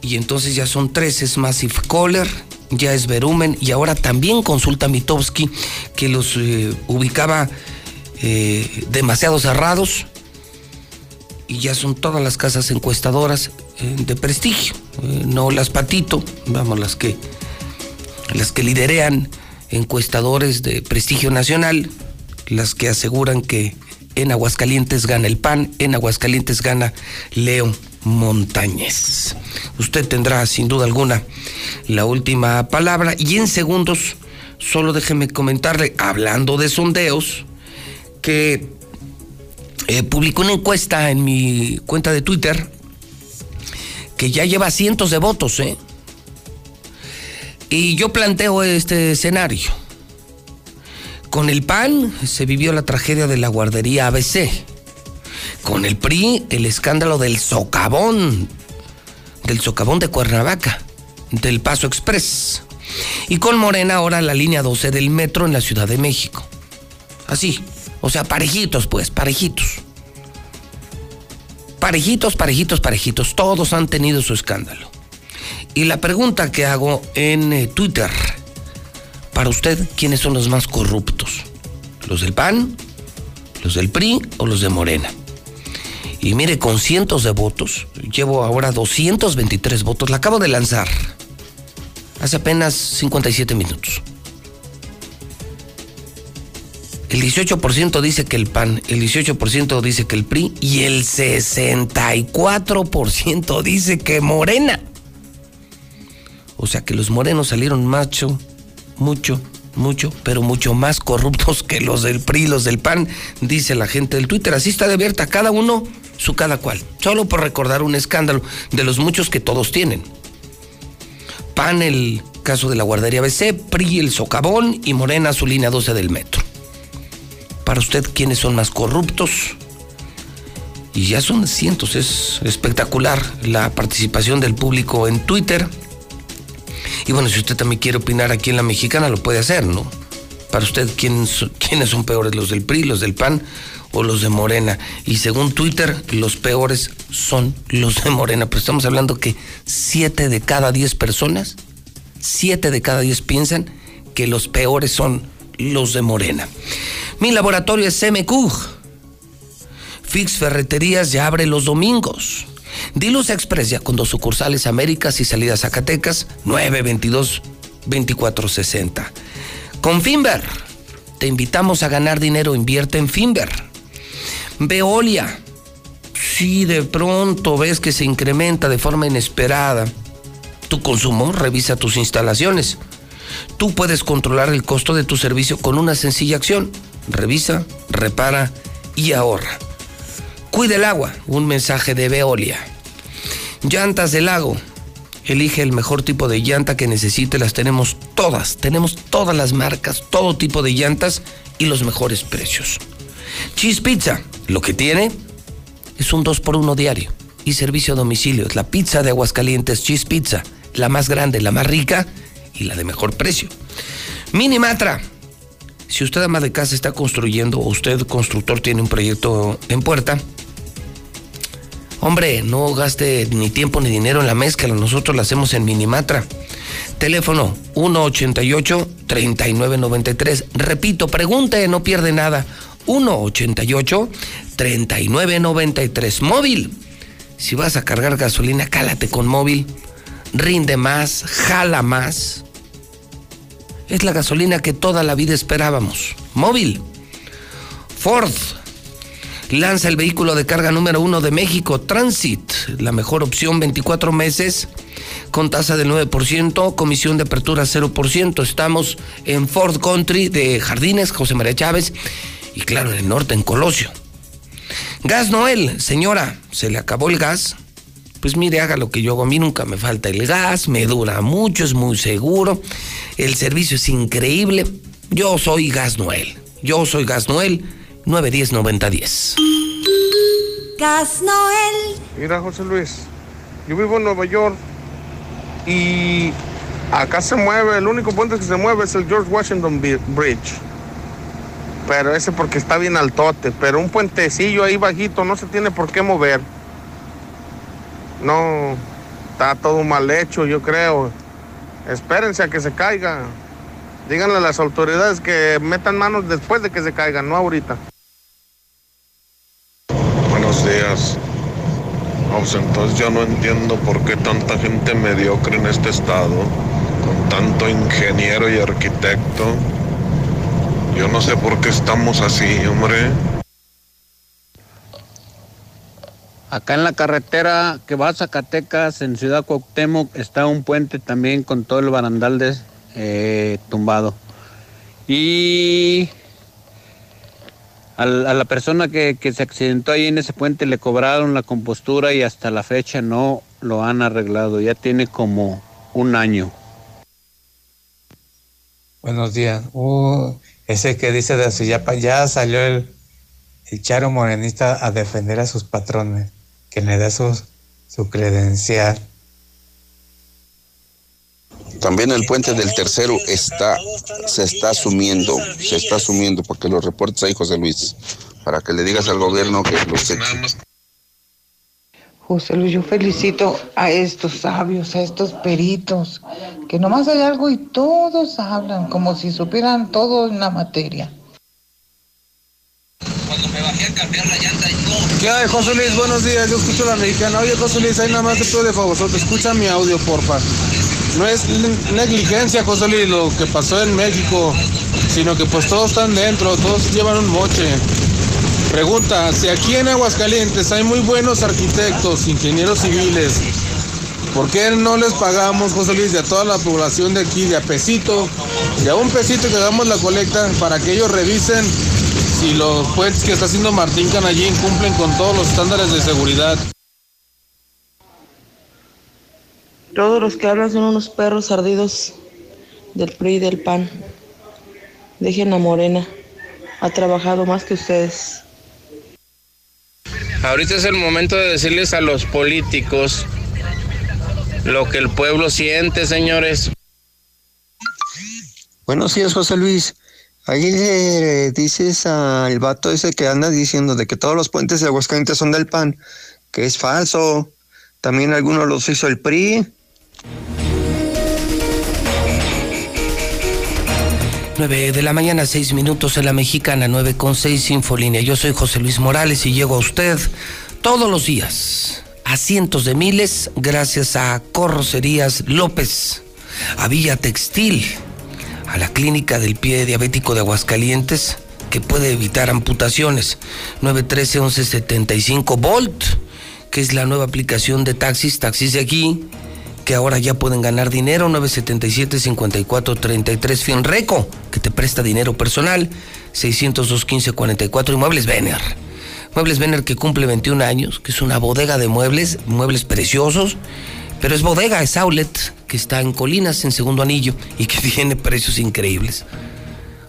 Speaker 1: Y entonces ya son tres, es Massive Caller, ya es Verumen y ahora también consulta Mitowski, que los eh, ubicaba eh, demasiado cerrados. Y ya son todas las casas encuestadoras eh, de prestigio, no las patito, vamos, las que, las que liderean encuestadores de prestigio nacional, las que aseguran que en Aguascalientes gana el PAN, en Aguascalientes gana Leo Montañez. Usted tendrá sin duda alguna la última palabra y en segundos solo déjeme comentarle, hablando de sondeos, que eh, publicó una encuesta en mi cuenta de Twitter que ya lleva cientos de votos, ¿eh? Y yo planteo este escenario. Con el PAN se vivió la tragedia de la guardería ABC. Con el PRI, el escándalo del socavón, del socavón de Cuernavaca, del Paso Express. Y con Morena ahora la línea 12 del metro en la Ciudad de México. Así, o sea, parejitos pues, parejitos. Parejitos, parejitos, parejitos. Todos han tenido su escándalo. Y la pregunta que hago en eh, Twitter, para usted, ¿quiénes son los más corruptos? ¿Los del PAN, los del PRI o los de Morena? Y mire, con cientos de votos, llevo ahora 223 votos, la acabo de lanzar hace apenas 57 minutos. El 18% dice que el PAN, el 18% dice que el PRI y el 64% dice que Morena. O sea que los morenos salieron macho, mucho, mucho, pero mucho más corruptos que los del PRI, los del PAN, dice la gente del Twitter. Así está de abierta, cada uno su cada cual. Solo por recordar un escándalo de los muchos que todos tienen. PAN el caso de la guardería BC, PRI el socavón y Morena su línea 12 del metro. Para usted, ¿quiénes son más corruptos? Y ya son cientos, es espectacular la participación del público en Twitter. Y bueno, si usted también quiere opinar aquí en la mexicana, lo puede hacer, ¿no? Para usted, ¿quiénes, son peores, los del PRI, los del PAN o los de Morena? Y según Twitter, los peores son los de Morena. Pero estamos hablando que siete de cada diez personas, siete de cada diez piensan que los peores son los de Morena. Mi laboratorio es MQ. Fix Ferreterías ya abre los domingos. Diluz Express ya con dos sucursales Américas y salidas Zacatecas, 922 2460. Con Finver, te invitamos a ganar dinero, invierte en Finver. Veolia, si de pronto ves que se incrementa de forma inesperada tu consumo, revisa tus instalaciones. Tú puedes controlar el costo de tu servicio con una sencilla acción. Revisa, repara y ahorra. Cuide el agua, un mensaje de Veolia. Llantas del lago. Elige el mejor tipo de llanta que necesite, las tenemos todas, tenemos todas las marcas, todo tipo de llantas y los mejores precios. Cheese Pizza, lo que tiene es un 2x1 diario y servicio a domicilio. La pizza de Aguascalientes Cheese Pizza, la más grande, la más rica y la de mejor precio. Minimatra. Si usted ama de casa está construyendo o usted constructor tiene un proyecto en puerta, hombre, no gaste ni tiempo ni dinero en la mezcla, nosotros la hacemos en Minimatra. Teléfono 188-3993. Repito, pregunte, no pierde nada. 188-3993. Móvil. Si vas a cargar gasolina, cálate con móvil. Rinde más, jala más. Es la gasolina que toda la vida esperábamos. Móvil. Ford lanza el vehículo de carga número uno de México, Transit. La mejor opción, 24 meses, con tasa del 9%, comisión de apertura 0%. Estamos en Ford Country de Jardines, José María Chávez, y claro, en el norte, en Colosio. Gas Noel, señora, ¿se le acabó el gas? Pues mire, haga lo que yo hago. A mí nunca me falta el gas, me dura mucho, es muy seguro. El servicio es increíble. Yo soy Gas Noel. Yo soy Gas Noel, 910-9010.
Speaker 28: Gas Noel.
Speaker 67: Mira, José Luis, yo vivo en Nueva York y acá se mueve, el único puente que se mueve es el George Washington Bridge. Pero ese porque está bien altote, pero un puentecillo ahí bajito no se tiene por qué mover. No, está todo mal hecho, yo creo. Espérense a que se caiga. Díganle a las autoridades que metan manos después de que se caiga, no ahorita.
Speaker 87: Buenos días. Entonces yo no entiendo por qué tanta gente mediocre en este estado, con tanto ingeniero y arquitecto. Yo no sé por qué estamos así, hombre.
Speaker 88: Acá en la carretera que va a Zacatecas, en Ciudad Cuauhtémoc, está un puente también con todo el barandal de, eh, tumbado. Y a la, persona que, que se accidentó ahí en ese puente le cobraron la compostura y hasta la fecha no lo han arreglado. Ya tiene como un año.
Speaker 82: Buenos días. Uh, ese que dice de Azuyapa, ya salió el, el charo morenista a defender a sus patrones, que le da su, su credencial.
Speaker 89: También el puente del tercero está, se está asumiendo, se está asumiendo, para que lo reportes ahí, José Luis, para que le digas al gobierno que lo seque.
Speaker 90: José Luis, yo felicito a estos sabios, a estos peritos, que nomás hay algo y todos hablan como si supieran todo en la materia.
Speaker 67: ¿Qué hay, José Luis? Buenos días, yo escucho la mexicana. Oye, José Luis, ahí nada más te pido de favor, escucha mi audio, porfa. No es negligencia, José Luis, lo que pasó en México, sino que pues todos están dentro, todos llevan un moche. Pregunta, si aquí en Aguascalientes hay muy buenos arquitectos, ingenieros civiles, ¿por qué no les pagamos, José Luis, y a toda la población de aquí, de a pesito, de a un pesito que hagamos la colecta para que ellos revisen si los puentes que está haciendo Martín Canallín cumplen con todos los estándares de seguridad?
Speaker 90: Todos los que hablan son unos perros ardidos del PRI y del PAN. Dejen a Morena.
Speaker 91: ha trabajado más que ustedes.
Speaker 82: Ahorita es el momento de decirles a los políticos lo que el pueblo siente, señores.
Speaker 92: Buenos días, José Luis. Ahí le dices al vato ese que anda diciendo de que todos los puentes de Aguascalientes son del PAN, que es falso. También algunos los hizo el PRI.
Speaker 1: 9 de la mañana, 6 minutos en la mexicana, 9 con 6 Infolínea. Yo soy José Luis Morales y llego a usted todos los días, a cientos de miles, gracias a Corrocerías López, a Villa Textil, a la Clínica del Pie Diabético de Aguascalientes, que puede evitar amputaciones. 913-1175 Volt, que es la nueva aplicación de taxis, taxis de aquí que ahora ya pueden ganar dinero, 977-5433 Finreco, que te presta dinero personal, 602-1544 y Muebles Vener. Muebles Vener que cumple 21 años, que es una bodega de muebles, muebles preciosos, pero es bodega, es outlet, que está en Colinas, en Segundo Anillo, y que tiene precios increíbles.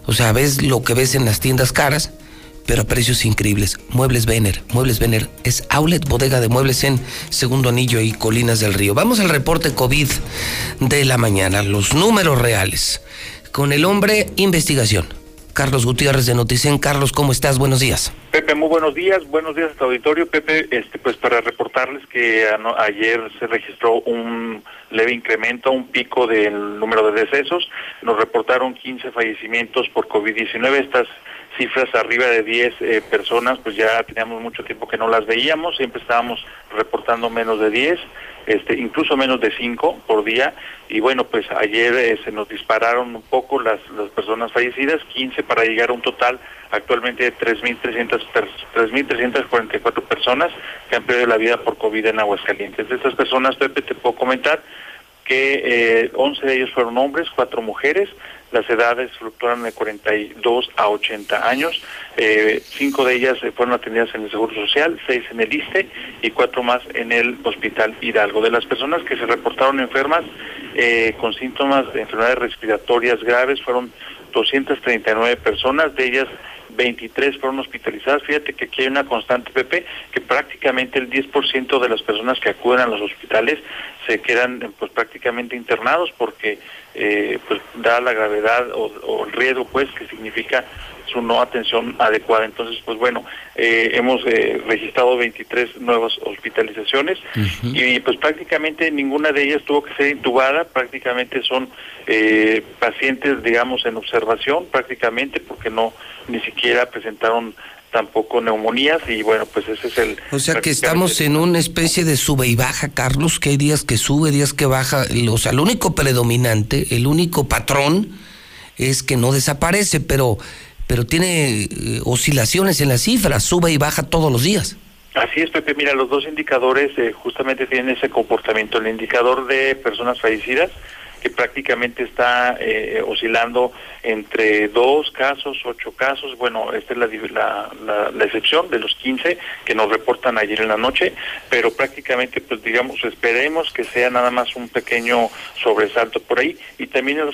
Speaker 1: O sea, ves lo que ves en las tiendas caras, pero a precios increíbles. Muebles Vener, Muebles Vener es outlet, bodega de muebles en Segundo Anillo y Colinas del Río. Vamos al reporte COVID de la mañana, los números reales. Con el hombre, investigación. Carlos Gutiérrez de Noticen. Carlos, ¿cómo estás? Buenos días.
Speaker 93: Pepe, muy buenos días. Buenos días a tu auditorio. Pepe, este, pues para reportarles que ayer se registró un leve incremento, un pico del número de decesos. Nos reportaron 15 fallecimientos por COVID-19. Estas cifras arriba de 10 eh, personas, pues ya teníamos mucho tiempo que no las veíamos, siempre estábamos reportando menos de 10, este, incluso menos de 5 por día, y bueno, pues ayer eh, se nos dispararon un poco las, las personas fallecidas, 15 para llegar a un total actualmente de 3.344 personas que han perdido la vida por COVID en Aguascalientes. De estas personas, Pepe, te puedo comentar que eh, 11 de ellos fueron hombres, 4 mujeres, las edades fluctúan de 42 a 80 años. Eh, cinco de ellas fueron atendidas en el Seguro Social, seis en el ISTE y cuatro más en el Hospital Hidalgo. De las personas que se reportaron enfermas eh, con síntomas de enfermedades respiratorias graves fueron 239 personas, de ellas 23 fueron hospitalizadas. Fíjate que aquí hay una constante, Pepe, que prácticamente el 10% de las personas que acuden a los hospitales se quedan pues prácticamente internados porque eh, pues da la gravedad o, el riesgo pues que significa su no atención adecuada. Entonces, pues bueno, eh, hemos eh, registrado 23 nuevas hospitalizaciones y pues prácticamente ninguna de ellas tuvo que ser intubada, prácticamente son pacientes, digamos, en observación, prácticamente porque no ni siquiera presentaron tampoco neumonías y bueno, pues ese es el...
Speaker 1: O sea que estamos en una especie de sube y baja, Carlos, que hay días que sube, días que baja, o sea, el único predominante, el único patrón es que no desaparece, pero, pero tiene eh, oscilaciones en las cifras, sube y baja todos los días.
Speaker 93: Así es, Pepe. Mira, los dos indicadores eh, justamente tienen ese comportamiento. El indicador de personas fallecidas, que prácticamente está eh, oscilando entre dos casos, ocho casos. Bueno, esta es la, la, la, excepción de los 15 que nos reportan ayer en la noche, pero prácticamente, pues digamos, esperemos que sea nada más un pequeño sobresalto por ahí. Y también en la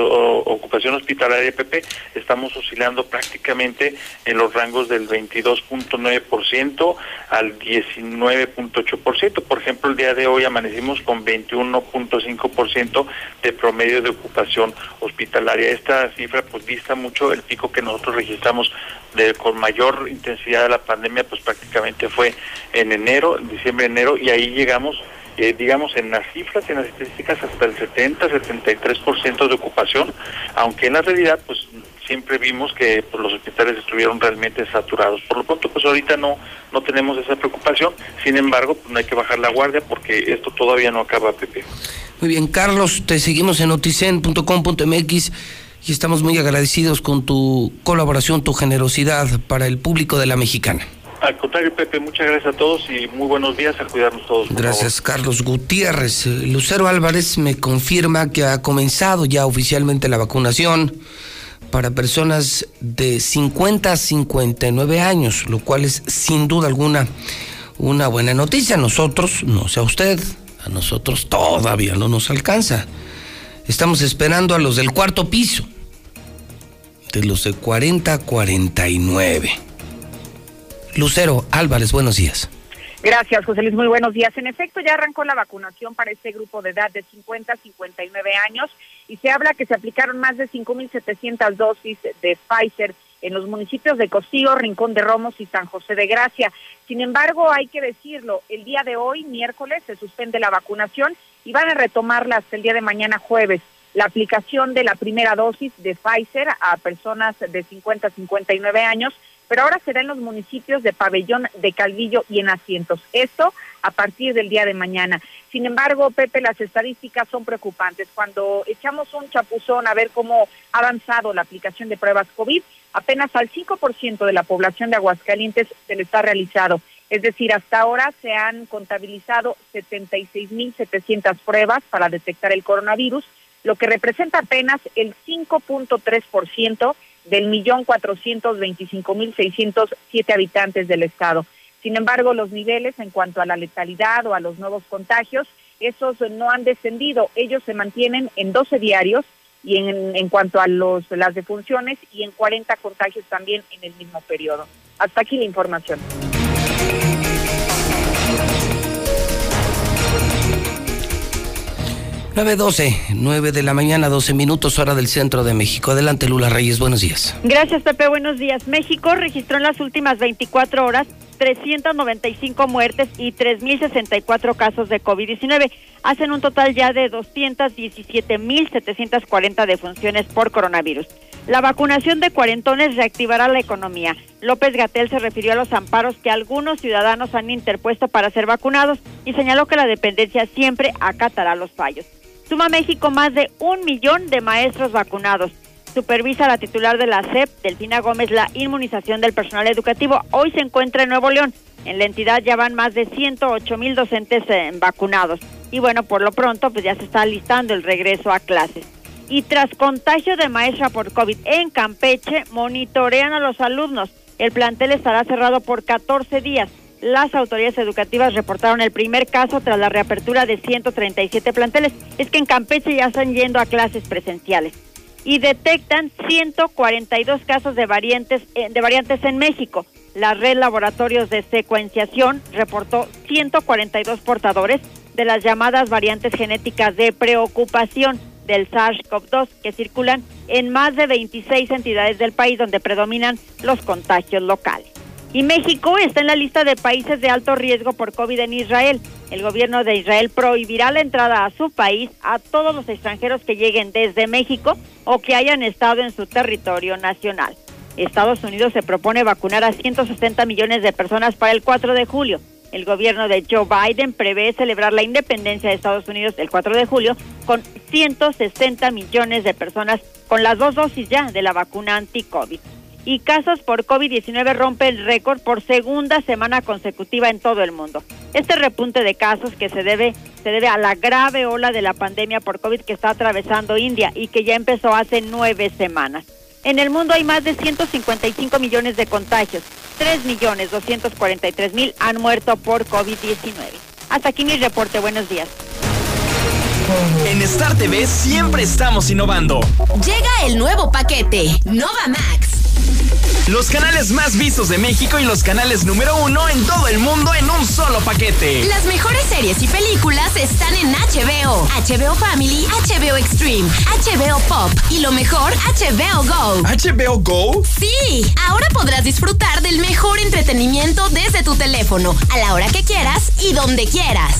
Speaker 93: ocupación hospitalaria PP estamos oscilando prácticamente en los rangos del 22.9% al 19.8%. Por ejemplo, el día de hoy amanecimos con 21.5% de promedio de ocupación hospitalaria. Esta cifra pues vista mucho el pico que nosotros registramos de con mayor intensidad de la pandemia pues prácticamente fue en enero, en diciembre, enero y ahí llegamos eh, digamos en las cifras, en las estadísticas hasta el 70, 73% de ocupación, aunque en la realidad pues siempre vimos que pues, los hospitales estuvieron realmente saturados. Por lo pronto, pues ahorita no no tenemos esa preocupación. Sin embargo, pues, no hay que bajar la guardia porque esto todavía no acaba, Pepe.
Speaker 1: Muy bien, Carlos, te seguimos en noticen.com.mx y estamos muy agradecidos con tu colaboración, tu generosidad para el público de la mexicana.
Speaker 93: Al contrario, Pepe, muchas gracias a todos y muy buenos días a cuidarnos todos.
Speaker 1: Gracias, Carlos Gutiérrez. Lucero Álvarez me confirma que ha comenzado ya oficialmente la vacunación para personas de 50 a 59 años, lo cual es sin duda alguna una buena noticia. A nosotros, no sé a usted, a nosotros todavía no nos alcanza. Estamos esperando a los del cuarto piso. de los de 40 a 49. Lucero Álvarez, buenos días.
Speaker 25: Gracias, José Luis. Muy buenos días. En efecto, ya arrancó la vacunación para este grupo de edad de 50 a 59 años y se habla que se aplicaron más de 5.700 dosis de Pfizer en los municipios de Costillo, Rincón de Romos y San José de Gracia. Sin embargo, hay que decirlo, el día de hoy, miércoles, se suspende la vacunación y van a retomarla hasta el día de mañana jueves. La aplicación de la primera dosis de Pfizer a personas de 50 a 59 años pero ahora será en los municipios de Pabellón, de Calvillo y en Asientos. Esto a partir del día de mañana. Sin embargo, Pepe, las estadísticas son preocupantes. Cuando echamos un chapuzón a ver cómo ha avanzado la aplicación de pruebas COVID, apenas al 5% de la población de Aguascalientes se le está realizado. Es decir, hasta ahora se han contabilizado 76.700 pruebas para detectar el coronavirus, lo que representa apenas el 5.3% del millón cuatrocientos veinticinco mil seiscientos siete habitantes del estado. Sin embargo, los niveles en cuanto a la letalidad o a los nuevos contagios, esos no han descendido. Ellos se mantienen en 12 diarios y en, en cuanto a los, las defunciones y en 40 contagios también en el mismo periodo. Hasta aquí la información.
Speaker 1: 9.12, 9 de la mañana, 12 minutos hora del centro de México. Adelante, Lula Reyes, buenos días.
Speaker 3: Gracias, Pepe, buenos días. México registró en las últimas 24 horas 395 muertes y 3.064 casos de COVID-19. Hacen un total ya de 217.740 defunciones por coronavirus. La vacunación de cuarentones reactivará la economía. López Gatel se refirió a los amparos que algunos ciudadanos han interpuesto para ser vacunados y señaló que la dependencia siempre acatará los fallos. Suma México más de un millón de maestros vacunados. Supervisa la titular de la SEP, Delfina Gómez, la inmunización del personal educativo. Hoy se encuentra en Nuevo León. En la entidad ya van más de 108 mil docentes eh, vacunados. Y bueno, por lo pronto, pues ya se está listando el regreso a clases. Y tras contagio de maestra por COVID en Campeche, monitorean a los alumnos. El plantel estará cerrado por 14 días las autoridades educativas reportaron el primer caso tras la reapertura de 137 planteles. Es que en Campeche ya están yendo a clases presenciales y detectan 142 casos de variantes, eh, de variantes en México. La red Laboratorios de Secuenciación reportó 142 portadores de las llamadas variantes genéticas de preocupación del SARS-CoV-2 que circulan en más de 26 entidades del país donde predominan los contagios locales. Y México está en la lista de países de alto riesgo por COVID en Israel. El gobierno de Israel prohibirá la entrada a su país a todos los extranjeros que lleguen desde México o que hayan estado en su territorio nacional. Estados Unidos se propone vacunar a 160 millones de personas para el 4 de julio. El gobierno de Joe Biden prevé celebrar la independencia de Estados Unidos el 4 de julio con 160 millones de personas con las dos dosis ya de la vacuna anti-COVID y casos por COVID-19 rompe el récord por segunda semana consecutiva en todo el mundo. Este repunte de casos que se debe se debe a la grave ola de la pandemia por COVID que está atravesando India y que ya empezó hace nueve semanas. En el mundo hay más de 155 millones de contagios. 3 millones 243 mil han muerto por COVID-19. Hasta aquí mi reporte. Buenos días.
Speaker 94: En Star TV siempre estamos innovando.
Speaker 28: Llega el nuevo paquete, Nova Max
Speaker 94: los canales más vistos de México y los canales número uno en todo el mundo en un solo paquete.
Speaker 28: Las mejores series y películas están en HBO, HBO Family, HBO Extreme, HBO Pop y lo mejor, HBO Go.
Speaker 94: ¿HBO Go?
Speaker 28: Sí, ahora podrás disfrutar del mejor entretenimiento desde tu teléfono, a la hora que quieras y donde quieras.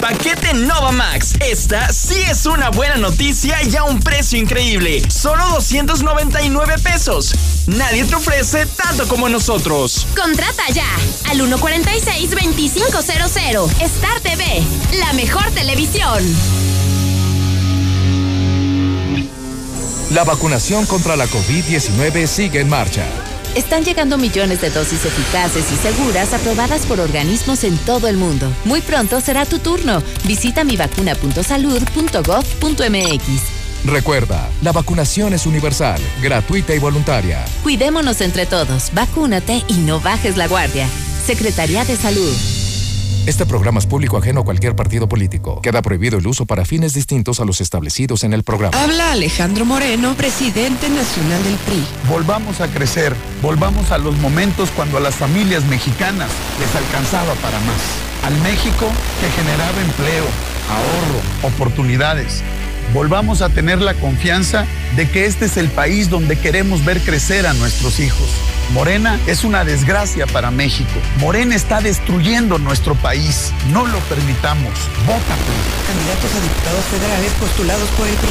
Speaker 94: Paquete Nova Max. Esta sí es una buena noticia y a un precio increíble. Solo 299 pesos. Nadie te ofrece tanto como nosotros.
Speaker 28: Contrata ya al 146-2500. Star TV, la mejor televisión.
Speaker 95: La vacunación contra la COVID-19 sigue en marcha.
Speaker 39: Están llegando millones de dosis eficaces y seguras aprobadas por organismos en todo el mundo. Muy pronto será tu turno. Visita mivacuna.salud.gov.mx.
Speaker 95: Recuerda, la vacunación es universal, gratuita y voluntaria.
Speaker 39: Cuidémonos entre todos, vacúnate y no bajes la guardia. Secretaría de Salud.
Speaker 96: Este programa es público ajeno a cualquier partido político. Queda prohibido el uso para fines distintos a los establecidos en el programa.
Speaker 97: Habla Alejandro Moreno, presidente nacional del PRI.
Speaker 98: Volvamos a crecer, volvamos a los momentos cuando a las familias mexicanas les alcanzaba para más. Al México que generaba empleo, ahorro, oportunidades. Volvamos a tener la confianza de que este es el país donde queremos ver crecer a nuestros hijos. Morena es una desgracia para México. Morena está destruyendo nuestro país. No lo permitamos. Vota.
Speaker 97: Candidatos a diputados federales postulados por el PRI.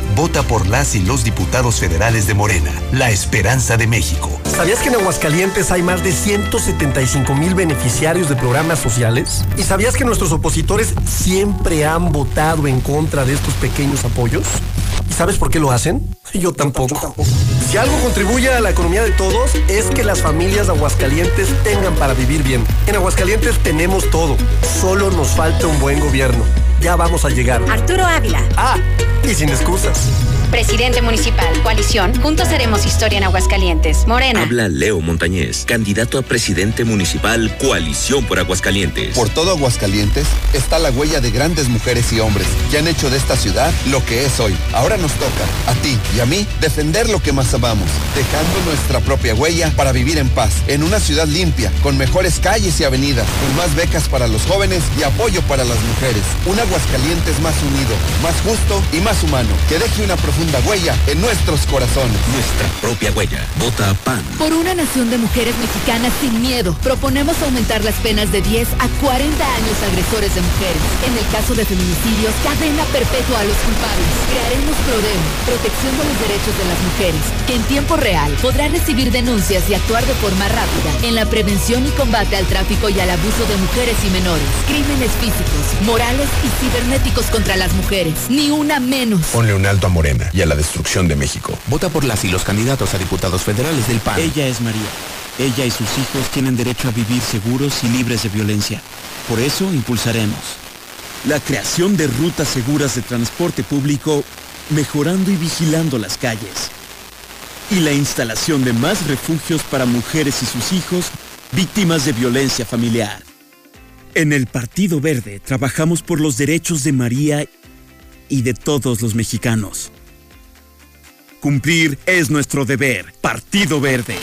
Speaker 99: Vota por las y los diputados federales de Morena, la esperanza de México.
Speaker 100: ¿Sabías que en Aguascalientes hay más de 175 mil beneficiarios de programas sociales? ¿Y sabías que nuestros opositores siempre han votado en contra de estos pequeños apoyos? ¿Y sabes por qué lo hacen? Yo tampoco. Si algo contribuye a la economía de todos es que las familias de Aguascalientes tengan para vivir bien. En Aguascalientes tenemos todo. Solo nos falta un buen gobierno. Ya vamos a llegar.
Speaker 28: Arturo Ávila.
Speaker 100: Ah, y sin excusas.
Speaker 28: Presidente municipal, coalición, juntos haremos historia en Aguascalientes. Morena.
Speaker 101: Habla Leo Montañez, candidato a presidente municipal, coalición por Aguascalientes.
Speaker 102: Por todo Aguascalientes está la huella de grandes mujeres y hombres que han hecho de esta ciudad lo que es hoy. Ahora nos toca, a ti y a mí, defender lo que más amamos, dejando nuestra propia huella para vivir en paz, en una ciudad limpia, con mejores calles y avenidas, con más becas para los jóvenes y apoyo para las mujeres. Un Aguascalientes más unido, más justo y más humano, que deje una profunda huella en nuestros corazones.
Speaker 101: Nuestra propia huella. Vota PAN.
Speaker 39: Por una nación de mujeres mexicanas sin miedo, proponemos aumentar las penas de 10 a 40 años a agresores de mujeres. En el caso de feminicidios, cadena perpetua a los culpables. Crearemos PRODEM, protección de los derechos de las mujeres, que en tiempo real podrá recibir denuncias y actuar de forma rápida en la prevención y combate al tráfico y al abuso de mujeres y menores, crímenes físicos, morales y cibernéticos contra las mujeres. Ni una menos.
Speaker 101: Ponle un alto a Morena y a la destrucción de México.
Speaker 96: Vota por las y los candidatos a diputados federales del PAN.
Speaker 103: Ella es María. Ella y sus hijos tienen derecho a vivir seguros y libres de violencia. Por eso impulsaremos la creación de rutas seguras de transporte público, mejorando y vigilando las calles. Y la instalación de más refugios para mujeres y sus hijos víctimas de violencia familiar. En el Partido Verde trabajamos por los derechos de María y de todos los mexicanos. Cumplir es nuestro deber. Partido Verde.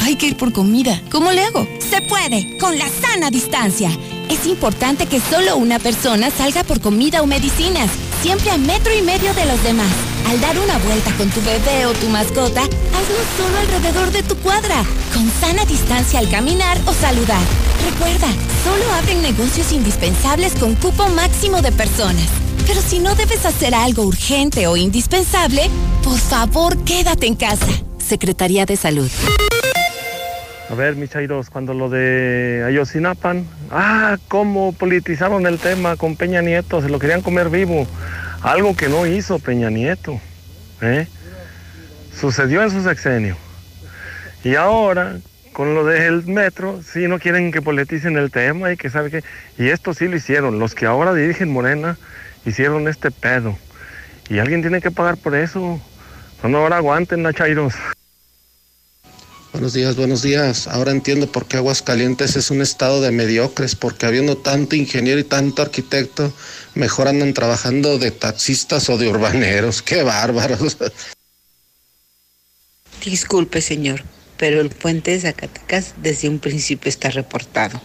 Speaker 28: Hay que ir por comida. ¿Cómo le hago? Se puede, con la sana distancia. Es importante que solo una persona salga por comida o medicinas, siempre a metro y medio de los demás. Al dar una vuelta con tu bebé o tu mascota, hazlo solo alrededor de tu cuadra, con sana distancia al caminar o saludar. Recuerda, solo abren negocios indispensables con cupo máximo de personas. Pero si no debes hacer algo urgente o indispensable, por favor quédate en casa. Secretaría de Salud.
Speaker 104: A ver, mis cuando lo de Ayotzinapa, ah, cómo politizaron el tema con Peña Nieto, se lo querían comer vivo. Algo que no hizo Peña Nieto. ¿eh? Sucedió en su sexenio. Y ahora, con lo del metro, sí no quieren que politicen el tema y que sabe que. Y esto sí lo hicieron. Los que ahora dirigen Morena hicieron este pedo. Y alguien tiene que pagar por eso. No, ahora aguanten, Nachairos.
Speaker 87: Buenos días, buenos días. Ahora entiendo por qué Aguascalientes es un estado de mediocres, porque habiendo tanto ingeniero y tanto arquitecto, mejor andan trabajando de taxistas o de urbaneros. ¡Qué bárbaros!
Speaker 105: Disculpe, señor, pero el puente de Zacatecas desde un principio está reportado.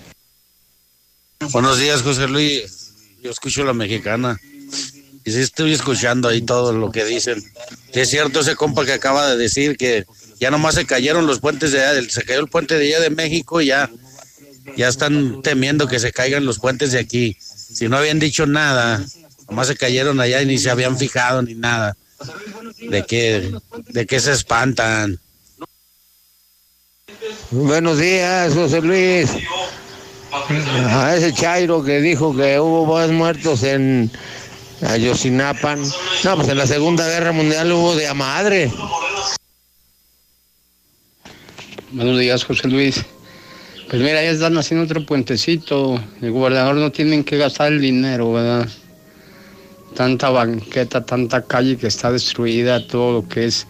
Speaker 88: Buenos días, José Luis. Yo escucho la mexicana. Y sí estoy escuchando ahí todo lo que dicen. Es cierto ese compa que acaba de decir que ya nomás se cayeron los puentes de allá, se cayó el puente de allá de México y ya, ya están temiendo que se caigan los puentes de aquí. Si no habían dicho nada, nomás se cayeron allá y ni se habían fijado ni nada. ¿De qué, de qué se espantan?
Speaker 106: Buenos días, José Luis. A ese Chairo que dijo que hubo más muertos en,
Speaker 107: Ayotzinapa. No, pues en la Segunda Guerra Mundial hubo de a madre.
Speaker 108: Buenos días, José Luis. Pues mira, ya están haciendo otro puentecito. El gobernador no tiene que gastar el dinero, ¿verdad? Tanta banqueta, tanta calle que está destruida, todo lo que es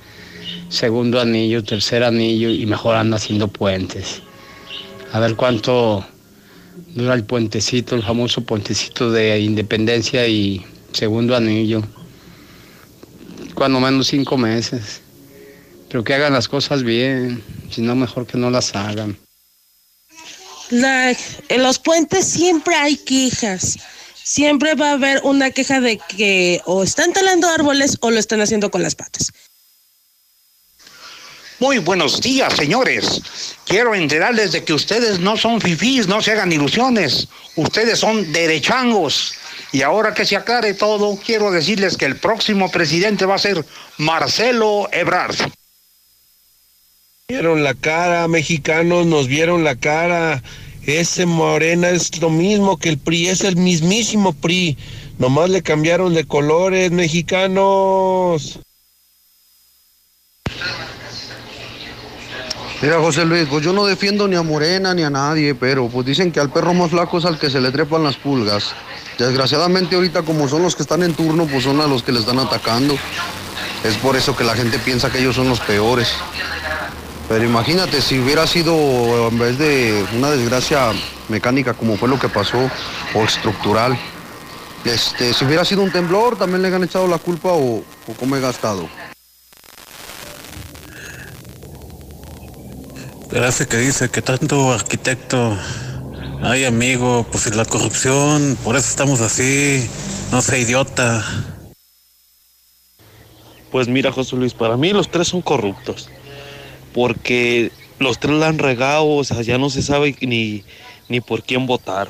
Speaker 108: segundo anillo, tercer anillo y mejor anda haciendo puentes. A ver cuánto dura el puentecito, el famoso puentecito de independencia y segundo anillo. Cuando menos cinco meses. Pero que hagan las cosas bien, si no mejor que no las hagan.
Speaker 109: La, en los puentes siempre hay quejas. Siempre va a haber una queja de que o están talando árboles o lo están haciendo con las patas.
Speaker 110: Muy buenos días, señores. Quiero enterarles de que ustedes no son fifís, no se hagan ilusiones. Ustedes son derechangos. Y ahora que se aclare todo, quiero decirles que el próximo presidente va a ser Marcelo Ebrard.
Speaker 87: Vieron la cara, mexicanos, nos vieron la cara. Ese Morena es lo mismo que el PRI, es el mismísimo PRI. Nomás le cambiaron de colores, mexicanos.
Speaker 99: Mira, José Luis, pues yo no defiendo ni a Morena ni a nadie, pero pues dicen que al perro más flaco es al que se le trepan las pulgas. Desgraciadamente ahorita como son los que están en turno, pues son a los que le están atacando. Es por eso que la gente piensa que ellos son los peores. Pero imagínate, si hubiera sido en vez de una desgracia mecánica como fue lo que pasó, o estructural, este, si hubiera sido un temblor, también le han echado la culpa o, o cómo he gastado.
Speaker 111: Gracias que dice que tanto arquitecto hay amigo, pues la corrupción, por eso estamos así, no sea idiota.
Speaker 112: Pues mira, José Luis, para mí los tres son corruptos. Porque los tres la han regado, o sea, ya no se sabe ni, ni por quién votar.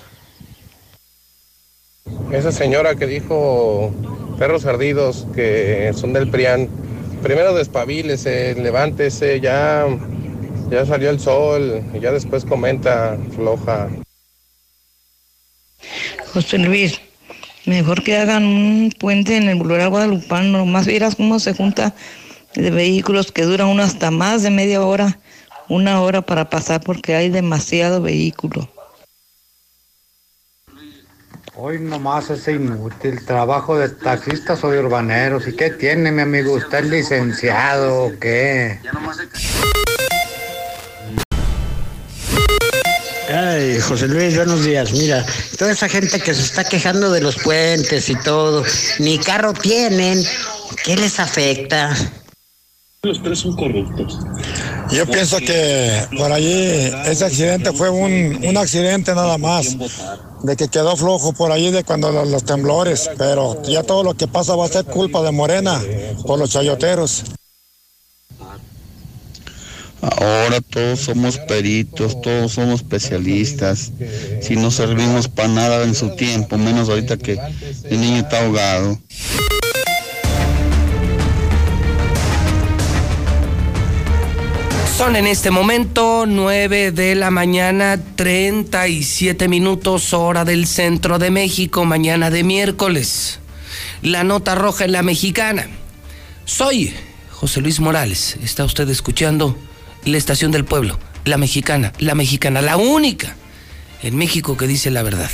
Speaker 87: Esa señora que dijo perros ardidos que son del PRIAN, primero despabilese, levántese, ya, ya salió el sol, y ya después comenta floja.
Speaker 113: José Luis, mejor que hagan un puente en el Boulevard Guadalupano, nomás vieras cómo se junta de vehículos que duran uno hasta más de media hora, una hora para pasar porque hay demasiado vehículo.
Speaker 114: Hoy nomás ese inútil trabajo de taxistas o de urbaneros. ¿Y qué tiene, mi amigo? ¿Usted es licenciado o qué?
Speaker 115: Ay, José Luis, buenos días. Mira, toda esa gente que se está quejando de los puentes y todo, ni carro tienen, ¿qué les afecta?
Speaker 112: Los tres son corruptos.
Speaker 116: Yo pienso que por allí ese accidente fue un, un accidente nada más, de que quedó flojo por allí de cuando los, los temblores, pero ya todo lo que pasa va a ser culpa de Morena por los chayoteros.
Speaker 117: Ahora todos somos peritos, todos somos especialistas. Si no servimos para nada en su tiempo, menos ahorita que el niño está ahogado.
Speaker 1: Son en este momento 9 de la mañana, 37 minutos hora del centro de México, mañana de miércoles. La nota roja en la mexicana. Soy José Luis Morales. Está usted escuchando la estación del pueblo, la mexicana, la mexicana, la única en México que dice la verdad.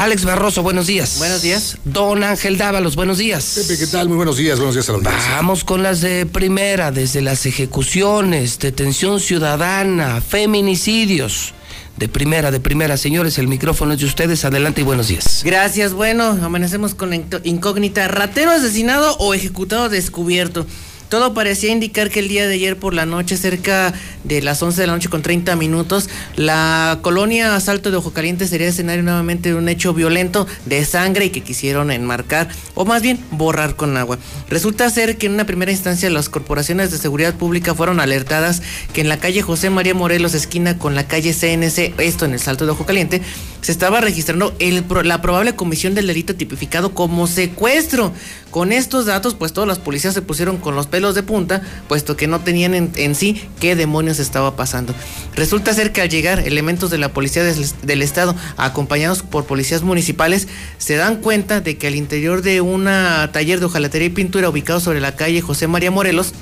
Speaker 1: Alex Barroso, buenos días.
Speaker 118: Buenos días.
Speaker 1: Don Ángel Dávalos, buenos días.
Speaker 18: Pepe, ¿qué tal? Muy buenos días, buenos días a los
Speaker 1: Vamos con las de primera, desde las ejecuciones, detención ciudadana, feminicidios. De primera, de primera, señores, el micrófono es de ustedes. Adelante y buenos días.
Speaker 118: Gracias, bueno, amanecemos con la incógnita. ¿Ratero asesinado o ejecutado descubierto? Todo parecía indicar que el día de ayer por la noche, cerca de las 11 de la noche con 30 minutos, la colonia Asalto de Ojo Caliente sería escenario nuevamente de un hecho violento de sangre y que quisieron enmarcar, o más bien borrar con agua. Resulta ser que en una primera instancia las corporaciones de seguridad pública fueron alertadas que en la calle José María Morelos, esquina con la calle CNC, esto en el Salto de Ojo Caliente, se estaba registrando el, la probable comisión del delito tipificado como secuestro. Con estos datos, pues todas las policías se pusieron con los pelos de punta, puesto que no tenían en, sí qué demonios estaba pasando. Resulta ser que al llegar elementos de la policía del, del estado, acompañados por policías municipales, se dan cuenta de que al interior de un taller de hojalatería y pintura ubicado sobre la calle José María Morelos,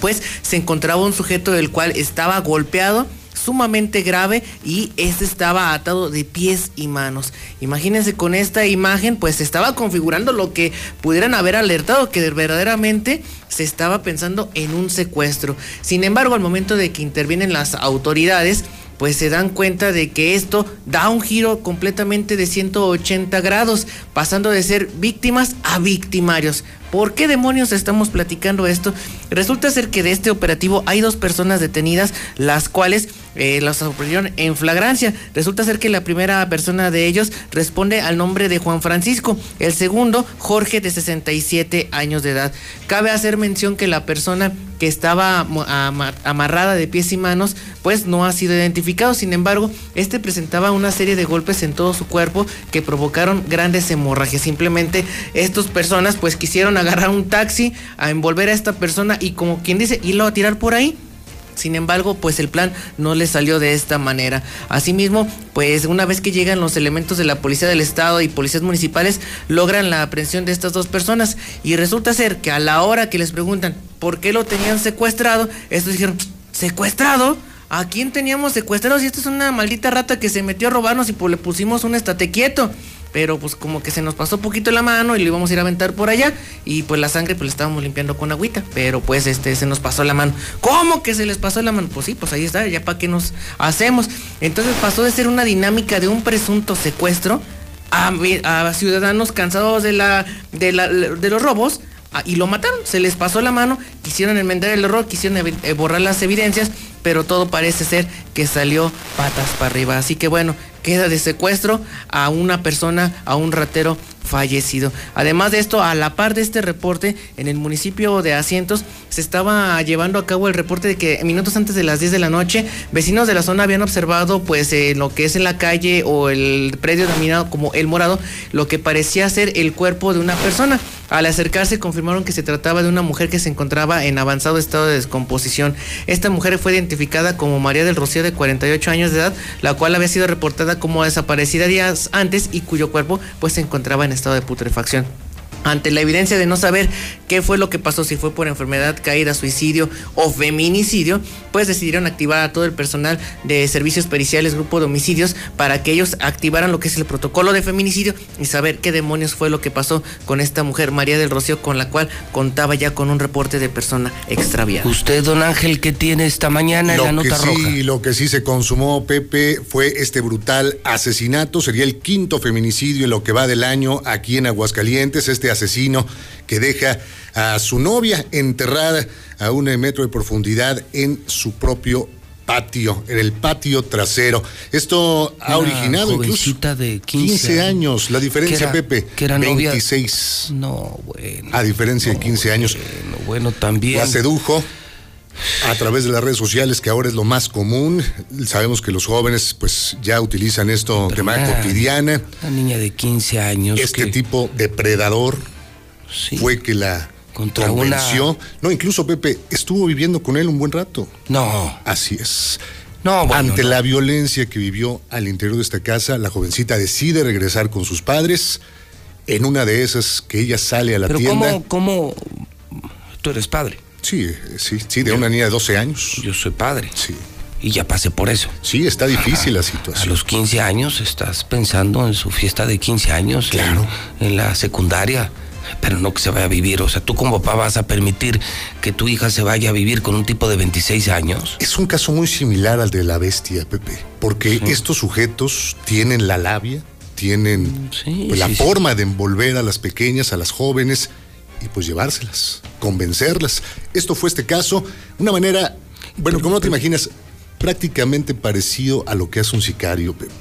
Speaker 118: pues se encontraba un sujeto del cual estaba golpeado sumamente grave y este estaba atado de pies y manos. Imagínense con esta imagen, pues se estaba configurando lo que pudieran haber alertado que verdaderamente se estaba pensando en un secuestro. Sin embargo, al momento de que intervienen las autoridades, pues se dan cuenta de que esto da un giro completamente de 180 grados, pasando de ser víctimas a victimarios. ¿Por qué demonios estamos platicando esto? Resulta ser que de este operativo hay dos personas detenidas, las cuales eh, las sorprendieron en flagrancia. Resulta ser que la primera persona de ellos responde al nombre de Juan Francisco, el segundo Jorge de 67 años de edad. Cabe hacer mención que la persona que estaba amarrada de pies y manos pues no ha sido identificado. Sin embargo, este presentaba una serie de golpes en todo su cuerpo que provocaron grandes hemorragias. Simplemente estas personas pues quisieron agarrar un taxi, a envolver a esta persona y como quien dice, irlo a tirar por ahí. Sin embargo, pues el plan no le salió de esta manera. Asimismo, pues una vez que llegan los elementos de la Policía del Estado y policías municipales, logran la aprehensión de estas dos personas. Y resulta ser que a la hora que les preguntan por qué lo tenían secuestrado, estos dijeron, ¿secuestrado? ¿A quién teníamos secuestrado? Si esta es una maldita rata que se metió a robarnos y pues le pusimos un estate quieto pero pues como que se nos pasó poquito la mano y lo íbamos a ir a aventar por allá y pues la sangre pues la estábamos limpiando con agüita, pero pues este se nos pasó la mano. ¿Cómo que se les pasó la mano? Pues sí, pues ahí está, ya para qué nos hacemos. Entonces pasó de ser una dinámica de un presunto secuestro a, ciudadanos cansados de la, de la de los robos y lo mataron, se les pasó la mano, quisieron enmendar el error, quisieron eh, borrar las evidencias, pero todo parece ser que salió patas para arriba. Así que bueno, queda de secuestro a una persona, a un ratero fallecido. Además de esto, a la par de este reporte, en el municipio de Asientos se estaba llevando a cabo el reporte de que minutos antes de las 10 de la noche, vecinos de la zona habían observado pues eh, lo que es en la calle o el predio denominado como El Morado, lo que parecía ser el cuerpo de una persona. Al acercarse confirmaron que se trataba de una mujer que se encontraba en avanzado estado de descomposición. Esta mujer fue identificada como María del Rocío de 48 años de edad, la cual había sido reportada como desaparecida días antes y cuyo cuerpo pues se encontraba en estado de putrefacción. Ante la evidencia de no saber qué fue lo que pasó, si fue por enfermedad, caída, suicidio o feminicidio, pues decidieron activar a todo el personal de servicios periciales, grupo de homicidios, para que ellos activaran lo que es el protocolo de feminicidio y saber qué demonios fue lo que pasó con esta mujer, María del Rocío, con la cual contaba ya con un reporte de persona extraviada.
Speaker 17: Usted, don Ángel, ¿qué tiene esta mañana en la nota
Speaker 18: sí,
Speaker 17: roja?
Speaker 18: Lo que sí se consumó, Pepe, fue este brutal asesinato. Sería el quinto feminicidio en lo que va del año aquí en Aguascalientes. Este asesino que deja a su novia enterrada a un metro de profundidad en su propio patio, en el patio trasero. Esto ha originado incluso
Speaker 17: de 15,
Speaker 18: años. La diferencia, Pepe,
Speaker 17: que era
Speaker 18: 26.
Speaker 17: No, bueno.
Speaker 18: A diferencia de 15 años.
Speaker 17: Bueno, bueno, también.
Speaker 18: La sedujo a través de las redes sociales, que ahora es lo más común. Sabemos que los jóvenes pues ya utilizan esto de manera cotidiana.
Speaker 17: Una niña de 15 años.
Speaker 18: Este tipo depredador fue que la convenció. No, incluso Pepe estuvo viviendo con él un buen rato.
Speaker 17: No.
Speaker 18: Así es.
Speaker 17: No, bueno,
Speaker 18: Ante la violencia que vivió al interior de esta casa, la jovencita decide regresar con sus padres. En una de esas que ella sale a la
Speaker 17: Pero
Speaker 18: tienda.
Speaker 17: ¿cómo, ¿cómo tú eres padre?
Speaker 18: Sí, sí, sí, de una niña de 12 años.
Speaker 17: Yo soy padre.
Speaker 18: Sí.
Speaker 17: Y ya pasé por eso.
Speaker 18: Sí, está difícil la situación.
Speaker 17: A los 15 años estás pensando en su fiesta de 15 años.
Speaker 18: Claro.
Speaker 17: En, en la secundaria pero no que se vaya a vivir. O sea, tú como papá vas a permitir que tu hija se vaya a vivir con un tipo de 26 años.
Speaker 18: Es un caso muy similar al de la bestia, Pepe, porque estos sujetos tienen la labia, tienen
Speaker 17: Sí,
Speaker 18: pues, la
Speaker 17: sí,
Speaker 18: forma de envolver a las pequeñas, a las jóvenes y pues llevárselas, convencerlas. Esto fue este caso, una manera, bueno, como no te imaginas, prácticamente parecido a lo que hace un sicario, Pepe.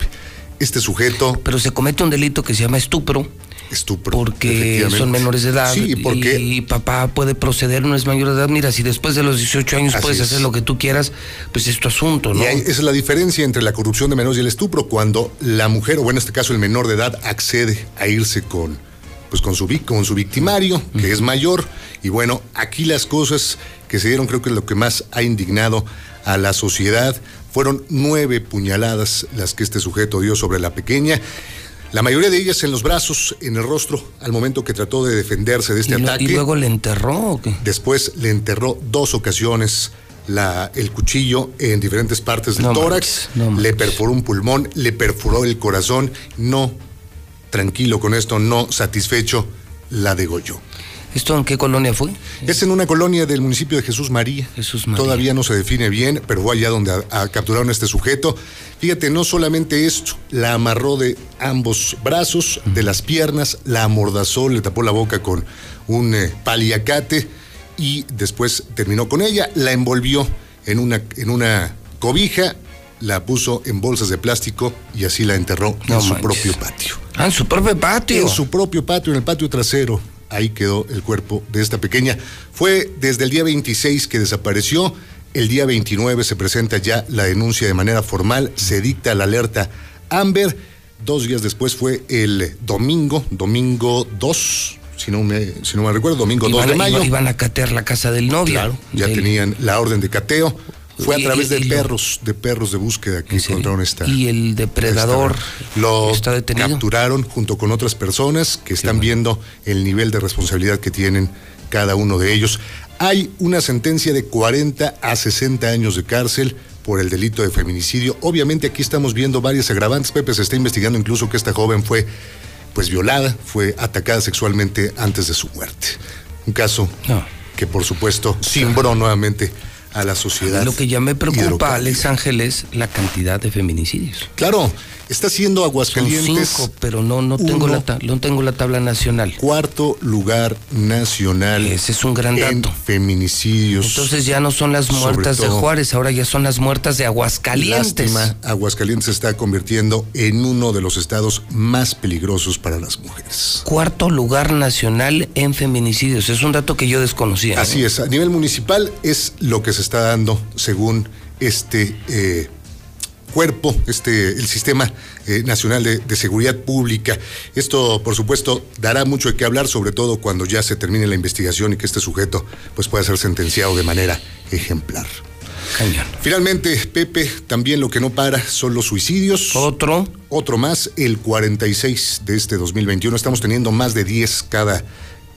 Speaker 18: Este sujeto
Speaker 17: Pero se comete un delito que se llama estupro
Speaker 18: estupro.
Speaker 1: Porque son menores de edad.
Speaker 18: Sí, porque
Speaker 1: Y papá puede proceder, no es mayor de edad. Mira, si después de los 18 años
Speaker 18: Así
Speaker 1: puedes
Speaker 18: es.
Speaker 1: hacer lo que tú quieras, pues es tu asunto, ¿no?
Speaker 18: Y hay- esa es la diferencia entre la corrupción de menores y el estupro, cuando la mujer, o bueno, en este caso el menor de edad, accede a irse con, pues con su, con su victimario, que es mayor. Y bueno, aquí las cosas que se dieron, creo que es lo que más ha indignado a la sociedad. Fueron nueve puñaladas las que este sujeto dio sobre la pequeña. La mayoría de ellas en los brazos, en el rostro, al momento que trató de defenderse de este
Speaker 1: y, lo-
Speaker 18: ataque.
Speaker 1: y luego le enterró. ¿o qué?
Speaker 18: Después le enterró dos ocasiones la, el cuchillo en diferentes partes del
Speaker 1: No
Speaker 18: tórax, le perforó un pulmón, le perforó el corazón, no, tranquilo con esto, no satisfecho, la degolló.
Speaker 1: ¿Esto en qué colonia fue?
Speaker 18: Es en una colonia del municipio de Jesús María.
Speaker 1: Jesús María.
Speaker 18: Todavía no se define bien, pero fue allá donde a- a- capturaron a este sujeto. Fíjate, no solamente esto, la amarró de ambos brazos, de las piernas, la amordazó, le tapó la boca con un eh, paliacate y después terminó con ella, la envolvió en una, en una cobija, la puso en bolsas de plástico y así la enterró
Speaker 1: No
Speaker 18: en su propio patio.
Speaker 1: Ah, en su propio patio.
Speaker 18: En su propio patio, en el patio trasero. Ahí quedó el cuerpo de esta pequeña. Fue desde el día 26 que desapareció. El día 29 se presenta ya la denuncia de manera formal. Se dicta la alerta Amber. Dos días después fue el domingo, domingo 2, si no me, si no me recuerdo, domingo 2
Speaker 1: Iban,
Speaker 18: de
Speaker 1: a-
Speaker 18: mayo.
Speaker 1: iba- iban a catear la casa del novio.
Speaker 18: Claro, ya
Speaker 1: Del-
Speaker 18: tenían la orden de cateo. Fue a través de perros, de perros de búsqueda que encontraron esta.
Speaker 1: Y el depredador
Speaker 18: esta- lo
Speaker 1: está detenido.
Speaker 18: capturaron junto con otras personas que están viendo el nivel de responsabilidad que tienen cada uno de ellos. Hay una sentencia de 40 a 60 años de cárcel por el delito de feminicidio. Obviamente aquí estamos viendo varias agravantes. Pepe se está investigando incluso que esta joven fue pues violada, fue atacada sexualmente antes de su muerte. Un caso que por supuesto cimbró nuevamente a la sociedad.
Speaker 1: Lo que ya me preocupa. Alex Ángel, es la cantidad de feminicidios.
Speaker 18: Claro, está siendo
Speaker 1: Son
Speaker 18: Aguascalientes.
Speaker 1: cinco, pero no, no, tengo
Speaker 18: uno.
Speaker 1: la, ta- no tengo la tabla nacional.
Speaker 18: Cuarto lugar nacional.
Speaker 1: Ese es un gran
Speaker 18: en
Speaker 1: dato.
Speaker 18: feminicidios.
Speaker 1: Entonces ya no son las muertas de. Juárez, ahora ya son las muertas de Aguascalientes.
Speaker 18: Lástima, Aguascalientes se está convirtiendo en uno de los estados más peligrosos para las mujeres.
Speaker 1: Cuarto lugar nacional en feminicidios. Es un dato que yo desconocía. ¿no?
Speaker 18: Así es, a nivel municipal es lo que se está dando según este eh, cuerpo, este, el Sistema eh, Nacional de, de Seguridad Pública. Esto, por supuesto, dará mucho de qué hablar, sobre todo cuando ya se termine la investigación y que este sujeto pues, pueda ser sentenciado de manera ejemplar.
Speaker 1: Cañón.
Speaker 18: Finalmente, Pepe, también lo que no para son los suicidios.
Speaker 1: Otro.
Speaker 18: Otro más, el 46 de este 2021. Estamos teniendo más de 10 cada,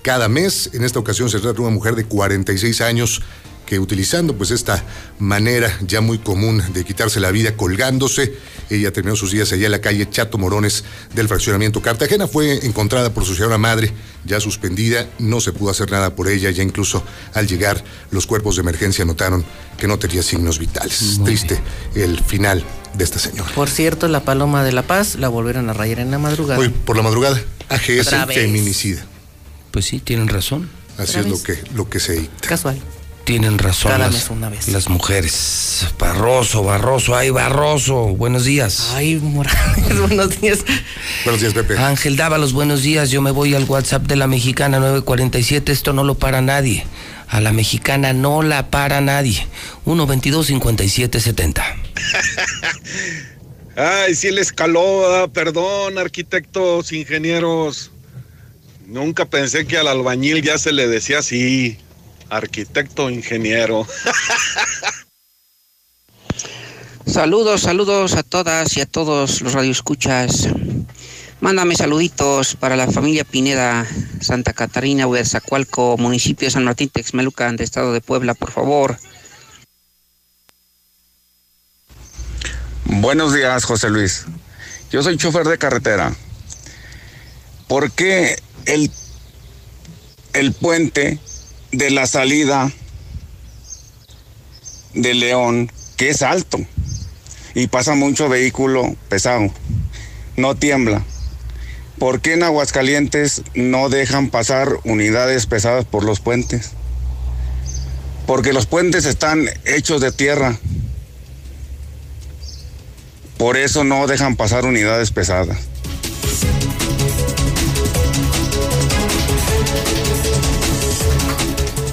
Speaker 18: cada mes. En esta ocasión se trata de una mujer de 46 años que utilizando pues esta manera ya muy común de quitarse la vida colgándose, ella terminó sus días allá en la calle Chato Morones del fraccionamiento Cartagena, fue encontrada por su señora madre, ya suspendida, no se pudo hacer nada por ella, ya incluso al llegar los cuerpos de emergencia notaron que no tenía signos vitales. Triste el final de esta señora.
Speaker 118: Por cierto, la Paloma de la Paz la volvieron a rayar en la madrugada.
Speaker 18: Hoy por la madrugada, AGS feminicida.
Speaker 1: Pues sí, tienen razón.
Speaker 18: Así es lo que, lo que se dicta.
Speaker 118: Casual.
Speaker 1: Tienen razón
Speaker 118: Cada
Speaker 1: las,
Speaker 118: mes una vez.
Speaker 1: las mujeres. Barroso, Barroso, ay, Barroso. Buenos días.
Speaker 118: Ay, Morales, buenos días.
Speaker 18: Buenos días, Pepe.
Speaker 1: Ángel Dávalos, buenos días. Yo me voy al WhatsApp de la mexicana 947. Esto no lo para nadie. A la mexicana no la para nadie. 122 5770
Speaker 87: Ay, sí le escaló, ah, perdón, arquitectos, ingenieros. Nunca pensé que al albañil ya se le decía así, arquitecto, ingeniero.
Speaker 109: Saludos, saludos a todas y a todos los radioescuchas. Mándame saluditos para la familia Pineda, Santa Catarina, Huezacualco, municipio de San Martín Texmelucan, de estado de Puebla, por favor.
Speaker 119: Buenos días, José Luis. Yo soy chofer de carretera. ¿Por qué el, el puente de la salida de León, que es alto y pasa mucho vehículo pesado, no tiembla? ¿Por qué en Aguascalientes no dejan pasar unidades pesadas por los puentes? Porque los puentes están hechos de tierra. Por eso no dejan pasar unidades pesadas.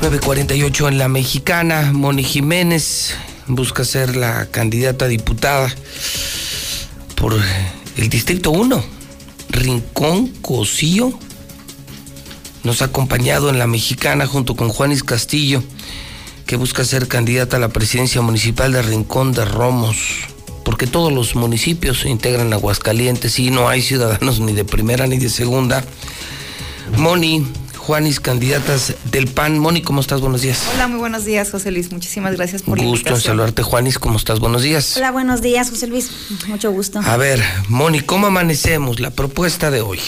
Speaker 1: 948 en la mexicana, Moni Jiménez busca ser la candidata a diputada por el Distrito 1, Rincón Cosío. Nos ha acompañado en la mexicana junto con Juanis Castillo, que busca ser candidata a la presidencia municipal de Rincón de Romos, porque todos los municipios integran Aguascalientes y no hay ciudadanos ni de primera ni de segunda. Moni, Juanis, candidatas del PAN. Moni, ¿cómo estás? Buenos días.
Speaker 120: Hola, muy buenos días, José Luis. Muchísimas gracias por
Speaker 1: gusto en
Speaker 120: invitación.
Speaker 1: saludarte, Juanis. ¿Cómo estás? Buenos días.
Speaker 120: Hola, buenos días, José Luis. Mucho gusto.
Speaker 1: A ver, Moni, ¿cómo amanecemos? La propuesta de hoy.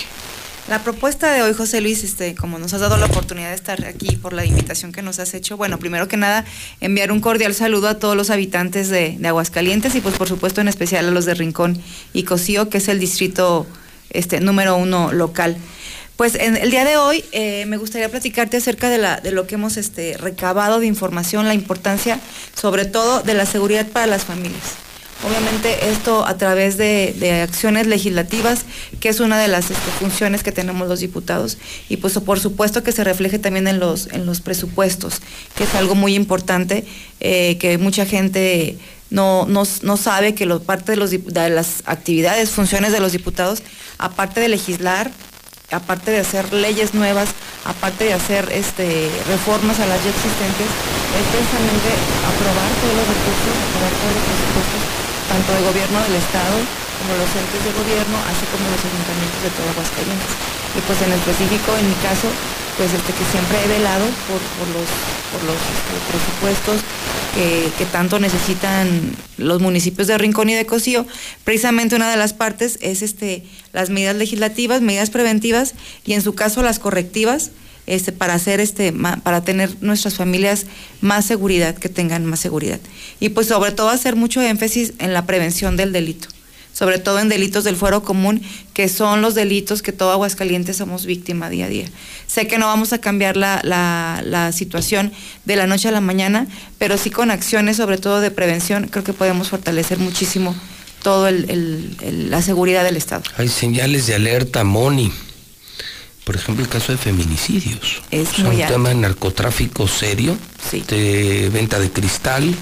Speaker 120: La propuesta de hoy, José Luis, este, como nos has dado la oportunidad de estar aquí por la invitación que nos has hecho, bueno, primero que nada, enviar un cordial saludo a todos los habitantes de, de Aguascalientes y pues por supuesto en especial a los de Rincón y Cocío, que es el distrito este, número uno local. Pues en el día de hoy eh, me gustaría platicarte acerca de, lo que hemos este, recabado de información, la importancia sobre todo de la seguridad para las familias. Obviamente esto a través de, acciones legislativas, que es una de las este, funciones que tenemos los diputados, y pues por supuesto que se refleje también en los, presupuestos, que es algo muy importante, eh, que mucha gente no, sabe que parte de las actividades, funciones de los diputados, aparte de legislar, aparte de hacer leyes nuevas, aparte de hacer este, reformas a las ya existentes, es precisamente aprobar todos los recursos, aprobar todos los presupuestos, tanto de gobierno del Estado como los entes de gobierno, así como los ayuntamientos de todo Aguascalientes. Y pues en específico, en mi caso, pues este que siempre he velado por, por los, por los presupuestos que, que tanto necesitan los municipios de Rincón y de Cocío. Precisamente una de las partes es este, las medidas legislativas, medidas preventivas y en su caso las correctivas. Este, para hacer este para tener nuestras familias más seguridad, que tengan más seguridad. Y pues sobre todo hacer mucho énfasis en la prevención del delito sobre todo en delitos del fuero común, que son los delitos que todo Aguascalientes somos víctima día a día. Sé que no vamos a cambiar la, la- la situación de la noche a la mañana, pero sí con acciones, sobre todo de prevención, creo que podemos fortalecer muchísimo todo el- el- el- la seguridad del Estado.
Speaker 1: Hay señales de alerta, Moni. Por ejemplo, el caso de feminicidios.
Speaker 120: Es
Speaker 1: O sea,
Speaker 120: muy
Speaker 1: un
Speaker 120: alto.
Speaker 1: tema de narcotráfico serio, de venta de cristal.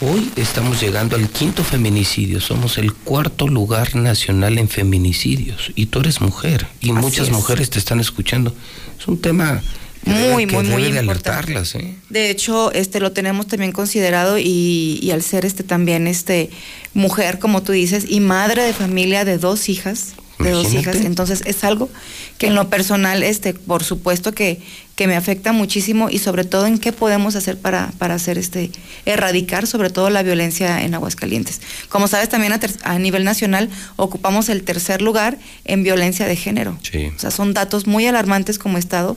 Speaker 1: Hoy estamos llegando al quinto feminicidio. Somos el cuarto lugar nacional en feminicidios. Y tú eres mujer. Y
Speaker 120: Así
Speaker 1: muchas
Speaker 120: es.
Speaker 1: mujeres te están escuchando. Es un tema
Speaker 120: Muy,
Speaker 1: que
Speaker 120: muy, muy
Speaker 1: de
Speaker 120: importante.
Speaker 1: ¿eh?
Speaker 120: De hecho, este lo tenemos también considerado y, y al ser este también este mujer, como tú dices, y madre de familia de dos hijas, de dos hijas, entonces es algo que en lo personal, este, por supuesto que, que me afecta muchísimo y sobre todo en qué podemos hacer para, para hacer este, erradicar sobre todo la violencia en Aguascalientes. Como sabes, también a, ter- a nivel nacional ocupamos el tercer lugar en violencia de género.
Speaker 1: Sí.
Speaker 120: O sea, son datos muy alarmantes como Estado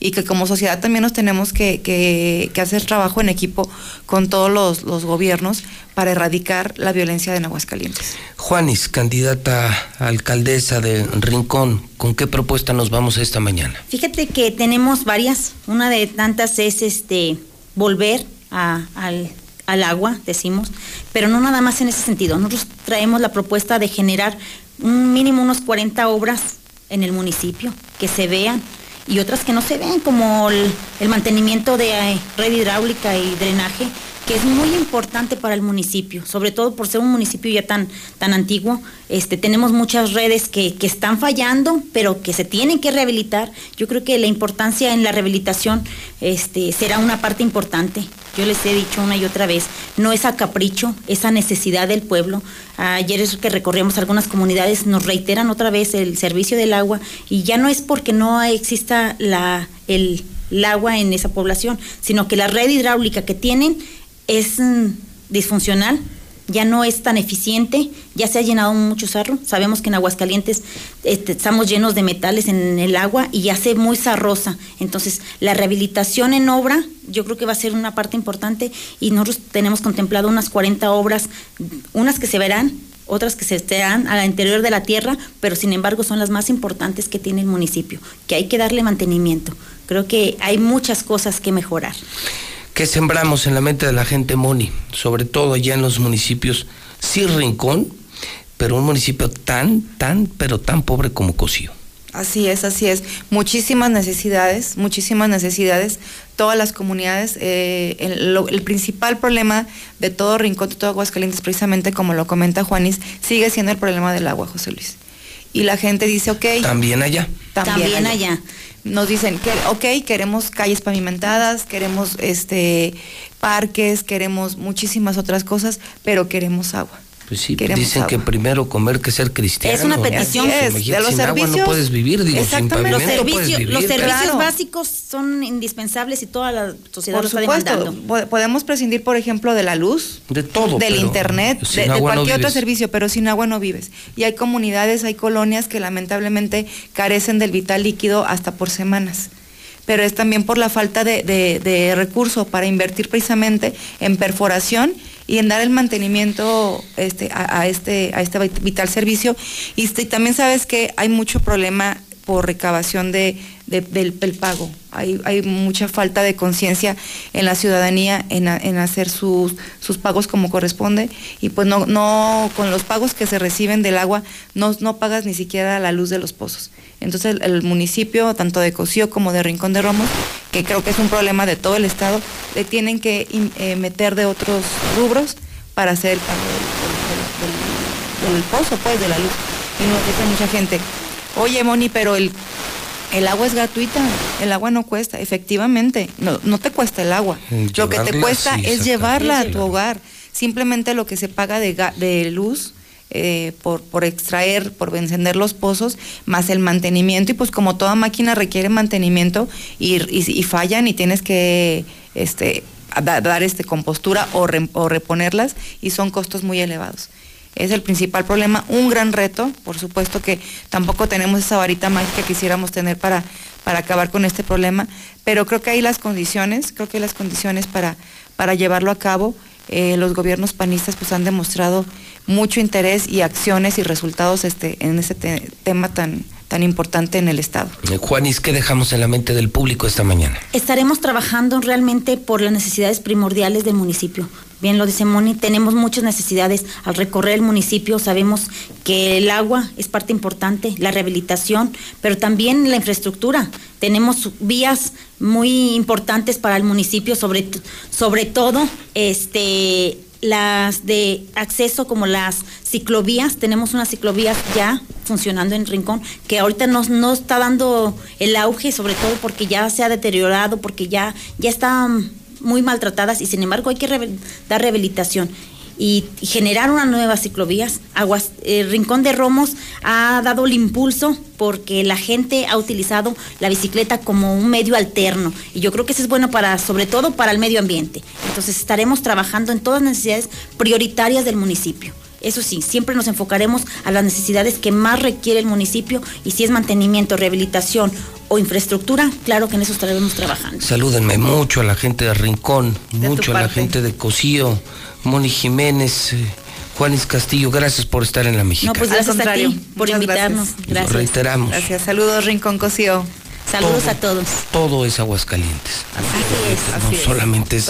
Speaker 120: y que como sociedad también nos tenemos que, que- que hacer trabajo en equipo con todos los, los gobiernos para erradicar la violencia en Aguascalientes.
Speaker 1: Juanis, candidata a alcaldesa de Rincón, ¿con qué propuesta nos vamos esta mañana?
Speaker 121: Fíjate que tenemos varias. Una de tantas es este volver a- al, al agua, decimos, pero no nada más en ese sentido. Nosotros traemos la propuesta de generar un mínimo unos 40 obras en el municipio que se vean y otras que no se ven, como el, mantenimiento de eh, red hidráulica y drenaje, que es muy importante para el municipio, sobre todo por ser un municipio ya tan, tan antiguo. Este, tenemos muchas redes que, que están fallando, pero que se tienen que rehabilitar. Yo creo que la importancia en la rehabilitación este, será una parte importante. Yo les he dicho una y otra vez, no es a capricho, es a necesidad del pueblo. Ayer es que recorrimos algunas comunidades, nos reiteran otra vez el servicio del agua y ya no es porque no exista la, el agua en esa población, sino que la red hidráulica que tienen es mm, disfuncional, ya no es tan eficiente, ya se ha llenado mucho sarro. Sabemos que en Aguascalientes este, estamos llenos de metales en el agua y ya se muy sarrosa. Entonces, la rehabilitación en obra, yo creo que va a ser una parte importante y nosotros tenemos contemplado unas 40 obras, unas que se verán, otras que se estarán al interior de la tierra, pero sin embargo son las más importantes que tiene el municipio, que hay que darle mantenimiento. Creo que hay muchas cosas que mejorar.
Speaker 1: ¿Qué sembramos en la mente de la gente, Moni? Sobre todo allá en los municipios, sí Rincón, pero un municipio tan, tan, pero tan pobre como Cocío.
Speaker 120: Así es, así es. Muchísimas necesidades, muchísimas necesidades. Todas las comunidades. eh, el, lo- el principal problema de todo rincón, de todo Aguascalientes, precisamente como lo comenta Juanis, sigue siendo el problema del agua, José Luis. Y la gente dice, ok.
Speaker 1: También allá.
Speaker 120: También,
Speaker 121: También
Speaker 120: allá. Nos dicen que, ok, queremos calles pavimentadas, queremos este parques, queremos muchísimas otras cosas, pero queremos agua.
Speaker 1: Pues sí,
Speaker 120: Queremos
Speaker 1: dicen que primero comer que ser cristiano.
Speaker 121: Es una petición. Es, de los
Speaker 1: sin agua no
Speaker 121: servicios-
Speaker 1: puedes vivir, digo, sin
Speaker 121: Exactamente. Los servicios,
Speaker 1: vivir.
Speaker 121: los
Speaker 1: pero-
Speaker 121: servicios
Speaker 120: Claro.
Speaker 121: básicos son indispensables y toda la sociedad
Speaker 120: Por
Speaker 121: lo está
Speaker 120: supuesto,
Speaker 121: demandando.
Speaker 120: po- podemos prescindir, por ejemplo, de la luz,
Speaker 1: De todo.
Speaker 120: del
Speaker 1: pero
Speaker 120: internet, de, de
Speaker 1: no
Speaker 120: cualquier otro servicio, pero sin agua no vives. Y hay comunidades, hay colonias que lamentablemente carecen del vital líquido hasta por semanas. Pero es también por la falta de, de, de recurso para invertir precisamente en perforación y en dar el mantenimiento este, a, este, a este vit- vital servicio. Y, este, también sabes que hay mucho problema por recabación de, de- del, pago. Hay, mucha falta de conciencia en la ciudadanía en, hacer sus, pagos como corresponde y pues no, no con los pagos que se reciben del agua no, pagas ni siquiera la luz de los pozos. Entonces el, municipio, tanto de Cocío como de Rincón de Romos, que creo que es un problema de todo el estado, le tienen que eh, meter de otros rubros para hacer el pago del pozo, pues, de la luz. Y nos dice mucha gente, oye Moni, pero el, el agua es gratuita, el agua no cuesta, efectivamente, no, no te cuesta el agua.
Speaker 1: Mm,
Speaker 120: Lo que te cuesta
Speaker 1: sí,
Speaker 120: es llevarla a tu hogar. Simplemente lo que se paga de, ga- de luz eh, por, por extraer, por encender los pozos, más el mantenimiento. Y pues como toda máquina requiere mantenimiento y, y- y fallan y tienes que este, dar este, compostura o, re- o reponerlas y son costos muy elevados. Es el principal problema, un gran reto, por supuesto que tampoco tenemos esa varita mágica que quisiéramos tener para, para acabar con este problema, pero creo que hay las condiciones, creo que hay las condiciones para, para llevarlo a cabo. Eh, los gobiernos panistas pues han demostrado mucho interés y acciones y resultados este, en ese te- tema tan, tan importante en el Estado.
Speaker 1: Eh, Juanis, ¿qué dejamos en la mente del público esta mañana?
Speaker 121: Estaremos trabajando realmente por las necesidades primordiales del municipio. Bien lo dice Moni, tenemos muchas necesidades. Al recorrer el municipio sabemos que el agua es parte importante, la rehabilitación, pero también la infraestructura. Tenemos vías muy importantes para el municipio, sobre, sobre todo este, las de acceso como las ciclovías. Tenemos unas ciclovías ya funcionando en Rincón que ahorita no, no está dando el auge, sobre todo porque ya se ha deteriorado, porque ya, ya están muy maltratadas y sin embargo hay que rehabil- dar rehabilitación y, generar unas nuevas ciclovías. Aguas, eh, Rincón de Romos ha dado el impulso porque la gente ha utilizado la bicicleta como un medio alterno y yo creo que eso es bueno para, sobre todo para el medio ambiente. Entonces estaremos trabajando en todas las necesidades prioritarias del municipio. Eso sí, siempre nos enfocaremos a las necesidades que más requiere el municipio y si es mantenimiento, rehabilitación o infraestructura, claro que en eso estaremos trabajando.
Speaker 1: Salúdenme mucho a la gente de Rincón,
Speaker 121: De
Speaker 1: mucho a la gente de Cocío, Moni Jiménez, eh, Juanis Castillo, gracias por estar en la Mexicana.
Speaker 121: No, pues
Speaker 120: Al
Speaker 121: gracias a
Speaker 120: contrario,
Speaker 121: ti por
Speaker 120: muchas
Speaker 121: invitarnos.
Speaker 1: Lo
Speaker 121: Gracias.
Speaker 1: reiteramos,
Speaker 120: Gracias. Saludos, Rincón Cosío.
Speaker 121: Saludos
Speaker 1: Todo.
Speaker 121: a todos.
Speaker 1: todo es Aguascalientes.
Speaker 121: Así es.
Speaker 1: no solamente es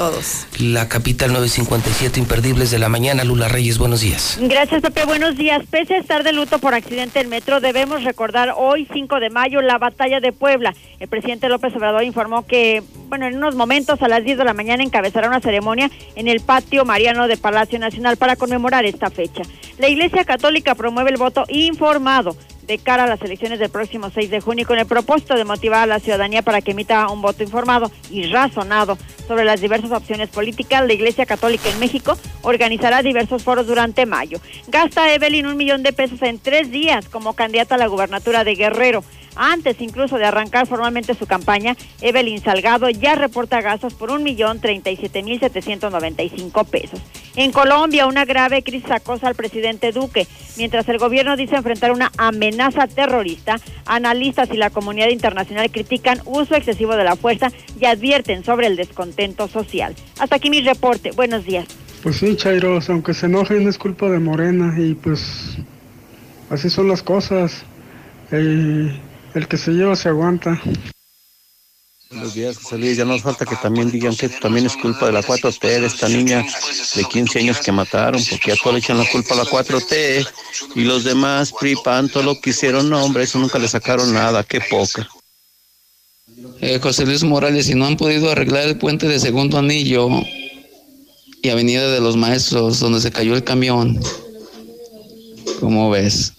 Speaker 1: la capital 957 imperdibles de la mañana. Lula Reyes, buenos días.
Speaker 3: Gracias, Pepe. Buenos días. Pese a estar de luto por accidente en metro, debemos recordar hoy, 5 de mayo, la batalla de Puebla. El presidente López Obrador informó que, bueno, en unos momentos, a las 10 de la mañana, encabezará una ceremonia en el patio Mariano de Palacio Nacional para conmemorar esta fecha. La Iglesia Católica promueve el voto informado de cara a las elecciones del próximo 6 de junio con el propósito de motivar a la ciudadanía para que emita un voto informado y razonado sobre las diversas opciones políticas. La Iglesia Católica en México organizará diversos foros durante mayo. Gasta Evelyn un millón de pesos en tres días como candidata a la gubernatura de Guerrero. Antes incluso de arrancar formalmente su campaña, Evelyn Salgado ya reporta gastos por un millón treinta y siete mil setecientos noventa y cinco pesos. En Colombia, una grave crisis acosa al presidente Duque. Mientras el gobierno dice enfrentar una amenaza terrorista, analistas y la comunidad internacional critican uso excesivo de la fuerza y advierten sobre el descontento social. Hasta aquí mi reporte. Buenos días.
Speaker 122: Pues sí, Chairos, aunque se enojen es culpa de Morena y pues así son las cosas. Eh, el que se lleva se aguanta. Buenos días, José Luis. Ya nos falta que también digan que también es culpa de la 4T, de esta niña de 15 años que mataron, porque a todos le echan la culpa a la 4T y los demás, PRI, PAN, todo lo que hicieron, no, hombre, eso nunca le sacaron nada, qué poca.
Speaker 123: Eh, José Luis Morales, si no han podido arreglar el puente de segundo anillo y Avenida de los Maestros, donde se cayó el camión, ¿cómo ves?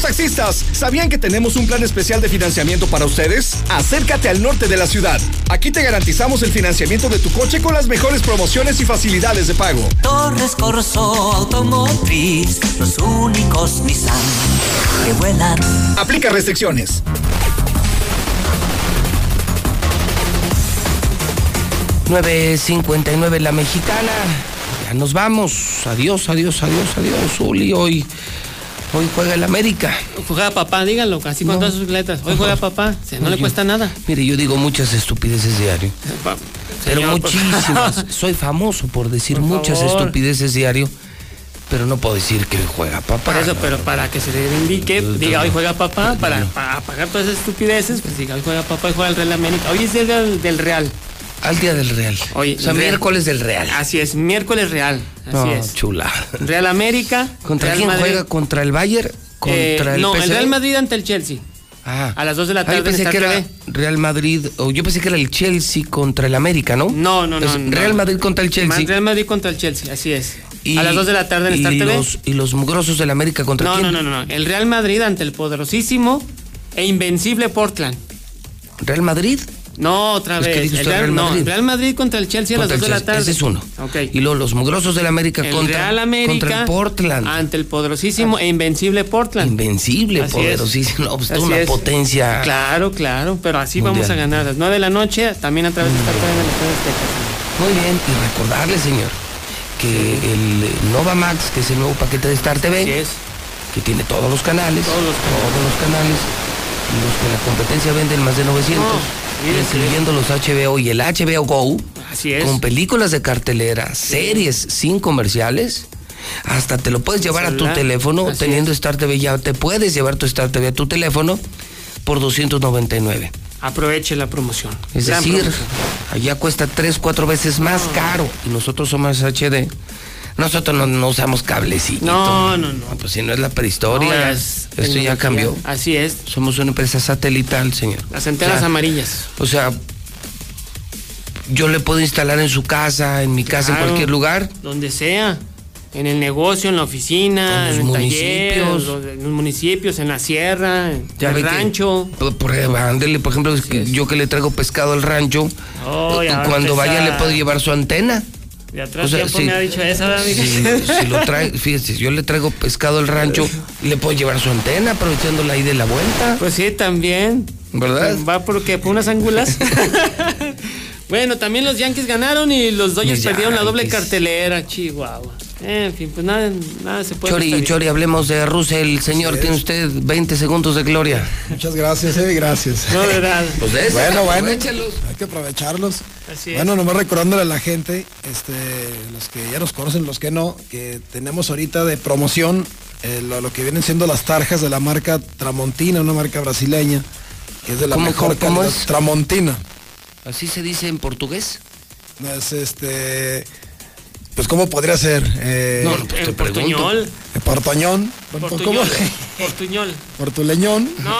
Speaker 124: Amigos taxistas, ¿sabían que tenemos un plan especial de financiamiento para ustedes? Acércate al norte de la ciudad. Aquí te garantizamos el financiamiento de tu coche con las mejores promociones y facilidades de pago.
Speaker 125: Torres Corso Automotriz, los únicos Nissan que vuelan.
Speaker 124: Aplica restricciones.
Speaker 1: ...9.59 La Mexicana... ...ya nos vamos... ...adiós, adiós, adiós, adiós... ...Uli, hoy... Hoy juega el América.
Speaker 17: Juega papá, díganlo, así con todas sus letras. Hoy juega papá, o sea, no le cuesta nada.
Speaker 1: Mire, yo digo muchas estupideces diario. Pero
Speaker 17: Señor,
Speaker 1: muchísimas. Soy famoso por decir
Speaker 17: Por
Speaker 1: muchas
Speaker 17: favor.
Speaker 1: estupideces diario, pero no puedo decir que juega papá.
Speaker 17: Por eso, pero para que se le indique, diga hoy juega papá, para, para apagar todas esas estupideces, pues diga hoy juega papá y juega el Real América. Hoy es el del Real.
Speaker 1: Al día del Real.
Speaker 17: Hoy,
Speaker 1: O sea,
Speaker 17: Real.
Speaker 1: miércoles del Real.
Speaker 17: Así es, miércoles Real. Así
Speaker 1: No,
Speaker 17: es.
Speaker 1: chula.
Speaker 17: Real América.
Speaker 1: ¿Contra
Speaker 17: Real
Speaker 1: quién
Speaker 17: Madrid.
Speaker 1: juega? ¿Contra el Bayern? ¿Contra
Speaker 17: Eh,
Speaker 1: el
Speaker 17: no, el? Real Madrid ante el Chelsea.
Speaker 1: Ah.
Speaker 17: A las 2 de la
Speaker 1: Ah,
Speaker 17: tarde
Speaker 1: yo pensé
Speaker 17: en
Speaker 1: que era. Real Madrid, o yo pensé que era el Chelsea contra el América, ¿no?
Speaker 17: No, no, no. No.
Speaker 1: Real Madrid contra el Chelsea.
Speaker 17: Real Madrid contra el Chelsea, así es.
Speaker 1: Y-
Speaker 17: a las 2 de la tarde en
Speaker 1: y
Speaker 17: Star TV.
Speaker 1: Los, y los mugrosos del América contra
Speaker 17: No,
Speaker 1: quién?
Speaker 17: no, no, no. El Real Madrid ante el poderosísimo e invencible Portland.
Speaker 1: ¿Real Madrid?
Speaker 17: No, otra
Speaker 1: Es
Speaker 17: vez. el Real,
Speaker 1: Real
Speaker 17: no,
Speaker 1: Madrid.
Speaker 17: el Real Madrid contra el Chelsea a las
Speaker 1: Contra
Speaker 17: 2
Speaker 1: el
Speaker 17: de la tarde.
Speaker 1: Ese es uno.
Speaker 17: Ok.
Speaker 1: Y luego los mugrosos del América
Speaker 17: El
Speaker 1: contra,
Speaker 17: Real América
Speaker 1: contra el Portland.
Speaker 17: ante el poderosísimo e invencible Portland.
Speaker 1: Invencible,
Speaker 17: Así
Speaker 1: poderosísimo. No, pues, una
Speaker 17: es.
Speaker 1: potencia.
Speaker 17: Claro, claro, pero así
Speaker 1: Mundial.
Speaker 17: vamos a ganar. A las 9 de la noche, también a través de Estadio Azteca.
Speaker 1: Muy bien, y recordarle, señor, que el Nova Max, que es el nuevo paquete de Star TV, que tiene todos los canales, todos los canales, los que la competencia venden más de 900,
Speaker 17: mire,
Speaker 1: incluyendo los HBO y el HBO Go,
Speaker 17: Así es.
Speaker 1: con películas de cartelera, series sin comerciales. Hasta te lo puedes llevar a tu teléfono,
Speaker 17: Así
Speaker 1: teniendo Star TV ya te puedes llevar tu Star TV a tu teléfono por 299.
Speaker 17: Aproveche la promoción.
Speaker 1: Es
Speaker 17: Gran
Speaker 1: decir,
Speaker 17: promoción.
Speaker 1: allá cuesta tres, cuatro veces más caro y nosotros somos HD. Nosotros no, no usamos cablecito.
Speaker 17: No, no, no.
Speaker 1: Pues si no es la prehistoria,
Speaker 17: No, ya es
Speaker 1: esto ya cambió.
Speaker 17: Así es.
Speaker 1: Somos una empresa satelital, señor.
Speaker 17: Las antenas
Speaker 1: O sea,
Speaker 17: amarillas.
Speaker 1: O sea, yo le puedo instalar en su casa, en mi casa, en cualquier lugar.
Speaker 17: Donde sea. En el negocio, en la oficina,
Speaker 1: En los
Speaker 17: en taller,
Speaker 1: municipios.
Speaker 17: en los municipios, en la sierra, en
Speaker 1: Ya
Speaker 17: el
Speaker 1: que-
Speaker 17: rancho.
Speaker 1: Por, por, ándele, por ejemplo, que yo que le traigo pescado al rancho,
Speaker 17: Oh, a
Speaker 1: cuando vaya le puedo llevar su antena.
Speaker 17: De atrás
Speaker 1: O sea,
Speaker 17: tiempo
Speaker 1: sí.
Speaker 17: me ha dicho eso, ¿verdad,
Speaker 1: Si, si lo trae, fíjese, yo le traigo pescado al rancho, le puedo llevar su antena aprovechándola ahí de la vuelta.
Speaker 17: Pues sí, también.
Speaker 1: ¿Verdad?
Speaker 17: Va porque por unas angulas. bueno, también los Yankees ganaron y los Dodgers
Speaker 1: Los
Speaker 17: perdieron la doble cartelera, Chihuahua. En fin, pues nada, nada se puede.
Speaker 1: Chori, Chori, hablemos de Russell. Señor, tiene usted 20 segundos de gloria.
Speaker 95: Muchas gracias, eh, gracias.
Speaker 17: No, de verdad.
Speaker 1: Pues de eso,
Speaker 95: bueno, hay que aprovecharlos.
Speaker 17: Así es.
Speaker 95: Bueno, nomás recordándole a la gente, este, los que ya nos conocen, los que no, que tenemos ahorita de promoción eh, lo, lo que vienen siendo las tarjas de la marca Tramontina, una marca brasileña, que es de la
Speaker 1: ¿Cómo-
Speaker 95: mejor
Speaker 1: cómo- cómo
Speaker 95: calidad.
Speaker 1: es?
Speaker 95: Tramontina.
Speaker 1: ¿Así se dice en portugués?
Speaker 95: Es este. Pues, ¿cómo podría ser? Eh,
Speaker 1: No, no, pues te
Speaker 17: En
Speaker 1: pregunto.
Speaker 17: Portuñol.
Speaker 95: eh, Portoñón. ¿Cómo?
Speaker 17: Portuñol. Portuñol.
Speaker 95: Portuleñón.
Speaker 17: No.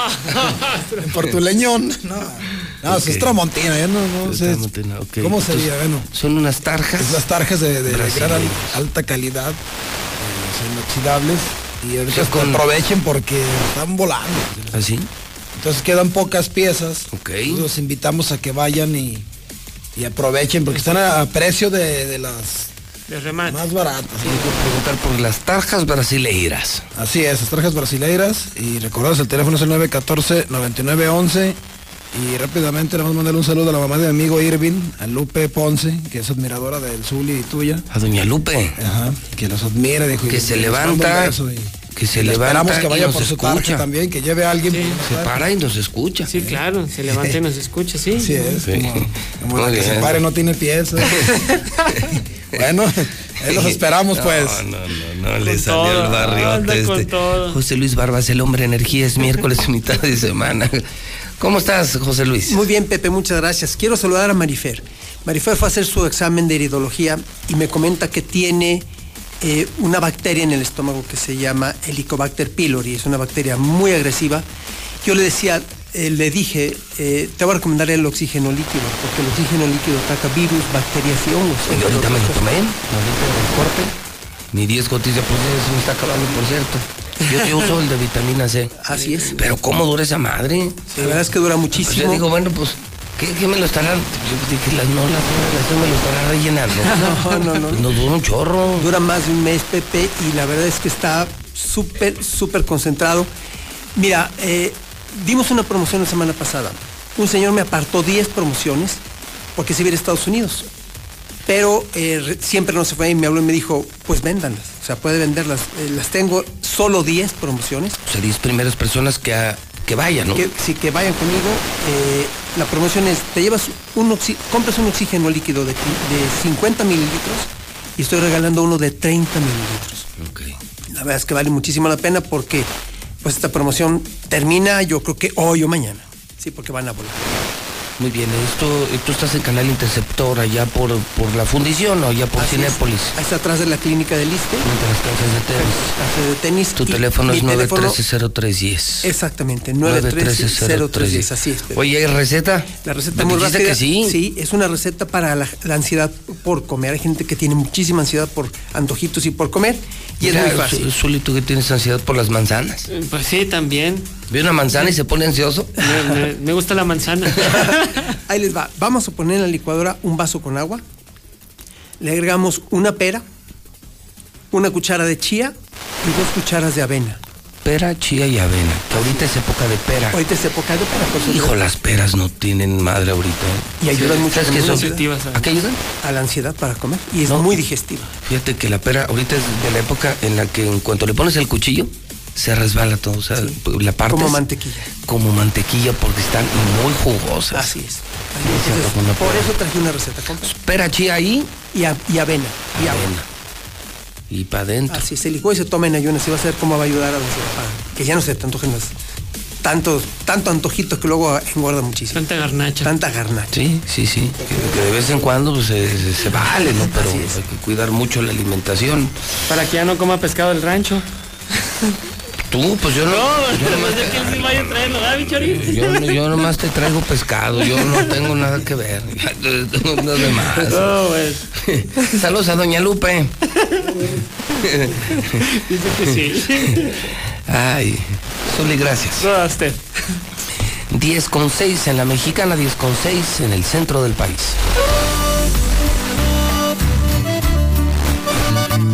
Speaker 95: Portuleñón. No, no es. Tramontina, ya no, no
Speaker 1: Es
Speaker 95: sé.
Speaker 1: Tramontina, ok.
Speaker 95: ¿Cómo sería? Bueno.
Speaker 1: Son unas tarjas.
Speaker 95: Es las tarjas de, de gran alta calidad, eh, son inoxidables. Y ahorita
Speaker 1: O sea, con-
Speaker 95: aprovechen porque están volando.
Speaker 1: ¿Así?
Speaker 95: Entonces quedan pocas piezas.
Speaker 1: Ok.
Speaker 95: Los invitamos a que vayan y, y aprovechen porque están a, a precio de, de las
Speaker 17: De remate.
Speaker 95: más baratas.
Speaker 1: Hay que preguntar por las tarjas brasileiras.
Speaker 95: Así es, las tarjas brasileiras. Y recordaros, el teléfono es el 914-9911. Y rápidamente le vamos a mandar un saludo a la mamá de mi amigo Irving, a Lupe Ponce, que es admiradora del Zuli y tuya.
Speaker 1: A doña Lupe.
Speaker 95: Ajá, que los admira, dijo.
Speaker 1: Que
Speaker 95: y-
Speaker 1: se levanta,
Speaker 95: beso y-
Speaker 1: que se
Speaker 95: y le
Speaker 1: levanta
Speaker 95: Esperamos que
Speaker 1: y
Speaker 95: vaya
Speaker 1: nos
Speaker 95: por su
Speaker 1: escucha.
Speaker 95: también, que lleve a alguien.
Speaker 1: Se para y nos escucha.
Speaker 17: Sí, claro, se levanta y nos escucha, sí.
Speaker 95: Así es,
Speaker 1: Sí.
Speaker 95: como, como la que se pare no tiene pies. bueno, ahí los esperamos pues.
Speaker 1: No, no, no, no le
Speaker 17: Con
Speaker 1: salió
Speaker 17: todo,
Speaker 1: el
Speaker 17: con
Speaker 1: este.
Speaker 17: todo.
Speaker 1: José Luis Barbas, el hombre energía, es miércoles, mitad de semana. ¿Cómo estás, José Luis?
Speaker 90: Muy bien, Pepe, muchas gracias. Quiero saludar a Marifer. Marifer fue a hacer su examen de iridología y me comenta que tiene eh, una bacteria en el estómago que se llama Helicobacter pylori. Es una bacteria muy agresiva. Yo le decía, eh, le dije, eh, te voy a recomendar el oxígeno líquido, porque el oxígeno líquido ataca virus, bacterias y hongos.
Speaker 1: Oye, ahorita me lo tomé, ahorita el corte. Ni 10 gotillas, pues eso me está acabando, por cierto. Yo te uso el de vitamina C.
Speaker 90: Así es.
Speaker 1: Pero ¿cómo dura esa madre?
Speaker 90: La verdad es que dura muchísimo.
Speaker 1: Yo digo, bueno, pues, ¿qué, qué me lo estarán? Yo dije, las no, las me lo estarán rellenando.
Speaker 90: No, no, no.
Speaker 1: No dura un chorro.
Speaker 90: Dura más de un mes, Pepe, y la verdad es que está súper, súper concentrado. Mira, eh, dimos una promoción la semana pasada. Un señor me apartó 10 promociones porque se iba a Estados Unidos. Pero eh, re- siempre no se fue y me habló y me dijo, pues véndanlas. O sea, puede venderlas. Eh, las tengo solo 10 promociones.
Speaker 1: O sea, 10 primeras personas que, a- que vayan, ¿no?
Speaker 90: Que, sí, que vayan conmigo. Eh, la promoción es, te llevas un oxi- compras un oxígeno líquido de, de 50 mililitros y estoy regalando uno de 30 mililitros. La verdad es que vale muchísimo la pena porque pues esta promoción termina yo creo que hoy o mañana. Sí, porque van a volar.
Speaker 1: Muy bien, esto, tú estás en Canal Interceptor allá por, por la fundición o allá por
Speaker 90: Así es.
Speaker 1: Cinépolis.
Speaker 90: Ahí está atrás de la clínica del ISTE.
Speaker 1: Clases de tenis.
Speaker 90: De tenis.
Speaker 1: Tu
Speaker 90: y
Speaker 1: teléfono es
Speaker 90: teléfono-
Speaker 1: 913-0310.
Speaker 90: Exactamente, 913-0310, así es. Pepe.
Speaker 1: Oye, ¿hay receta?
Speaker 90: La receta
Speaker 1: Me
Speaker 90: muy
Speaker 1: dijiste
Speaker 90: rápida.
Speaker 1: que sí.
Speaker 90: Sí, es una receta para la, la ansiedad por comer. Hay gente que tiene muchísima ansiedad por antojitos y por comer. Y
Speaker 1: Mira,
Speaker 90: es muy fácil.
Speaker 1: Tú que tienes ansiedad por las manzanas.
Speaker 17: Pues sí, también.
Speaker 1: Ve una manzana y se pone ansioso.
Speaker 17: Me, me- me gusta la manzana.
Speaker 90: Ahí les va. Vamos a poner en la licuadora un vaso con agua. Le agregamos una pera, una cuchara de chía y dos cucharas de avena.
Speaker 1: Pera, chía y avena. Que ahorita es época de pera.
Speaker 90: Ahorita es época de pera. por
Speaker 1: Hijo, las peras no tienen madre ahorita. ¿eh?
Speaker 90: Y ayudan mucho
Speaker 1: ¿Sabes
Speaker 90: con
Speaker 1: qué
Speaker 90: la
Speaker 1: son?
Speaker 90: ansiedad.
Speaker 1: ¿A qué ayudan?
Speaker 90: A la ansiedad para comer. Y es muy digestiva.
Speaker 1: Fíjate que la pera ahorita es de la época en la que en cuanto le pones el cuchillo, se resbala todo. O sea, la parte.
Speaker 90: Como mantequilla.
Speaker 1: Como mantequilla porque están muy jugosas.
Speaker 90: Así es.
Speaker 1: Con una
Speaker 90: Por eso traje una receta completa.
Speaker 1: Pera, chía ahí.
Speaker 90: Y, a- y avena. Y agua.
Speaker 1: Avena. Y para adentro.
Speaker 90: Así se licúa y se toma en ayunas y va a ser cómo va a ayudar a para que ya no se te antojen las- tanto, tanto antojito que luego engorda muchísimo.
Speaker 17: Tanta garnacha.
Speaker 90: Tanta garnacha.
Speaker 1: Sí, sí, sí. Que, que de vez en cuando pues, se, se- se vale, ¿no? Pero hay que cuidar mucho la alimentación.
Speaker 17: Para que ya no coma pescado del rancho.
Speaker 1: Tú, pues yo no.
Speaker 17: No,
Speaker 1: yo,
Speaker 17: no sé que él sí vaya a traerlo, ¿verdad, mi chorito?
Speaker 1: yo, yo nomás te traigo pescado, yo no tengo nada que ver. Los demás.
Speaker 17: No, pues.
Speaker 1: Saludos a Doña Lupe.
Speaker 17: Dice que sí.
Speaker 1: Ay, Soli, gracias.
Speaker 17: No, a usted.
Speaker 1: 10 con 6 en la mexicana, 10 con 6 en el centro del país.